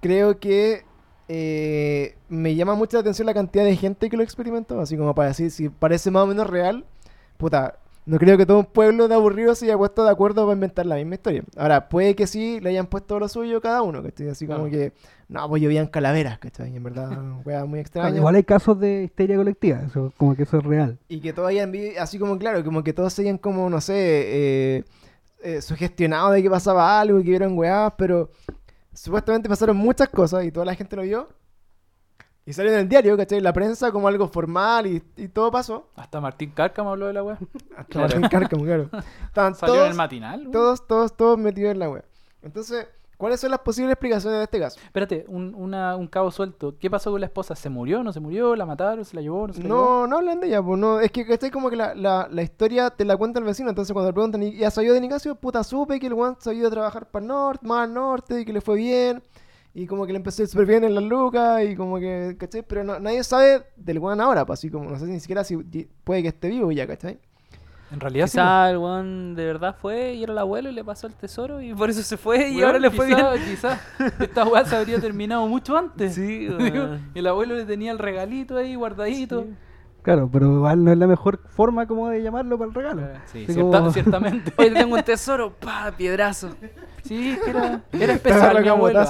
[SPEAKER 1] creo que eh, me llama mucho la atención la cantidad de gente que lo experimentó, así como para decir, si parece más o menos real, puta, no creo que todo un pueblo de aburridos se haya puesto de acuerdo para inventar la misma historia. Ahora, puede que sí le hayan puesto lo suyo cada uno, ¿cachai? Así como que, no, pues llovían calaveras, ¿cachai? En verdad, weá muy
[SPEAKER 4] Claro,
[SPEAKER 1] extraña.
[SPEAKER 4] igual hay casos de histeria colectiva, eso, como que eso es real.
[SPEAKER 1] Y que todos hayan así como, claro, como que todos se hayan como, no sé, eh, eh, sugestionado de que pasaba algo y que vieron weás, pero supuestamente pasaron muchas cosas y toda la gente lo vio. Y salió en el diario, ¿cachai? La prensa como algo formal y, y todo pasó.
[SPEAKER 2] Hasta Martín Cárcamo habló de la wea.
[SPEAKER 1] Hasta
[SPEAKER 2] Claro.
[SPEAKER 1] Martín Cárcamo, claro. Estaban
[SPEAKER 2] Salió en el matinal. weón.
[SPEAKER 1] todos, todos, todos metidos en la wea. Entonces, ¿cuáles son las posibles explicaciones de este caso?
[SPEAKER 2] Espérate, un, una- un cabo suelto. ¿Qué pasó con la esposa? ¿Se murió? ¿No se murió? ¿La mataron? ¿Se la llevó? ¿No se la llevó?
[SPEAKER 1] No, no hablan de ella, pues no. Es que ¿cachai? como que la, la, la historia te la cuenta el vecino. Entonces cuando le preguntan, ¿y ya salió de Nicasio? Puta, supe que el weón se ha ido a trabajar para el norte, más al norte, y que le fue bien. Y como que le empezó súper bien en las lucas, y como que, ¿cachai? Pero no- nadie sabe del weón ahora, pues así como, no sé ni siquiera si puede que esté vivo ya, ¿cachai?
[SPEAKER 2] En realidad sí.
[SPEAKER 3] Quizá el weón de verdad fue y era el abuelo y le pasó el tesoro y por eso se fue y
[SPEAKER 2] Weón,
[SPEAKER 3] ahora le fue bien.
[SPEAKER 2] quizá, Quizá esta weá se habría terminado mucho antes.
[SPEAKER 3] Sí, weón.
[SPEAKER 2] el abuelo le tenía el regalito ahí guardadito.
[SPEAKER 4] Claro, pero igual no es la mejor forma como de llamarlo para el regalo.
[SPEAKER 2] Sí,
[SPEAKER 4] Sí,
[SPEAKER 2] cierta-
[SPEAKER 4] como-
[SPEAKER 2] ciertamente.
[SPEAKER 3] Oye, tengo un tesoro, pa, piedrazo.
[SPEAKER 2] Sí, es que era, era especial mi abuelo.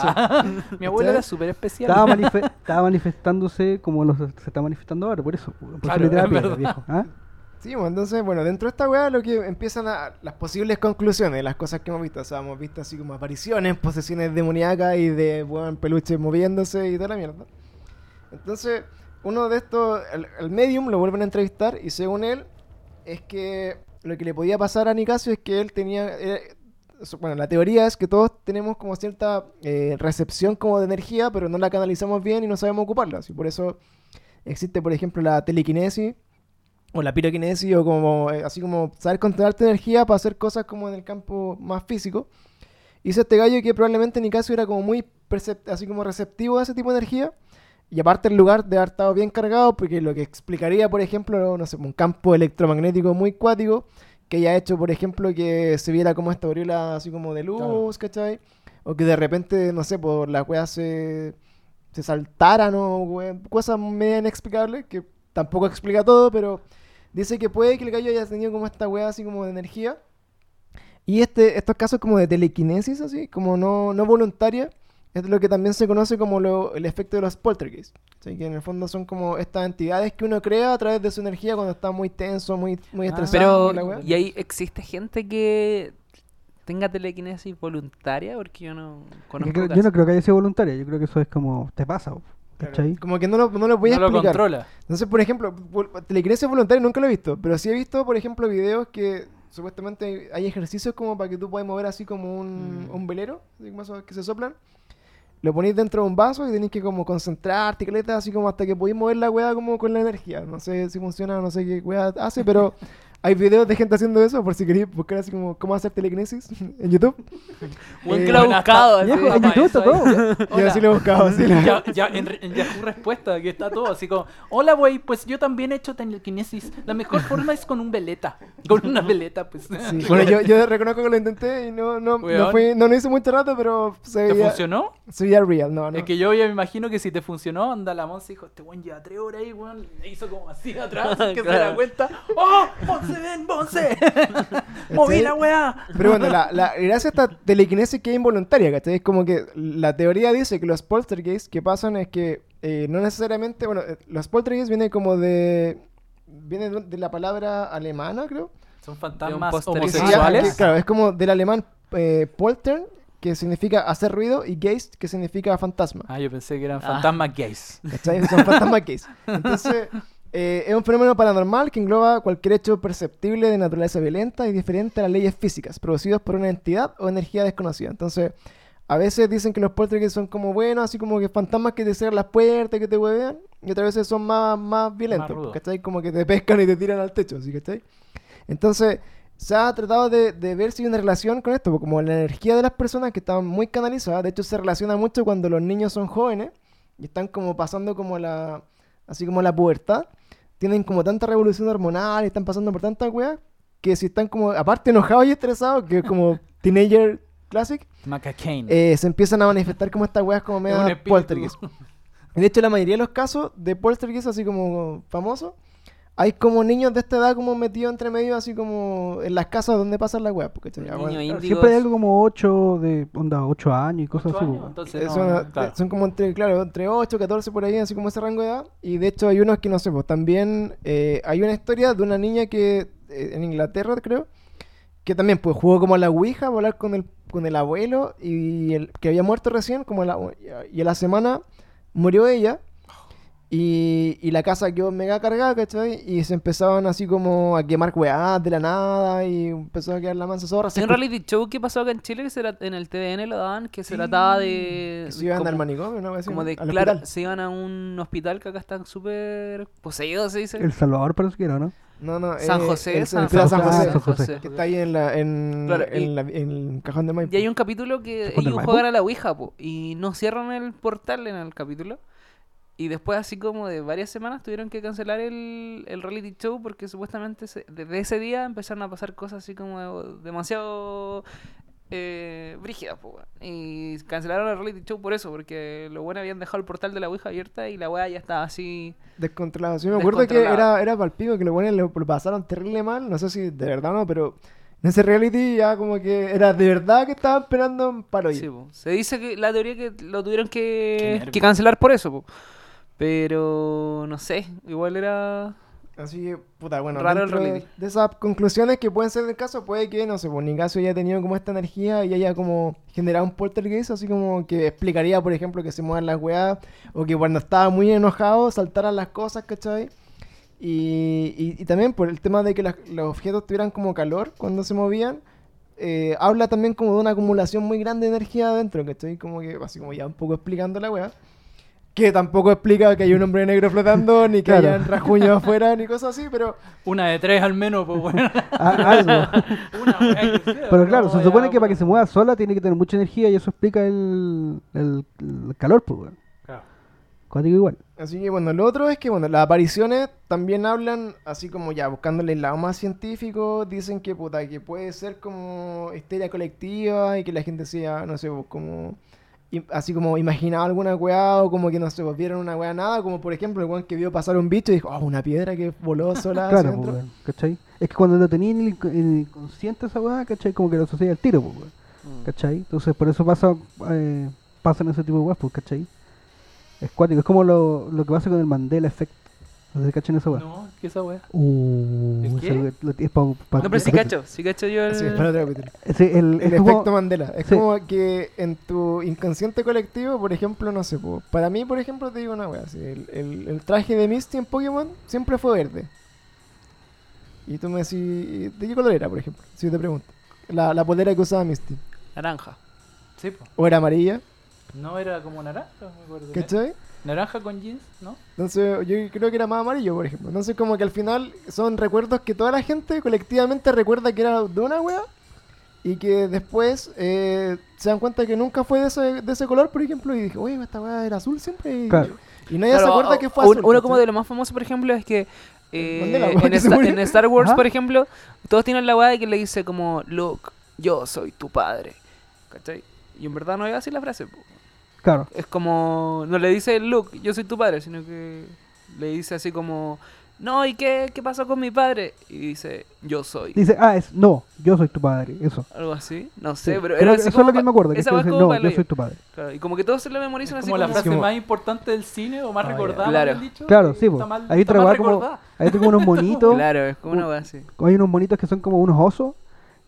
[SPEAKER 2] mi abuelo era súper especial.
[SPEAKER 4] Estaba, manife- estaba manifestándose como los, se está manifestando ahora, por eso. Por
[SPEAKER 2] Claro,
[SPEAKER 4] eso le da
[SPEAKER 2] es
[SPEAKER 4] viejo. ¿Ah?
[SPEAKER 1] Sí, bueno, entonces, bueno, dentro de esta weá lo que empiezan a, las posibles conclusiones, las cosas que hemos visto, o sea, hemos visto así como apariciones, posesiones demoníacas y de, weón, peluches moviéndose y toda la mierda. Entonces, uno de estos, el, el medium lo vuelven a entrevistar y según él, es que lo que le podía pasar a Nicasio es que él tenía, eh, bueno, la teoría es que todos tenemos como cierta eh, recepción como de energía, pero no la canalizamos bien y no sabemos ocuparla. Y por eso existe, por ejemplo, la telequinesis o la piroquinesis o como eh, así como saber controlar tu energía para hacer cosas como en el campo más físico. Hizo este gallo que probablemente en mi caso era como muy así como receptivo a ese tipo de energía. Y aparte el lugar de haber estado bien cargado, porque lo que explicaría, por ejemplo, no sé, un campo electromagnético muy cuático, que haya hecho, por ejemplo, que se viera como esta aureola así como de luz, ¿cachai? O que de repente, no sé, por las weas se, se saltaran o we- cosas medio inexplicables, que tampoco explica todo, pero dice que puede que el gallo haya tenido como esta wea así como de energía. Y este, estos casos como de telequinesis, así, como no, no voluntaria, es lo que también se conoce como lo- el efecto de los poltergeists. ¿sí? Que en el fondo son como estas entidades que uno crea a través de su energía cuando está muy tenso, muy, muy
[SPEAKER 2] Ah.
[SPEAKER 1] estresado.
[SPEAKER 3] Pero,
[SPEAKER 1] y.
[SPEAKER 3] ¿y ahí existe gente que tenga telequinesis voluntaria? Porque yo no
[SPEAKER 4] Yo,
[SPEAKER 3] conozco
[SPEAKER 4] creo- yo
[SPEAKER 3] casos.
[SPEAKER 4] no creo que haya sido voluntaria, yo creo que eso es como te pasa, ¿cachai?
[SPEAKER 1] Como que no lo, no lo voy a
[SPEAKER 2] no lo
[SPEAKER 1] explicar.
[SPEAKER 2] controla.
[SPEAKER 1] Entonces, por ejemplo, telequinesis voluntaria nunca lo he visto, pero sí he visto, por ejemplo, videos que supuestamente hay ejercicios como para que tú puedas mover así como un,
[SPEAKER 2] Mm.
[SPEAKER 1] un velero, así como esos que se soplan. Lo ponéis dentro de un vaso y tenéis que como concentrarte, caleta, así como hasta que podéis mover la weá como con la energía. No sé si funciona, no sé qué weá hace, pero hay videos de gente haciendo eso, por si queréis buscar así como cómo hacer telequinesis en YouTube.
[SPEAKER 3] Buen
[SPEAKER 1] Eh,
[SPEAKER 3] que lo ha
[SPEAKER 2] buena-
[SPEAKER 3] buscado.
[SPEAKER 4] Viejo,
[SPEAKER 3] así.
[SPEAKER 4] en YouTube está todo.
[SPEAKER 1] Y
[SPEAKER 2] Hola.
[SPEAKER 1] así lo he buscado, así
[SPEAKER 2] Ya, ya, en, en Yahoo respuesta, que está todo así como, hola güey, pues yo también he hecho telequinesis. La mejor forma es con un veleta. Con una veleta, pues.
[SPEAKER 1] Sí, Bueno, yo, yo reconozco que lo intenté y no, no, no, fue, no lo hice mucho rato, pero se
[SPEAKER 2] ¿Te
[SPEAKER 1] veía,
[SPEAKER 2] funcionó?
[SPEAKER 1] se veía real, no, no.
[SPEAKER 2] Es que yo ya me imagino que si te funcionó, anda la Monse dijo, este weón lleva tres horas ahí, weón. Le hizo como así atrás, que se
[SPEAKER 3] Claro.
[SPEAKER 2] da cuenta. ¡Oh! ¡Monse, ven, Monse! ¡Moví la weá!
[SPEAKER 1] Pero bueno, la, la gracia de esta telequinesis que es involuntaria, ¿cachai? Es como que la teoría dice que los poltergeists que pasan es que eh, no necesariamente, bueno, eh, los poltergeists vienen como de, viene de, la palabra alemana, creo.
[SPEAKER 2] Son fantasmas
[SPEAKER 1] se
[SPEAKER 2] homosexuales.
[SPEAKER 1] que, claro, es como del alemán eh, poltern, que significa hacer ruido, y geist, que significa fantasma.
[SPEAKER 2] Ah, yo pensé que eran
[SPEAKER 3] Ah.
[SPEAKER 2] fantasmas gays.
[SPEAKER 1] ¿Cachai? Son fantasmas gays. Entonces, eh, es un fenómeno paranormal que engloba cualquier hecho perceptible de naturaleza violenta y diferente a las leyes físicas, producidos por una entidad o energía desconocida. Entonces, a veces dicen que los poltergeists son como buenos, así como que fantasmas que te cierran las puertas, que te huevean, y otras veces son más, más violentos,
[SPEAKER 2] rudos.
[SPEAKER 1] ¿cachai? Como que te pescan y te tiran al techo, ¿sí? ¿cachai? Entonces, se ha tratado de, de ver si hay una relación con esto, porque como la energía de las personas que están muy canalizadas, de hecho se relaciona mucho cuando los niños son jóvenes y están como pasando como la, así como la pubertad, tienen como tanta revolución hormonal y están pasando por tantas weas, que si están como, aparte enojados y estresados, que es como teenager classic, eh, se empiezan a manifestar como estas weas como medio poltergeist. De hecho, la mayoría de los casos de poltergeist así como famosos, hay como niños de esta edad como metidos entre medio, así como en las casas donde pasan las weas. Porque, Bueno,
[SPEAKER 3] índigo
[SPEAKER 4] Siempre hay algo como 8 de onda 8 años y cosas
[SPEAKER 2] ¿Ocho
[SPEAKER 4] así.
[SPEAKER 2] años?
[SPEAKER 4] po.
[SPEAKER 2] Entonces, no,
[SPEAKER 1] son,
[SPEAKER 2] no, claro.
[SPEAKER 1] son como entre, claro, entre 8, 14 por ahí, así como ese rango de edad. Y de hecho hay unos que no sé, pues también eh, hay una historia de una niña que eh, en Inglaterra, creo, que también pues jugó como a la Ouija, a volar con el, con el abuelo y el que había muerto recién, como la, y a la semana murió ella. Y, y la casa quedó mega cargada, ¿cachai? Y se empezaban así como a quemar weás de la nada y empezó a quedar la mansa zorra. Escu-
[SPEAKER 3] reality show que pasó acá en Chile que se en el TVN lo daban que se trataba de
[SPEAKER 1] que se iban
[SPEAKER 3] como,
[SPEAKER 1] al manicomio, ¿no?
[SPEAKER 3] Como de
[SPEAKER 1] al
[SPEAKER 3] claro,
[SPEAKER 1] hospital.
[SPEAKER 3] se iban a un hospital que acá están súper poseídos se dice
[SPEAKER 4] El Salvador parece que era, ¿no?
[SPEAKER 1] No, no,
[SPEAKER 3] San
[SPEAKER 1] eh,
[SPEAKER 3] José,
[SPEAKER 1] el
[SPEAKER 3] San,
[SPEAKER 1] San
[SPEAKER 4] San
[SPEAKER 1] José.
[SPEAKER 4] San José.
[SPEAKER 1] Que está ahí en, la, en,
[SPEAKER 3] Claro,
[SPEAKER 1] en,
[SPEAKER 3] y-
[SPEAKER 1] la- en el cajón de Maipo.
[SPEAKER 3] Y hay un capítulo que
[SPEAKER 4] ¿Se pone
[SPEAKER 3] ellos juegan a la Ouija, po, y no cierran el portal en el capítulo. Y después, así como de varias semanas, tuvieron que cancelar el, el reality show porque supuestamente se- desde ese día empezaron a pasar cosas así como demasiado eh, brígidas. po, y cancelaron el reality show por eso, porque los buenos habían dejado el portal de la Ouija abierta y la weá ya estaba así.
[SPEAKER 1] Descontrolado. Sí, me acuerdo que era, era palpico que los buenos lo, pasaron terrible mal. No sé si de verdad o no, pero en ese reality ya como que era de verdad que estaban esperando para
[SPEAKER 3] Sí, po. Se dice que la teoría que lo tuvieron que, que cancelar por eso. po. Pero no sé, igual era.
[SPEAKER 1] Así que, puta, bueno,
[SPEAKER 3] Raro el
[SPEAKER 1] de, de esas conclusiones que pueden ser del caso, puede que, no sé, pues Nicaso haya tenido como esta energía y haya como generado un poltergeist, así como que explicaría, por ejemplo, que se muevan las weas, o que cuando estaba muy enojado saltaran las cosas, ¿cachai? Y, y, y también por el tema de que las- los objetos tuvieran como calor cuando se movían, eh, habla también como de una acumulación muy grande de energía adentro, que estoy como que, así como ya un poco explicando la weá. Que tampoco explica que hay un hombre negro flotando, ni que
[SPEAKER 4] Claro.
[SPEAKER 1] hayan rasguños afuera, ni cosas así, pero
[SPEAKER 2] Una de tres al menos, pues bueno.
[SPEAKER 4] A- algo.
[SPEAKER 2] Una que sea,
[SPEAKER 4] Pero claro,
[SPEAKER 2] no,
[SPEAKER 4] se
[SPEAKER 2] ya,
[SPEAKER 4] supone que para que
[SPEAKER 2] bueno.
[SPEAKER 4] se mueva sola tiene que tener mucha energía y eso explica el, el, el calor, pues, weón.
[SPEAKER 2] Claro.
[SPEAKER 4] Cuático igual.
[SPEAKER 1] Así que bueno, lo otro es que bueno, las apariciones también hablan, así como ya buscándole el lado más científico, dicen que puta, que puede ser como histeria colectiva y que la gente sea, no sé, pues, como así como imaginaba alguna weá o como que no sé, pues, vieron una weá nada, como por ejemplo el weón que vio pasar un bicho y dijo, oh, una piedra que voló sola
[SPEAKER 4] Claro, pues,
[SPEAKER 1] adentro".
[SPEAKER 4] weón, ¿cachai? Es que cuando lo tenía en el, inc- en el inconsciente esa weá, ¿cachai? Como que lo asocia al tiro, pues, weón,
[SPEAKER 3] Mm.
[SPEAKER 4] ¿cachai? Entonces por eso pasa, eh, pasan ese tipo de weas, pues, ¿cachai? Es cuático, es como lo, lo que pasa con el Mandela Effect. No sé si cachan esa weá.
[SPEAKER 2] No, ¿qué esa weá?
[SPEAKER 4] Uh,
[SPEAKER 2] ¿El
[SPEAKER 4] esa
[SPEAKER 2] qué?
[SPEAKER 4] weá lo- es pa- pa-
[SPEAKER 3] No, pero sí cacho, sí cacho yo el...
[SPEAKER 1] Sí, para otro capítulo.
[SPEAKER 4] Sí, el,
[SPEAKER 1] El
[SPEAKER 4] es como-
[SPEAKER 1] efecto Mandela. Es
[SPEAKER 4] Sí.
[SPEAKER 1] como que en tu inconsciente colectivo, por ejemplo, no sé, po, para mí, por ejemplo, te digo una wea, así, el, el- el traje de Misty en Pokémon siempre fue verde. Y tú me decís, ¿de qué color era, por ejemplo? Si yo te pregunto. La, la polera que usaba Misty.
[SPEAKER 3] Naranja.
[SPEAKER 2] Sí, pues.
[SPEAKER 1] ¿O era amarilla?
[SPEAKER 2] No era como naranja, me acuerdo.
[SPEAKER 1] ¿Cachai?
[SPEAKER 2] Naranja con jeans, ¿no?
[SPEAKER 1] Entonces yo creo que era más amarillo, por ejemplo. Entonces como que al final son recuerdos que toda la gente colectivamente recuerda que era de una wea y que después eh, se dan cuenta que nunca fue de ese, de ese color, por ejemplo, y dije, oye, esta wea era azul siempre y,
[SPEAKER 4] Claro.
[SPEAKER 1] y nadie se acuerda
[SPEAKER 3] o-
[SPEAKER 1] que fue azul.
[SPEAKER 3] Uno como de los más famosos, por ejemplo, es que eh, en, Star Wars,
[SPEAKER 4] Ajá.
[SPEAKER 3] por ejemplo, todos tienen la weá de que le dice como, Luke, yo soy tu padre. ¿Cachai? Y en verdad no es así la frase.
[SPEAKER 4] Claro.
[SPEAKER 3] Es como, no le dice Luke, yo soy tu padre, sino que le dice así como, no, ¿y qué, qué pasó con mi padre? Y dice, yo soy.
[SPEAKER 4] Dice, ah, es no, yo soy tu padre, eso.
[SPEAKER 3] Algo así, no sé,
[SPEAKER 4] Sí,
[SPEAKER 3] pero era así
[SPEAKER 4] eso es lo que me acuerdo, que,
[SPEAKER 3] esa
[SPEAKER 4] dice, no, yo soy tu padre.
[SPEAKER 3] Claro, y como que todos se lo memorizan
[SPEAKER 2] Es
[SPEAKER 3] así
[SPEAKER 2] como la frase
[SPEAKER 1] como-
[SPEAKER 2] más importante del cine o más
[SPEAKER 1] Ah,
[SPEAKER 2] recordada,
[SPEAKER 3] Claro.
[SPEAKER 2] dicho,
[SPEAKER 4] Claro, sí,
[SPEAKER 2] está
[SPEAKER 4] po.
[SPEAKER 2] mal-
[SPEAKER 4] Hay
[SPEAKER 2] está
[SPEAKER 4] otra
[SPEAKER 2] mal
[SPEAKER 4] weá como, hay como unos monitos,
[SPEAKER 3] Claro, es como una así.
[SPEAKER 4] hay unos monitos que son como unos osos,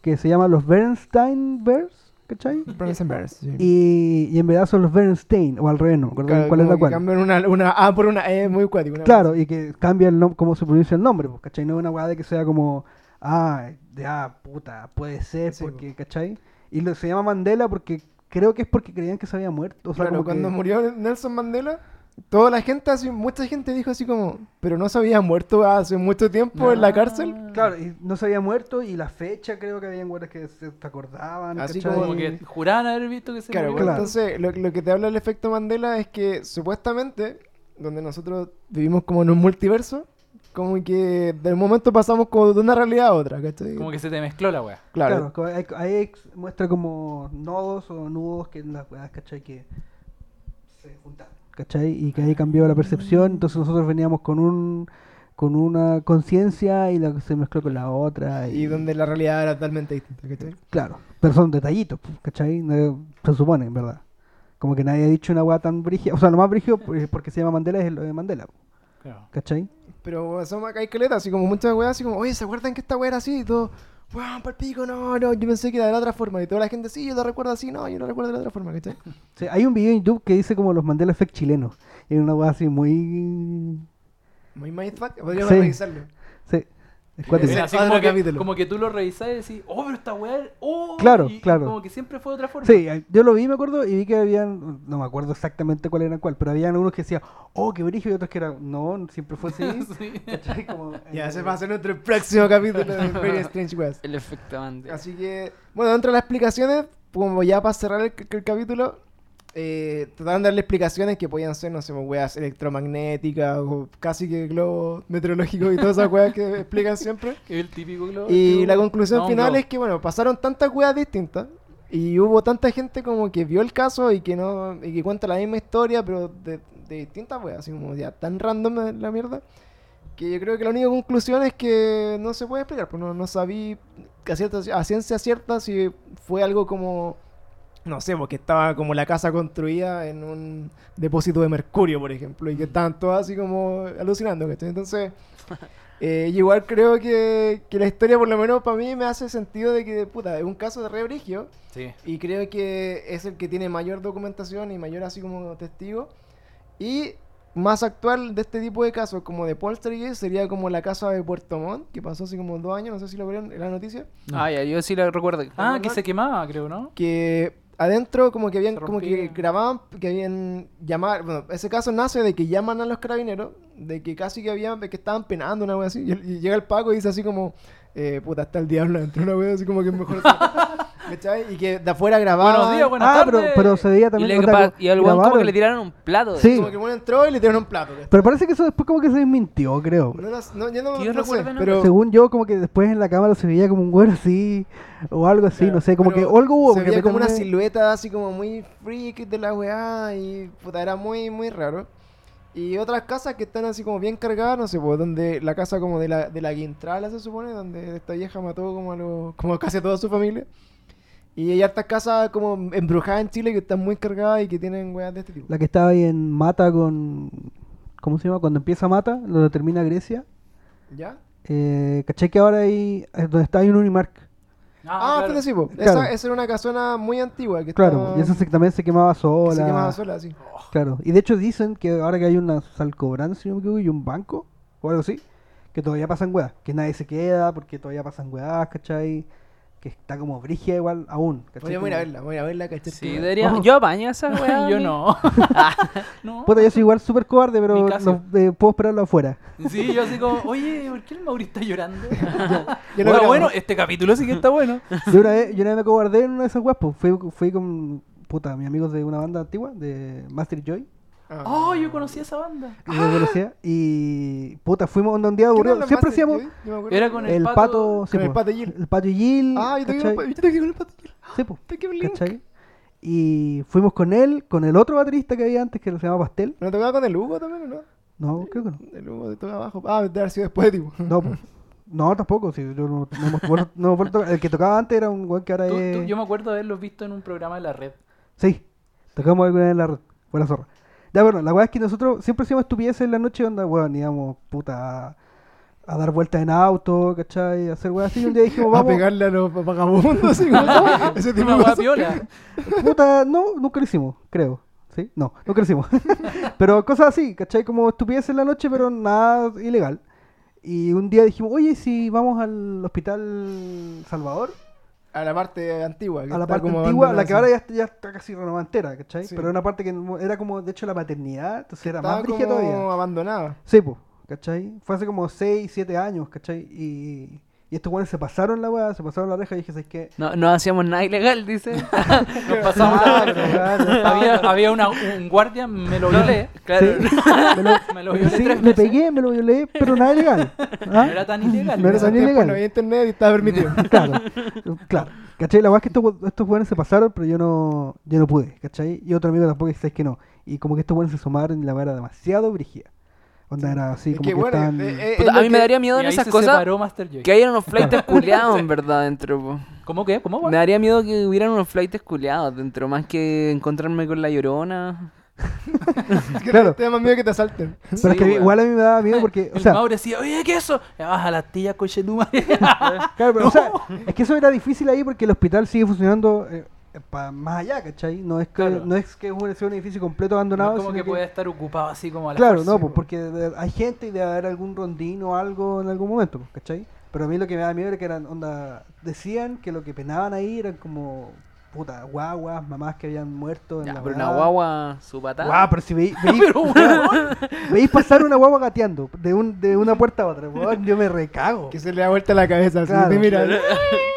[SPEAKER 4] que se llaman los Bernstein Bears, ¿cachai?
[SPEAKER 1] Burns and sí.
[SPEAKER 4] Y, y en verdad son los Bernstein, o al revés, no
[SPEAKER 1] Claro,
[SPEAKER 4] cuál es la cual.
[SPEAKER 1] cambian una, una A por una E muy cuático. una
[SPEAKER 4] Claro,
[SPEAKER 1] wea
[SPEAKER 4] y que cambia el nombre, cómo se pronuncia el nombre, pues, ¿cachai? No es una weá de que sea como, ah, de ah, puta, puede ser,
[SPEAKER 1] Sí,
[SPEAKER 4] porque, ¿cachai? Y lo, se llama Mandela porque creo que es porque creían que se había muerto. O sea,
[SPEAKER 1] Claro,
[SPEAKER 4] como
[SPEAKER 1] cuando
[SPEAKER 4] que-
[SPEAKER 1] murió Nelson Mandela, toda la gente, así, mucha gente dijo así como, pero no se había muerto hace mucho tiempo en la cárcel.
[SPEAKER 4] Claro, y no se había muerto y la fecha creo que habían weas que se te acordaban,
[SPEAKER 1] Así
[SPEAKER 4] ¿cachai?
[SPEAKER 1] como
[SPEAKER 2] que juraban haber visto que se
[SPEAKER 1] Claro,
[SPEAKER 2] murió.
[SPEAKER 4] Claro.
[SPEAKER 1] entonces lo, lo que te habla el efecto Mandela es que supuestamente, donde nosotros vivimos como en un multiverso, como que de un momento pasamos como de una realidad a otra, ¿cachai?
[SPEAKER 2] Como que se te mezcló la weá.
[SPEAKER 1] Claro.
[SPEAKER 4] Claro, ahí, ahí muestra como nodos o nudos que en las weas, ¿cachai? Que se juntaron, ¿cachai? Y que ahí cambió la percepción, entonces nosotros veníamos con un con una conciencia y la que se mezcló con la otra. Y,
[SPEAKER 1] Y donde la realidad era totalmente distinta, ¿cachai?
[SPEAKER 4] Claro, pero son detallitos, pues, ¿cachai? No- se supone, en verdad. Como que nadie ha dicho una wea tan brígida. O sea, lo más brígido, pues, porque se llama Mandela, es lo de Mandela,
[SPEAKER 2] Claro.
[SPEAKER 4] ¿cachai?
[SPEAKER 1] Pero son acá hay así como muchas weas, así como, oye, ¿se acuerdan que esta wea era así? Y todo, weón, palpico, no, no, yo pensé que era de la otra forma. Y toda la gente, sí, yo lo recuerdo así, no, yo lo recuerdo de la otra forma, ¿cachai?
[SPEAKER 4] Sí, hay un video en YouTube que dice como los Mandela Effect chilenos. Y es una wea así muy...
[SPEAKER 1] Muy mindfuck, podríamos
[SPEAKER 4] Sí.
[SPEAKER 1] revisarlo.
[SPEAKER 4] Sí, cuático.
[SPEAKER 2] Así
[SPEAKER 1] otro
[SPEAKER 2] como que,
[SPEAKER 1] capítulo.
[SPEAKER 2] como que tú lo revisás y decís, oh, pero esta weá, oh,
[SPEAKER 4] Claro,
[SPEAKER 2] y- y
[SPEAKER 4] claro.
[SPEAKER 2] como que siempre fue de otra forma.
[SPEAKER 4] Sí, eh, yo lo vi, me acuerdo, y vi que habían, no me acuerdo exactamente cuál era cuál, pero habían unos que decían, oh, qué brillo, y otros que eran, no, siempre fue así.
[SPEAKER 2] Sí.
[SPEAKER 4] ¿Cachai? Como,
[SPEAKER 1] Ya,
[SPEAKER 4] eh,
[SPEAKER 1] se va a hacer nuestro próximo capítulo de Very Strange West.
[SPEAKER 3] El efecto Mandela.
[SPEAKER 1] Así que, bueno, dentro de las explicaciones, como ya para cerrar el, el capítulo, eh, trataron de darle explicaciones que podían ser, no sé, pues, weas electromagnéticas o casi que globos meteorológicos y todas esas weas que explican siempre.
[SPEAKER 2] El típico globo.
[SPEAKER 1] Y la conclusión
[SPEAKER 2] No,
[SPEAKER 1] final es que, bueno, pasaron tantas weas distintas y hubo tanta gente como que vio el caso y que no y que cuenta la misma historia, pero de, de distintas weas, así como ya tan random la mierda, que yo creo que la única conclusión es que no se puede explicar, pues no, no sabí a, cierta- a ciencia cierta si fue algo como, no sé, porque estaba como la casa construida en un depósito de mercurio, por ejemplo, y que estaban todos así como alucinando, ¿cachai? Entonces... Eh, igual creo que, que la historia, por lo menos para mí, me hace sentido de que, puta, es un caso de re brigio,
[SPEAKER 2] Sí.
[SPEAKER 1] y creo que es el que tiene mayor documentación y mayor así como testigo. Y más actual de este tipo de casos, como de Poltergeist, sería como la casa de Puerto Montt, que pasó hace como dos años, no sé si lo vieron en la noticia,
[SPEAKER 2] No.
[SPEAKER 3] Ah, ya, yo sí la recuerdo.
[SPEAKER 2] Ah, que se quemaba, creo, ¿no?
[SPEAKER 1] que adentro como que habían, como que grababan, que habían llamar, bueno, ese caso nace de que llaman a los carabineros, de que casi que habían, que estaban penando una wea así, y, y llega el Paco y dice así como, eh, puta, está el diablo dentro, una wea así como que mejor... ¿Cachai? Y que de afuera grababan...
[SPEAKER 2] Buenos días, buenas
[SPEAKER 4] Ah, pero,
[SPEAKER 2] tardes.
[SPEAKER 4] pero se veía
[SPEAKER 3] Y,
[SPEAKER 4] también.
[SPEAKER 3] le,
[SPEAKER 4] o sea,
[SPEAKER 3] y al weón como que le tiraron un plato.
[SPEAKER 4] Sí.
[SPEAKER 1] Como que uno entró y le tiraron un plato. ¿cachai?
[SPEAKER 4] Pero parece que eso después como que se desmintió, creo.
[SPEAKER 1] No, no, no, yo no,
[SPEAKER 2] yo
[SPEAKER 1] no pero...
[SPEAKER 4] Según yo, como que después en la cámara se veía como un güero así, o algo así,
[SPEAKER 1] Claro,
[SPEAKER 4] no sé, como que algo hubo.
[SPEAKER 1] Se veía como una silueta así como muy freak de la weá y puta, era muy, muy raro. Y otras casas que están así como bien cargadas, no sé, pues donde la casa como de la, de la Guintrala se supone, donde esta vieja mató como a, los- como casi a toda su familia. Y hay hartas casas como embrujadas en Chile que están muy cargadas y que tienen weas de este tipo.
[SPEAKER 4] La que estaba ahí en Mata con. ¿Cómo se llama? Cuando empieza Mata, lo termina Grecia.
[SPEAKER 1] ¿Ya?
[SPEAKER 4] Eh, ¿Cachai que ahora hay. eh, donde está hay un Unimark?
[SPEAKER 1] Ah,
[SPEAKER 2] claro.
[SPEAKER 1] fíjate, sí.
[SPEAKER 4] Claro.
[SPEAKER 1] Esa, esa era una casona muy antigua que
[SPEAKER 4] Claro,
[SPEAKER 1] estaba-
[SPEAKER 4] y esa se- también se quemaba
[SPEAKER 1] que
[SPEAKER 4] sola.
[SPEAKER 1] se quemaba sola, así.
[SPEAKER 4] Claro, y de hecho dicen que ahora que hay una salcobran, si no me equivoco, y un banco, o algo así, que todavía pasan weas, que nadie se queda porque todavía pasan weas, ¿cachai? Que está como brigia igual aún, ¿cachai?
[SPEAKER 1] Voy a ir a verla, voy a verla, ¿cachai?
[SPEAKER 3] Sí, debería. Yo apaño esa weá.
[SPEAKER 2] Yo no. no.
[SPEAKER 4] Puta, yo soy igual súper cobarde, pero eh, puedo esperarlo afuera.
[SPEAKER 2] Sí, yo así como, oye, ¿por qué el Mauri está llorando?
[SPEAKER 1] Yo no
[SPEAKER 2] Bueno, este capítulo sí que está bueno.
[SPEAKER 4] Yo una vez, yo una vez me cobardé en una de esas weas, pues fui, fui con, puta, mis amigos de una banda antigua, de Master Joy,
[SPEAKER 1] Ah.
[SPEAKER 2] Oh, yo conocí a esa banda.
[SPEAKER 4] yo conocía, y puta, fuimos un día
[SPEAKER 1] ¿Quién
[SPEAKER 4] aburrido, siempre
[SPEAKER 1] de
[SPEAKER 4] hacíamos.
[SPEAKER 2] Era con el,
[SPEAKER 4] el
[SPEAKER 2] pato.
[SPEAKER 4] pato, sí,
[SPEAKER 1] Con el pato Gil.
[SPEAKER 4] el pato Gil,
[SPEAKER 1] Ah, yo te con el pato Gil.
[SPEAKER 4] Sí, po.
[SPEAKER 1] Te.
[SPEAKER 4] ¿Cachai? Y fuimos con él, con el otro baterista que había antes, que se llamaba Pastel.
[SPEAKER 1] ¿No tocaba con el Hugo también o no?
[SPEAKER 4] No, creo que no.
[SPEAKER 1] El Hugo de todo abajo. Ah, debe haber sido después, tipo.
[SPEAKER 4] No, pues. No, tampoco. Sí, yo no, no me acuerdo- no tocar. El que tocaba antes era un weón que ahora
[SPEAKER 2] Tú-
[SPEAKER 4] es.
[SPEAKER 2] tú- yo me acuerdo de haberlos visto en un programa de la red.
[SPEAKER 4] Sí, tocamos alguna vez en la red. Fue la zorra. Ya, bueno, la weá es que nosotros siempre hacíamos estupideces en la noche, onda, weón, íbamos, puta, a, a dar vueltas en auto, ¿cachai? A hacer weá así. Y un día dijimos,
[SPEAKER 1] a
[SPEAKER 4] vamos.
[SPEAKER 1] pegarle a los vagabundos, así ese tipo
[SPEAKER 2] Una
[SPEAKER 1] de
[SPEAKER 2] hueá
[SPEAKER 1] cosas.
[SPEAKER 2] piola.
[SPEAKER 4] Puta, no, nunca lo hicimos, creo. ¿Sí? No, nunca lo hicimos. pero cosas así, ¿cachai? Como estupideces en la noche, pero nada ilegal. Y un día dijimos, oye, si vamos al hospital Salvador,
[SPEAKER 1] A la parte antigua. que
[SPEAKER 4] a la parte antigua, la que ahora ya, está- ya está casi renovada entera, ¿cachai?
[SPEAKER 1] Sí.
[SPEAKER 4] Pero era una parte que era como, de hecho, la maternidad, entonces era más brígida todavía.
[SPEAKER 1] abandonada.
[SPEAKER 4] Sí, pues, ¿cachai? Fue hace como 6, 7 años, ¿cachai? Y, y estos güeyes se pasaron la weá, se pasaron la reja y dije, ¿sabes qué?
[SPEAKER 3] No, no hacíamos nada ilegal, dice.
[SPEAKER 2] Nos pasamos la
[SPEAKER 4] está.
[SPEAKER 2] había, había una, un guardia, me lo violé.
[SPEAKER 3] Claro.
[SPEAKER 4] Sí, me lo,
[SPEAKER 2] Me lo violé
[SPEAKER 4] sí,
[SPEAKER 2] tres
[SPEAKER 4] me
[SPEAKER 2] veces.
[SPEAKER 4] pegué, me lo violé, pero nada ilegal. ¿Ah?
[SPEAKER 2] No era tan ilegal.
[SPEAKER 4] No era tan ilegal.
[SPEAKER 1] No había internet y estaba permitido.
[SPEAKER 4] Claro, claro. ¿Cachai? La weá es que estos, estos buenos se pasaron, pero yo no, yo no pude, ¿cachai? Y otro amigo tampoco, sabes que no. Y como que estos buenos se sumaron y la weá era demasiado brígida. Onda era así,
[SPEAKER 1] Es
[SPEAKER 4] como
[SPEAKER 1] que
[SPEAKER 4] que,
[SPEAKER 1] bueno,
[SPEAKER 4] estaban...
[SPEAKER 1] eh, eh,
[SPEAKER 3] Puta, a mí me daría miedo
[SPEAKER 2] Y
[SPEAKER 3] en esas
[SPEAKER 2] se
[SPEAKER 3] cosas que hayan unos flights culiados en verdad dentro. po.
[SPEAKER 2] ¿Cómo qué? ¿Cómo,
[SPEAKER 3] Me daría miedo que hubieran unos flights culiados dentro, más que encontrarme con la llorona.
[SPEAKER 1] Es que
[SPEAKER 4] Claro.
[SPEAKER 1] Te da más miedo que te asalten.
[SPEAKER 4] Pero
[SPEAKER 3] Sí,
[SPEAKER 4] es que igual a mí me daba miedo porque, o
[SPEAKER 2] el
[SPEAKER 4] sea,
[SPEAKER 2] Mauro decía, oye, ¿qué es eso? Baja la tía, coche tu madre.
[SPEAKER 4] claro, pero, o sea, es que eso era difícil ahí porque el hospital sigue funcionando eh, pa- más allá, ¿cachai? No es que,
[SPEAKER 2] Claro.
[SPEAKER 4] no es que es un, sea un edificio completo
[SPEAKER 2] No
[SPEAKER 4] abandonado.
[SPEAKER 2] es como
[SPEAKER 4] sino
[SPEAKER 2] que puede estar ocupado así como a la
[SPEAKER 4] Claro,
[SPEAKER 2] fuerza.
[SPEAKER 4] no, pues porque hay gente y debe haber algún rondín o algo en algún momento, pues, ¿cachai? Pero a mí lo que me da miedo era que eran, onda, decían que lo que penaban ahí eran como, puta, guaguas, mamás que habían muerto en
[SPEAKER 3] Ya,
[SPEAKER 4] la
[SPEAKER 3] pero
[SPEAKER 4] weá.
[SPEAKER 3] una guagua, su patada.
[SPEAKER 4] Guau, pero si veis, veis, pasar una guagua gateando de, un, de una puerta a otra, weón, yo me recago.
[SPEAKER 1] Que se le da vuelta la cabeza. Así,
[SPEAKER 4] Claro.
[SPEAKER 1] te mira.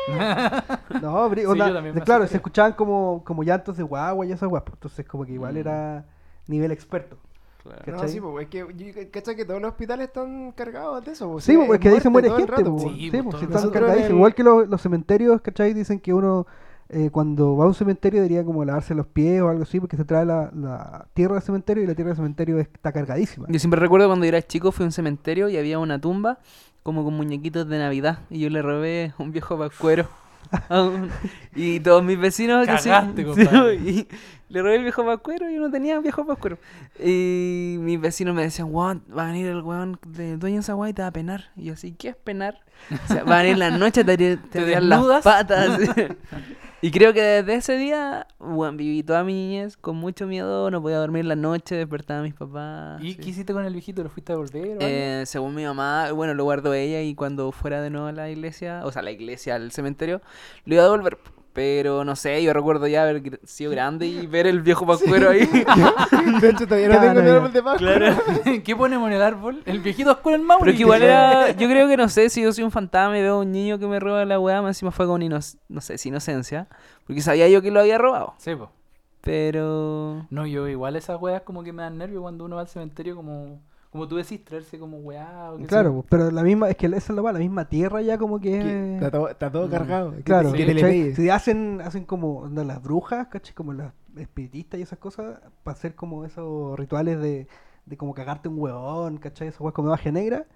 [SPEAKER 4] No, onda, claro, se escuchaban como, como llantos de guagua y esas guapas, pues, entonces como que igual
[SPEAKER 3] Mm.
[SPEAKER 4] era nivel experto.
[SPEAKER 3] Claro.
[SPEAKER 1] No,
[SPEAKER 4] ¿cachai?
[SPEAKER 1] sí, pues, es que, ¿cachai? Que todos los hospitales están cargados de eso. pues,
[SPEAKER 4] Sí, pues que ahí se muere gente,
[SPEAKER 1] rato,
[SPEAKER 4] pues.
[SPEAKER 2] Sí, pues,
[SPEAKER 4] están
[SPEAKER 1] el-
[SPEAKER 4] Igual que los, los cementerios, ¿cachai? Dicen que uno eh, cuando va a un cementerio debería como lavarse los pies o algo así, porque se trae la, la tierra del cementerio y la tierra del cementerio está cargadísima.
[SPEAKER 3] Yo siempre recuerdo cuando yo era chico, fui a un cementerio y había una tumba como con muñequitos de Navidad. Y yo le robé un viejo pascuero. a un- y todos mis vecinos que sí-
[SPEAKER 2] Cagaste,
[SPEAKER 3] sí,
[SPEAKER 2] compadre.
[SPEAKER 3] y le robé el viejo pascuero y yo no tenía viejo pascuero. Y mis vecinos me decían, weón, va a venir el weón de dueño de y te va a penar. Y yo así, ¿qué es penar? O sea, va a venir en la noche, te, te,
[SPEAKER 2] ¿Te
[SPEAKER 3] te las patas. Y creo que desde ese día, bueno, viví toda mi niñez con mucho miedo, no podía dormir la noche, despertaba a mis papás.
[SPEAKER 2] ¿Y
[SPEAKER 3] sí.
[SPEAKER 2] qué hiciste con el viejito? ¿Lo fuiste a volver?
[SPEAKER 3] Eh, según mi mamá, bueno, lo guardó ella y cuando fuera de nuevo a la iglesia, o sea, la iglesia, al cementerio, lo iba a devolver. Pero no sé, yo recuerdo ya haber sido grande y ver el viejo pascuero ahí.
[SPEAKER 1] De hecho, todavía no
[SPEAKER 4] Claro,
[SPEAKER 1] tengo el árbol de Pascua.
[SPEAKER 2] ¿Qué ponemos en el árbol? El viejito oscuro el Mauri.
[SPEAKER 3] Pero que igual era, yo creo que no sé si yo soy un fantasma y veo a un niño que me roba la weá, más encima fue con inoc- no sé, si inocencia, porque sabía yo que lo había robado.
[SPEAKER 2] Sí, po.
[SPEAKER 3] Pero
[SPEAKER 2] No, yo igual esas weas como que me dan nervio cuando uno va al cementerio como... Como tú decís, traerse como weá o qué sé
[SPEAKER 4] Claro, pues, pero la misma, es que esa es la la misma tierra ya como que...
[SPEAKER 1] Que Está todo, está todo
[SPEAKER 2] Mm.
[SPEAKER 1] cargado.
[SPEAKER 4] Claro,
[SPEAKER 1] te- que te.
[SPEAKER 4] Si hacen, hacen como las brujas, ¿cachai? Como las espiritistas y esas cosas, para hacer como esos rituales de, de como cagarte un huevón, ¿cachai? Esas huevas como magia negra,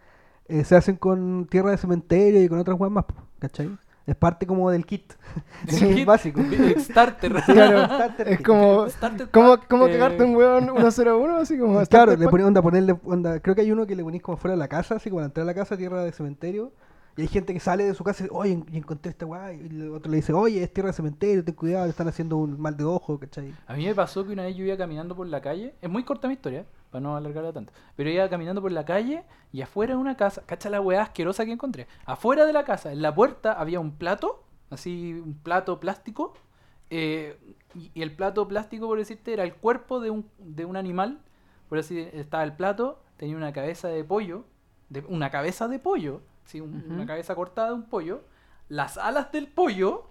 [SPEAKER 4] eh, se hacen con tierra de cementerio y con otras huevas más, ¿cachai? Es parte como del kit. Sí, básico.
[SPEAKER 2] Starter.
[SPEAKER 1] Claro,
[SPEAKER 4] Starter
[SPEAKER 1] es como...
[SPEAKER 2] Starter
[SPEAKER 1] ¿Cómo,
[SPEAKER 2] pack,
[SPEAKER 1] cómo
[SPEAKER 2] eh,
[SPEAKER 1] cagarte un hueón 101? Así como...
[SPEAKER 4] Claro, le ponen onda, ponerle onda, creo que hay uno que le ponís como fuera de la casa, así como al entrar a la casa, tierra de cementerio, y hay gente que sale de su casa y dice, oye, encontré esta weá, y el otro le dice, oye, es tierra de cementerio, ten cuidado, le están haciendo un mal de ojo, ¿cachai?
[SPEAKER 2] A mí me pasó que una vez yo iba caminando por la calle, es muy corta mi historia, para no alargarla tanto, pero iba caminando por la calle y afuera de una casa, cacha la weá asquerosa que encontré, afuera de la casa, en la puerta había un plato, así un plato plástico, eh, y, y el plato plástico, por decirte, era el cuerpo de un, de un animal, por así estaba el plato, tenía una cabeza de pollo, de, una cabeza de pollo, sí, un- una cabeza cortada de un pollo, las alas del pollo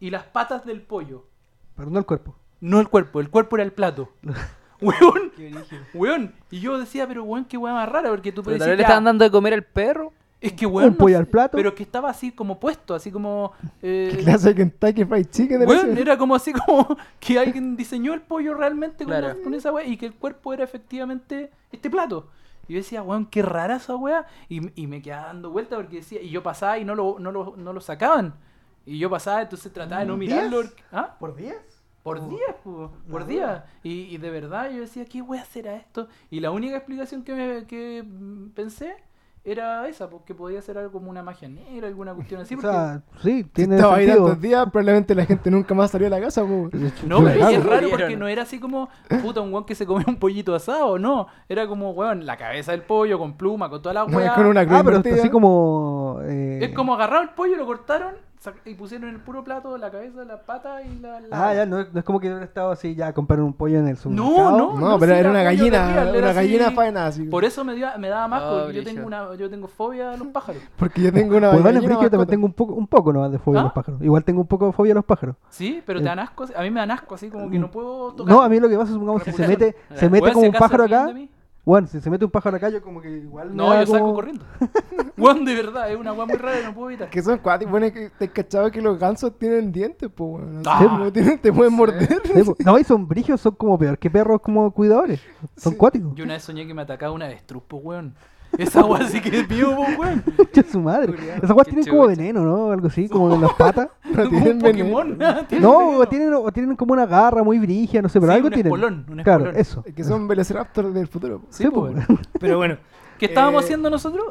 [SPEAKER 2] y las patas del pollo.
[SPEAKER 4] Pero no el cuerpo.
[SPEAKER 2] No el cuerpo, el cuerpo era el plato. weón, weón. Y yo decía, pero weón, qué weón más rara, porque tú
[SPEAKER 3] pero
[SPEAKER 2] decir,
[SPEAKER 3] le estaban dando de comer al perro.
[SPEAKER 2] es que weón.
[SPEAKER 4] un pollo
[SPEAKER 2] no
[SPEAKER 4] al plato.
[SPEAKER 2] Pero que estaba así como puesto, así como. eh,
[SPEAKER 1] ¿Qué clase de Kentucky Fried Chicken? era
[SPEAKER 2] weón, era como así como que alguien diseñó el pollo realmente con,
[SPEAKER 3] Claro.
[SPEAKER 2] la- con esa weá y que el cuerpo era efectivamente este plato. Y yo decía, weón, qué rara esa weá. Y, y me quedaba dando vuelta porque decía, y yo pasaba y no lo, no lo, no lo sacaban. Y yo pasaba, entonces trataba de no mirarlo. ¿Ah?
[SPEAKER 1] ¿Por días?
[SPEAKER 2] Por
[SPEAKER 1] Oh.
[SPEAKER 2] día, po, por día. Y, y de verdad yo decía, ¿qué voy a hacer a esto? Y la única explicación que, me- que mm, pensé era esa, porque podía ser algo como una magia negra, alguna cuestión así.
[SPEAKER 4] o
[SPEAKER 2] porque-
[SPEAKER 4] sea, sí,
[SPEAKER 1] Si
[SPEAKER 4] tiene
[SPEAKER 1] estaba ahí
[SPEAKER 4] sentido.
[SPEAKER 1] tantos días, probablemente la gente nunca más salió de la casa. po.
[SPEAKER 2] No, pero es raro porque no era así como, puta, un weón que se come un pollito asado, no. Era como, weón, la cabeza del pollo con pluma, con toda la
[SPEAKER 1] No,
[SPEAKER 2] weá.
[SPEAKER 1] con una cruz
[SPEAKER 4] Ah, pero así como... eh,
[SPEAKER 2] Es como agarraron el pollo, lo cortaron y pusieron en el puro plato la cabeza, la pata y la... la-
[SPEAKER 4] Ah, ya, no, es- no es como que hubiera estado así, ya, comprar un pollo en el
[SPEAKER 2] No,
[SPEAKER 4] supermercado.
[SPEAKER 2] no.
[SPEAKER 1] No, pero
[SPEAKER 2] sí,
[SPEAKER 1] era una gallina,
[SPEAKER 2] real, era
[SPEAKER 1] una
[SPEAKER 2] así-
[SPEAKER 1] gallina faena así.
[SPEAKER 2] Por eso me, dio- me daba más,
[SPEAKER 3] Oh,
[SPEAKER 2] porque yo tengo, una, yo tengo fobia a los pájaros.
[SPEAKER 1] Porque yo tengo una
[SPEAKER 4] Pues porque yo también tengo un poco, un poco nomás de fobia a
[SPEAKER 2] ¿Ah?
[SPEAKER 4] los pájaros. Igual tengo un poco de fobia a los pájaros.
[SPEAKER 2] Sí, pero te dan asco. A mí me dan asco, así como que no puedo tocar.
[SPEAKER 4] No, a mí lo que pasa es, supongamos, si se mete, se mete
[SPEAKER 2] Weón,
[SPEAKER 4] como un pájaro acá,
[SPEAKER 2] de mí.
[SPEAKER 4] Bueno, si se mete un pájaro acá, yo como que igual
[SPEAKER 2] No, yo salgo
[SPEAKER 4] como-
[SPEAKER 2] corriendo. Weón, de verdad, es una weá muy rara y no puedo evitar.
[SPEAKER 1] Que son cuáticos. Bueno, es que te cachado que los gansos tienen dientes, pues, bueno.
[SPEAKER 2] Ah.
[SPEAKER 1] Pues, tienen- te pueden morder.
[SPEAKER 4] Sí, po. No, y son brigios, son como peor que perros como cuidadores. Son
[SPEAKER 1] Sí.
[SPEAKER 4] cuáticos.
[SPEAKER 2] Yo una vez soñé que me atacaba una avestruz, po, weón. Esa weá sí que es mío, po, weón.
[SPEAKER 4] Su madre.
[SPEAKER 1] Culiao.
[SPEAKER 4] Esas guas
[SPEAKER 3] Qué
[SPEAKER 4] tienen como
[SPEAKER 3] chucha.
[SPEAKER 4] veneno, ¿no? Algo así, como en las patas.
[SPEAKER 2] Como
[SPEAKER 1] tienen
[SPEAKER 2] un
[SPEAKER 1] veneno.
[SPEAKER 2] Pokémon. Tiene
[SPEAKER 4] No,
[SPEAKER 2] veneno.
[SPEAKER 4] tienen, o tienen como una garra muy brigia, no sé, pero
[SPEAKER 2] Sí,
[SPEAKER 4] algo
[SPEAKER 2] un
[SPEAKER 4] tienen.
[SPEAKER 2] espolón, un
[SPEAKER 4] claro,
[SPEAKER 2] espolón.
[SPEAKER 4] eso.
[SPEAKER 1] Es que son velociraptors del futuro.
[SPEAKER 2] Sí,
[SPEAKER 4] Sí,
[SPEAKER 2] po,
[SPEAKER 4] po.
[SPEAKER 2] weón.
[SPEAKER 1] Pero bueno.
[SPEAKER 2] ¿Qué estábamos
[SPEAKER 1] Eh,
[SPEAKER 2] haciendo nosotros?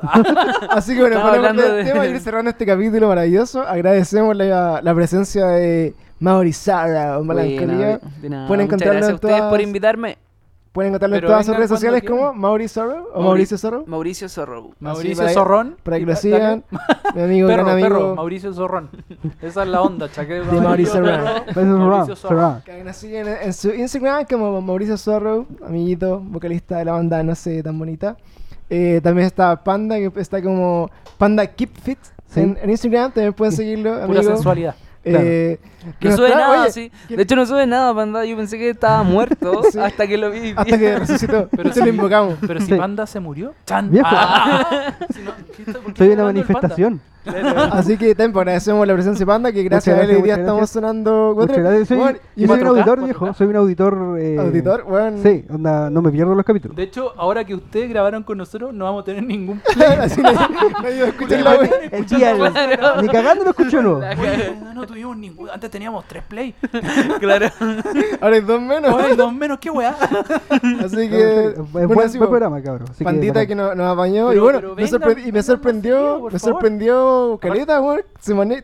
[SPEAKER 1] Así que bueno, para
[SPEAKER 3] hablando de-
[SPEAKER 1] tema y ir cerrando este capítulo maravilloso, agradecemos la, la presencia de Mauri Sara Melancolía.
[SPEAKER 3] De nada,
[SPEAKER 1] Pueden
[SPEAKER 3] muchas
[SPEAKER 1] encontrarlo
[SPEAKER 3] gracias
[SPEAKER 1] en
[SPEAKER 3] a ustedes por invitarme.
[SPEAKER 1] Pueden encontrarlo en
[SPEAKER 2] Pero
[SPEAKER 1] todas sus redes sociales
[SPEAKER 2] quieran.
[SPEAKER 1] como Mauri Sorrow o
[SPEAKER 3] Mauri-
[SPEAKER 1] Mauricio Sorrow.
[SPEAKER 3] Mauricio Zorro.
[SPEAKER 2] Mauricio
[SPEAKER 1] para-
[SPEAKER 2] Zorrón.
[SPEAKER 1] Para que lo sigan. Mi amigo,
[SPEAKER 2] Perro,
[SPEAKER 1] gran
[SPEAKER 2] perro,
[SPEAKER 1] amigo.
[SPEAKER 2] Mauricio Zorrón. Esa es la onda, chaqueta.
[SPEAKER 1] De Mauricio Zorrón.
[SPEAKER 2] Mauricio Zorrón.
[SPEAKER 1] Que nos siguen en, en su Instagram como Mauricio Sorrow, amiguito, vocalista de la banda no sé tan bonita. Eh, también está Panda, que está como Panda Keep Fit
[SPEAKER 4] Sí.
[SPEAKER 1] en, en Instagram. También pueden seguirlo,
[SPEAKER 2] Pura
[SPEAKER 1] amigo.
[SPEAKER 2] sensualidad.
[SPEAKER 1] Eh, que
[SPEAKER 3] No sube
[SPEAKER 1] está-
[SPEAKER 3] nada,
[SPEAKER 1] oye,
[SPEAKER 3] sí. De hecho, no sube nada, panda. Yo pensé que estaba muerto
[SPEAKER 1] Sí.
[SPEAKER 3] hasta que lo vi.
[SPEAKER 1] Hasta que resucitó.
[SPEAKER 2] Pero
[SPEAKER 1] se lo invocamos.
[SPEAKER 2] Pero si
[SPEAKER 4] Sí.
[SPEAKER 2] Panda se murió. ¡Chan!
[SPEAKER 4] Viejo.
[SPEAKER 2] Ah. Si no, ¿qué está- por qué
[SPEAKER 4] Soy
[SPEAKER 2] está
[SPEAKER 4] una
[SPEAKER 2] hablando del Panda?
[SPEAKER 4] manifestación.
[SPEAKER 1] Así que también agradecemos la presencia de Panda, que gracias a él hoy día
[SPEAKER 4] gracias,
[SPEAKER 1] estamos sonando
[SPEAKER 4] gracias. Soy,
[SPEAKER 1] Bueno, y
[SPEAKER 4] yo soy un
[SPEAKER 2] 4K,
[SPEAKER 4] auditor,
[SPEAKER 2] 4K.
[SPEAKER 4] viejo. Soy un auditor. eh,
[SPEAKER 1] auditor, bueno.
[SPEAKER 4] Sí, onda, no me pierdo los capítulos.
[SPEAKER 2] De hecho, ahora que ustedes grabaron con nosotros, no vamos a tener ningún
[SPEAKER 1] Así escuchar la.
[SPEAKER 4] El día,
[SPEAKER 3] Claro.
[SPEAKER 4] ni cagando lo escucho no.
[SPEAKER 2] Oye, no, no tuvimos ningún. Antes teníamos tres play.
[SPEAKER 3] Claro.
[SPEAKER 1] Ahora hay dos menos.
[SPEAKER 2] Ahora hay dos menos, qué weá.
[SPEAKER 1] Así que.
[SPEAKER 4] Es
[SPEAKER 1] bueno,
[SPEAKER 4] buen,
[SPEAKER 1] así,
[SPEAKER 4] buen
[SPEAKER 1] pues,
[SPEAKER 4] programa, cabrón. Así
[SPEAKER 1] Pandita que nos, nos apañó.
[SPEAKER 2] Pero-
[SPEAKER 1] y bueno, me
[SPEAKER 2] vengan,
[SPEAKER 1] y me sorprendió. me
[SPEAKER 2] favor.
[SPEAKER 1] sorprendió caleta, weón.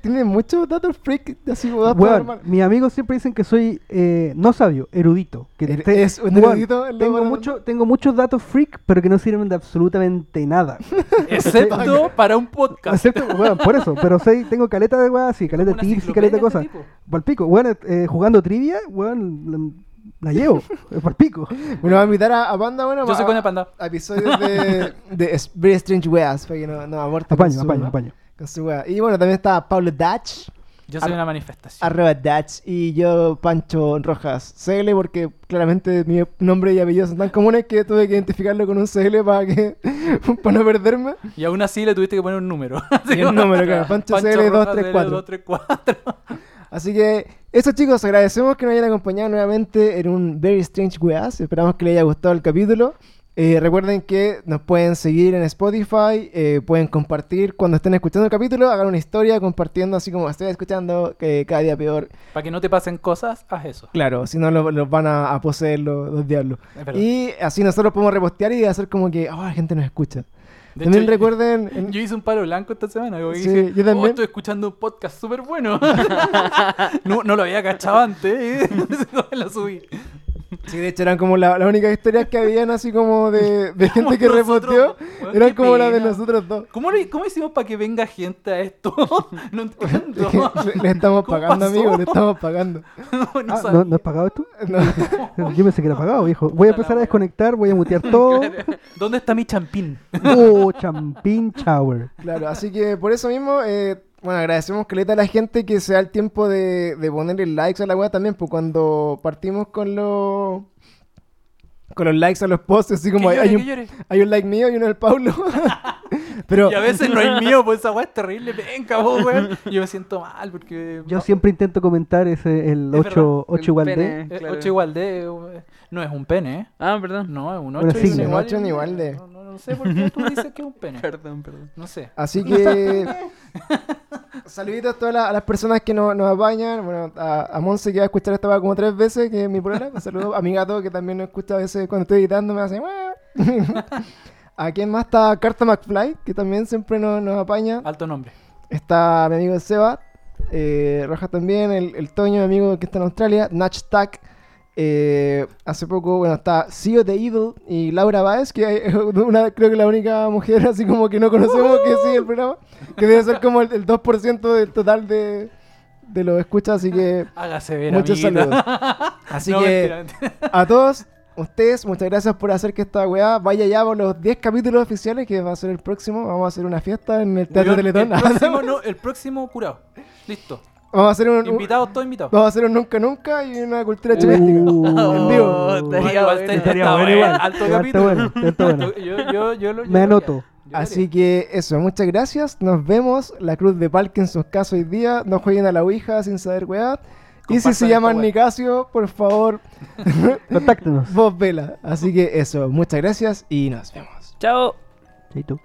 [SPEAKER 1] Tiene muchos datos freak, así, weón.
[SPEAKER 4] Weón, mis amigos siempre dicen que soy eh, no sabio, erudito. Que
[SPEAKER 1] Er-
[SPEAKER 4] te-
[SPEAKER 1] es un
[SPEAKER 4] weón,
[SPEAKER 1] erudito
[SPEAKER 4] tengo, mucho, tengo muchos datos freak, pero que no sirven de absolutamente nada.
[SPEAKER 2] Excepto para un podcast.
[SPEAKER 4] Excepto, weón, por eso. Pero sé, tengo caleta de weas, sí, caleta de tips y caleta de cosas.
[SPEAKER 2] este.
[SPEAKER 4] Palpico, weón, eh, jugando trivia, weón, la, llevo. Es palpico.
[SPEAKER 1] Bueno, vamos a invitar a, a Panda, bueno,
[SPEAKER 2] Yo soy
[SPEAKER 1] a-
[SPEAKER 2] Coña Panda.
[SPEAKER 1] a episodios de, Very Strange Weas, para que no, no aborte con
[SPEAKER 4] Apaño, apaño, apaño.
[SPEAKER 1] Con su wea. Y bueno, también está Pablo Dutch,
[SPEAKER 2] Yo soy
[SPEAKER 1] Ar-
[SPEAKER 2] una manifestación.
[SPEAKER 1] arroba Dutch, y yo, Pancho Rojas, CL, porque claramente mi nombre y apellido son tan comunes que tuve que identificarlo con un CL para que para no perderme.
[SPEAKER 2] Y aún así le tuviste que poner un número.
[SPEAKER 1] Y
[SPEAKER 2] como-
[SPEAKER 1] número, claro, Pancho CL
[SPEAKER 2] Rojas
[SPEAKER 1] 234.
[SPEAKER 2] 234.
[SPEAKER 1] Así que, eso chicos, agradecemos que nos hayan acompañado nuevamente en un Very Strange Weas. Esperamos que les haya gustado el capítulo. Eh, recuerden que nos pueden seguir en Spotify, eh, pueden compartir cuando estén escuchando el capítulo, hagan una historia compartiendo así como estoy escuchando, que cada día peor.
[SPEAKER 2] Para que no te pasen cosas, haz eso.
[SPEAKER 1] Claro, si no lo- los van a, a poseer los, los diablos. Y así nosotros podemos repostear y hacer como que, oh, la gente nos escucha.
[SPEAKER 2] De
[SPEAKER 1] También
[SPEAKER 2] hecho,
[SPEAKER 1] recuerden... en-
[SPEAKER 2] Yo hice un palo blanco esta semana.
[SPEAKER 1] Sí,
[SPEAKER 2] dije,
[SPEAKER 1] yo también.
[SPEAKER 2] "Oh, estoy escuchando un podcast súper bueno. no, no lo había cachado antes. lo subí.
[SPEAKER 1] Sí, de hecho eran como la- las únicas historias que habían así como de, de gente que
[SPEAKER 2] nosotros,
[SPEAKER 1] reposteó.
[SPEAKER 2] weón,
[SPEAKER 1] Eran como las de nosotros dos.
[SPEAKER 2] ¿Cómo, lo- ¿Cómo hicimos para que venga gente a esto? no entiendo.
[SPEAKER 1] le, le estamos
[SPEAKER 2] ¿Cómo
[SPEAKER 1] pagando,
[SPEAKER 2] pasó?
[SPEAKER 1] amigo, le estamos pagando.
[SPEAKER 2] no, no
[SPEAKER 4] Ah. ¿no, ¿No has pagado esto?
[SPEAKER 1] No.
[SPEAKER 4] Yo pensé que era pagado, viejo. Voy a empezar a desconectar, voy a mutear todo.
[SPEAKER 2] ¿Dónde está mi champín?
[SPEAKER 4] Oh, champín shower.
[SPEAKER 1] Claro, así que por eso mismo, eh, bueno, agradecemos que a la gente que se da el tiempo de, de ponerle likes a la web también, pues cuando partimos con los con los likes a los posts, así como hay,
[SPEAKER 2] llore,
[SPEAKER 1] hay
[SPEAKER 2] que
[SPEAKER 1] un,
[SPEAKER 2] llore.
[SPEAKER 1] hay un like mío y uno del Pablo. Pero
[SPEAKER 2] Y a veces no hay mío, pues esa weá es terrible. Venga, vos, weón. Yo me siento mal porque.
[SPEAKER 4] Yo siempre intento comentar ese, el
[SPEAKER 2] Es
[SPEAKER 4] 8,
[SPEAKER 3] El
[SPEAKER 4] 8 igual
[SPEAKER 3] pene,
[SPEAKER 4] de.
[SPEAKER 2] Eh,
[SPEAKER 3] claro.
[SPEAKER 2] ocho igual de. eh, No es un pene, ¿eh?
[SPEAKER 3] Ah, perdón.
[SPEAKER 2] No, es un
[SPEAKER 4] Una
[SPEAKER 2] 8 y un
[SPEAKER 4] sigla.
[SPEAKER 2] igual.
[SPEAKER 1] Igual de.
[SPEAKER 2] No, no, no sé por qué tú dices que es un pene.
[SPEAKER 3] Perdón, perdón.
[SPEAKER 2] No sé.
[SPEAKER 1] Así que saluditos a todas las, a las personas que nos, nos apañan. Bueno, a, a Monse que va a escuchar esta como tres veces, que es mi problema. Un saludo a mi gato que también nos escucha a veces cuando estoy editando, me hace. ¿A quién más está Carta McFly? Que también siempre nos, nos apaña.
[SPEAKER 2] Alto nombre.
[SPEAKER 1] Está mi amigo Seba, eh, Rojas también, el, el Toño, mi amigo que está en Australia, Natch Tack. Eh, hace poco, bueno, está CEO de Evil y Laura Baez, que es una, creo que la única mujer así como que no conocemos que sigue el programa, que debe ser como el, el 2% del total de, de los escuchas, así que
[SPEAKER 2] Hágase ver,
[SPEAKER 1] muchos
[SPEAKER 2] amiguita.
[SPEAKER 1] saludos. Así
[SPEAKER 2] No,
[SPEAKER 1] que a todos ustedes, muchas gracias por hacer que esta weá vaya ya por los 10 capítulos oficiales, que va a ser el próximo. Vamos a hacer una fiesta en el Teatro Teletón.
[SPEAKER 2] El próximo, no, el próximo curado. Listo.
[SPEAKER 1] Vamos a hacer un,
[SPEAKER 2] Invitados, todos invitados.
[SPEAKER 1] vamos a hacer un nunca nunca y una cultura chilística.
[SPEAKER 4] Uh,
[SPEAKER 1] en vivo.
[SPEAKER 2] Alto capítulo.
[SPEAKER 4] Me anoto.
[SPEAKER 1] Así que eso, muchas gracias. Nos vemos. La Cruz de Palque en sus casos hoy día. No jueguen a la Ouija sin saber weá. Y si se llaman. Nicasio, por favor,
[SPEAKER 4] Contáctenos.
[SPEAKER 1] vos vela. Así que eso, muchas gracias y nos vemos.
[SPEAKER 3] Chao.
[SPEAKER 4] Chaito.